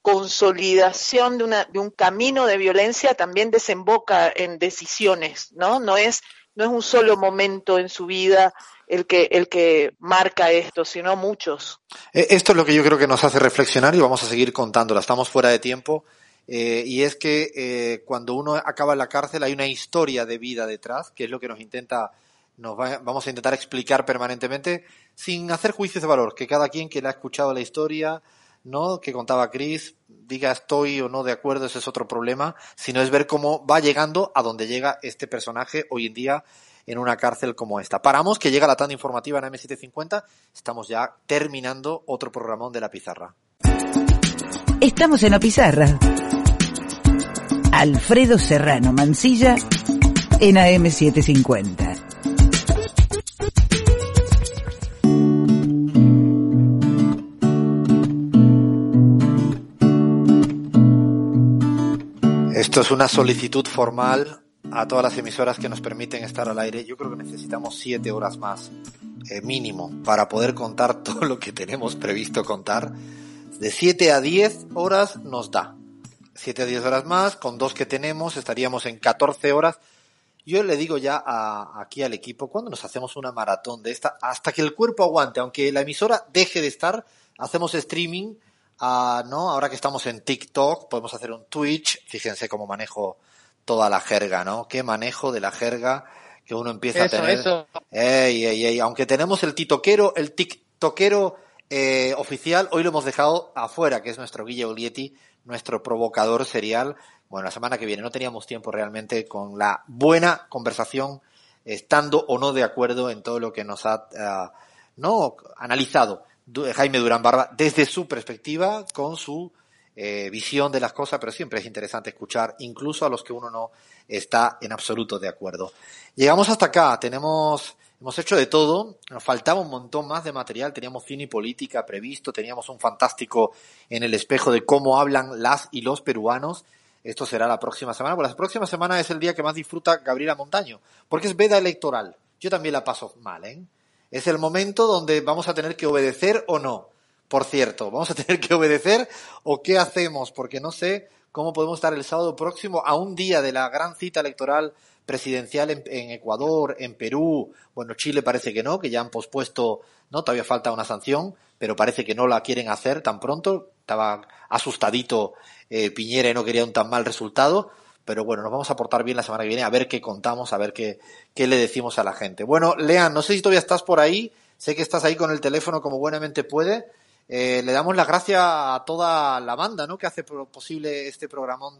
[SPEAKER 8] consolidación de, una, de un camino de violencia también desemboca en decisiones, ¿no? No es, no es un solo momento en su vida el que, el que marca esto, sino muchos.
[SPEAKER 1] Eh, esto es lo que yo creo que nos hace reflexionar y vamos a seguir contándola. Estamos fuera de tiempo. Eh, y es que eh, cuando uno acaba en la cárcel hay una historia de vida detrás, que es lo que nos intenta, nos vamos a intentar explicar permanentemente, sin hacer juicios de valor, que cada quien que le ha escuchado la historia ¿no? Que contaba Chris, diga estoy o no de acuerdo, ese es otro problema, sino es ver cómo va llegando a donde llega este personaje hoy en día en una cárcel como esta. Paramos, que llega la tanda informativa en M750, estamos ya terminando otro programón de la pizarra.
[SPEAKER 3] Estamos en la pizarra. Alfredo Serrano Mancilla en AM750.
[SPEAKER 1] Esto es una solicitud formal a todas las emisoras que nos permiten estar al aire. Yo creo que necesitamos siete horas más, eh, mínimo, para poder contar [LAUGHS] todo lo que tenemos previsto contar. De siete a diez horas nos da. Siete a diez horas más, con dos que tenemos, estaríamos en 14 horas. Yo le digo ya a, aquí al equipo, cuando nos hacemos una maratón de esta, hasta que el cuerpo aguante, aunque la emisora deje de estar, hacemos streaming, ah, ¿no? Ahora que estamos en TikTok, podemos hacer un Twitch, fíjense cómo manejo toda la jerga, ¿no? Qué manejo de la jerga que uno empieza
[SPEAKER 5] Eso,
[SPEAKER 1] a tener.
[SPEAKER 5] eso.
[SPEAKER 1] Ey, ey, ey. Aunque tenemos el titoquero, el tiktokero eh, oficial, hoy lo hemos dejado afuera, que es nuestro Guille Olietti, nuestro provocador serial. Bueno, la semana que viene no teníamos tiempo realmente con la buena conversación, estando o no de acuerdo en todo lo que nos ha ah, no analizado Jaime Durán Barba desde su perspectiva, con su eh, visión de las cosas, pero siempre es interesante escuchar, incluso a los que uno no está en absoluto de acuerdo. Llegamos hasta acá, tenemos, hemos hecho de todo, nos faltaba un montón más de material, teníamos cine y política previsto, teníamos un fantástico en el espejo de cómo hablan las y los peruanos. Esto será la próxima semana, porque la próxima semana es el día que más disfruta Gabriela Montaño, porque es veda electoral. Yo también la paso mal, ¿eh? Es el momento donde vamos a tener que obedecer o no. Por cierto, vamos a tener que obedecer o qué hacemos, porque no sé cómo podemos estar el sábado próximo a un día de la gran cita electoral presidencial en, Ecuador, en Perú, bueno, Chile parece que no, que ya han pospuesto, no, todavía falta una sanción, pero parece que no la quieren hacer tan pronto. Estaba asustadito eh, Piñera y no quería un tan mal resultado, pero bueno, nos vamos a portar bien la semana que viene, a ver qué contamos, a ver qué, qué le decimos a la gente. Bueno, Lean, no sé si todavía estás por ahí, sé que estás ahí con el teléfono como buenamente puede. Eh, le damos las gracias a toda la banda, ¿no? Que hace posible este programón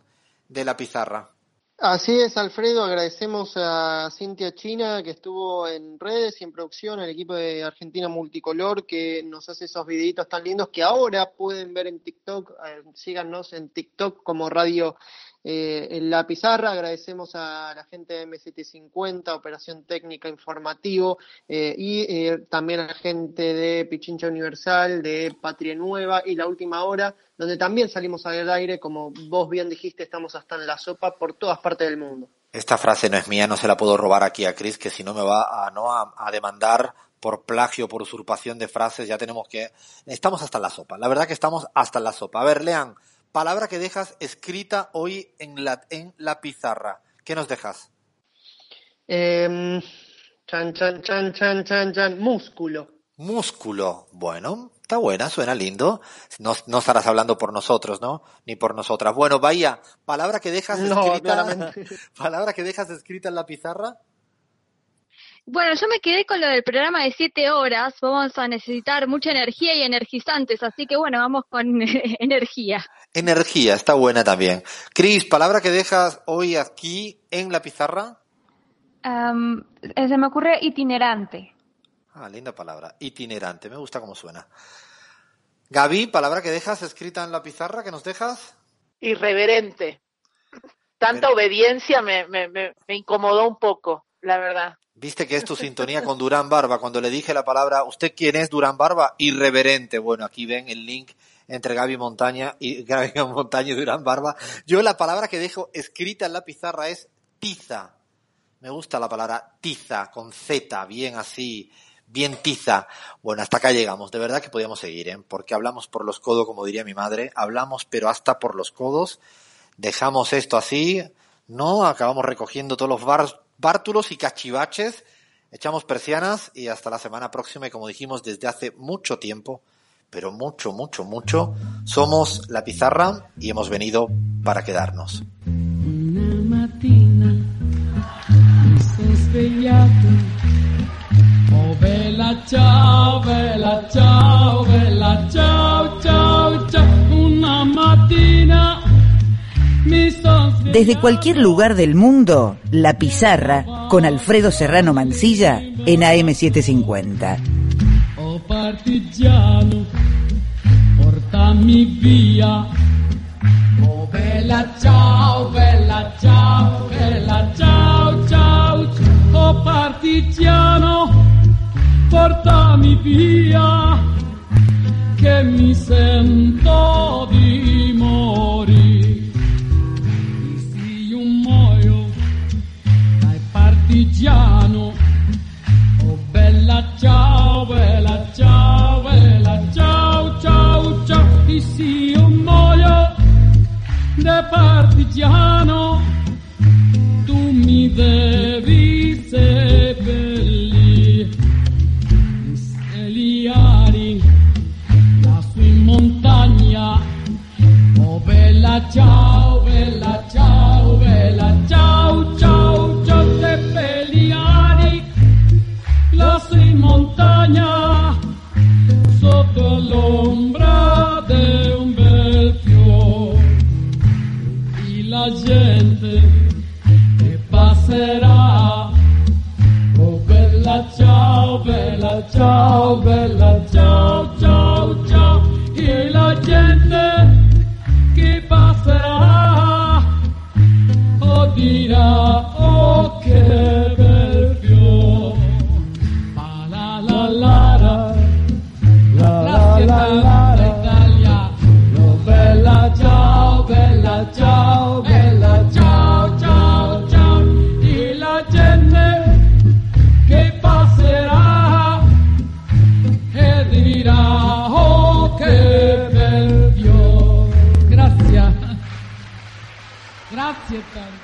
[SPEAKER 1] de la pizarra.
[SPEAKER 5] Así es, Alfredo. Agradecemos a Cintia China que estuvo en redes y en producción, al equipo de Argentina Multicolor que nos hace esos videitos tan lindos que ahora pueden ver en TikTok. Eh, síganos en TikTok como Radio eh, en La Pizarra. Agradecemos a la gente de M750, Operación Técnica Informativo eh, y eh, también a la gente de Pichincha Universal, de Patria Nueva y La Última Hora, donde también salimos al aire, como vos bien dijiste, estamos hasta en la sopa por todas partes del mundo.
[SPEAKER 1] Esta frase no es mía, no se la puedo robar aquí a Chris, que si no me va a, no a, a demandar por plagio, por usurpación de frases, ya tenemos que... Estamos hasta la sopa, la verdad que estamos hasta en la sopa. A ver, lean, palabra que dejas escrita hoy en la, en la pizarra. ¿Qué nos dejas?
[SPEAKER 5] Eh, chan, chan, chan, chan, chan, chan, músculo.
[SPEAKER 1] Músculo. Bueno, está buena, suena lindo. No, no estarás hablando por nosotros, ¿no? Ni por nosotras. Bueno, Bahía, palabra que dejas
[SPEAKER 5] No,
[SPEAKER 1] escrita...
[SPEAKER 5] claramente. [LAUGHS]
[SPEAKER 1] palabra que dejas escrita en la pizarra.
[SPEAKER 6] Bueno, yo me quedé con lo del programa de siete horas. Vamos a necesitar mucha energía y energizantes, así que bueno, vamos con [LAUGHS] energía.
[SPEAKER 1] Energía, está buena también. Cris, palabra que dejas hoy aquí en la pizarra.
[SPEAKER 7] Eh, se me ocurre itinerante.
[SPEAKER 1] Ah, linda palabra. Itinerante, me gusta cómo suena. Gaby, palabra que dejas escrita en la pizarra, que nos dejas.
[SPEAKER 8] Irreverente. Tanta
[SPEAKER 1] Pero-
[SPEAKER 8] obediencia me, me, me, me incomodó un poco, la verdad.
[SPEAKER 1] Viste que es tu [LAUGHS] sintonía con Durán Barba. Cuando le dije la palabra, ¿usted quién es Durán Barba? Irreverente. Bueno, aquí ven el link entre Gaby Montaña y [LAUGHS] Gaby Montaña y Durán Barba. Yo la palabra que dejo escrita en la pizarra es tiza. Me gusta la palabra tiza, con Z, bien así, bien tiza. Bueno, hasta acá llegamos. De verdad que podíamos seguir, ¿eh? Porque hablamos por los codos, como diría mi madre. Hablamos, pero hasta por los codos. Dejamos esto así, ¿no? Acabamos recogiendo todos los bar- bártulos y cachivaches. Echamos persianas y hasta la semana próxima. Y como dijimos desde hace mucho tiempo, pero mucho, mucho, mucho, somos la pizarra y hemos venido para quedarnos.
[SPEAKER 10] Una.
[SPEAKER 3] Desde cualquier lugar del mundo, La Pizarra con Alfredo Serrano Mancilla en AM750.
[SPEAKER 10] Oh partigiano, portami via. Oh bella ciao, bella ciao, bella ciao, ciao. Oh partigiano, portami via. Che mi sento di morire. Partigiano. Oh bella ciao, bella ciao, bella ciao, ciao, ciao. E se io muoio da partigiano, tu mi devi seppellire. Segliare lassù in montagna. Oh bella ciao, montagna sotto l'ombra di un bel fiore e la gente che passerà. Oh bella ciao bella ciao bella ciao ciao ciao. E la gente cedo.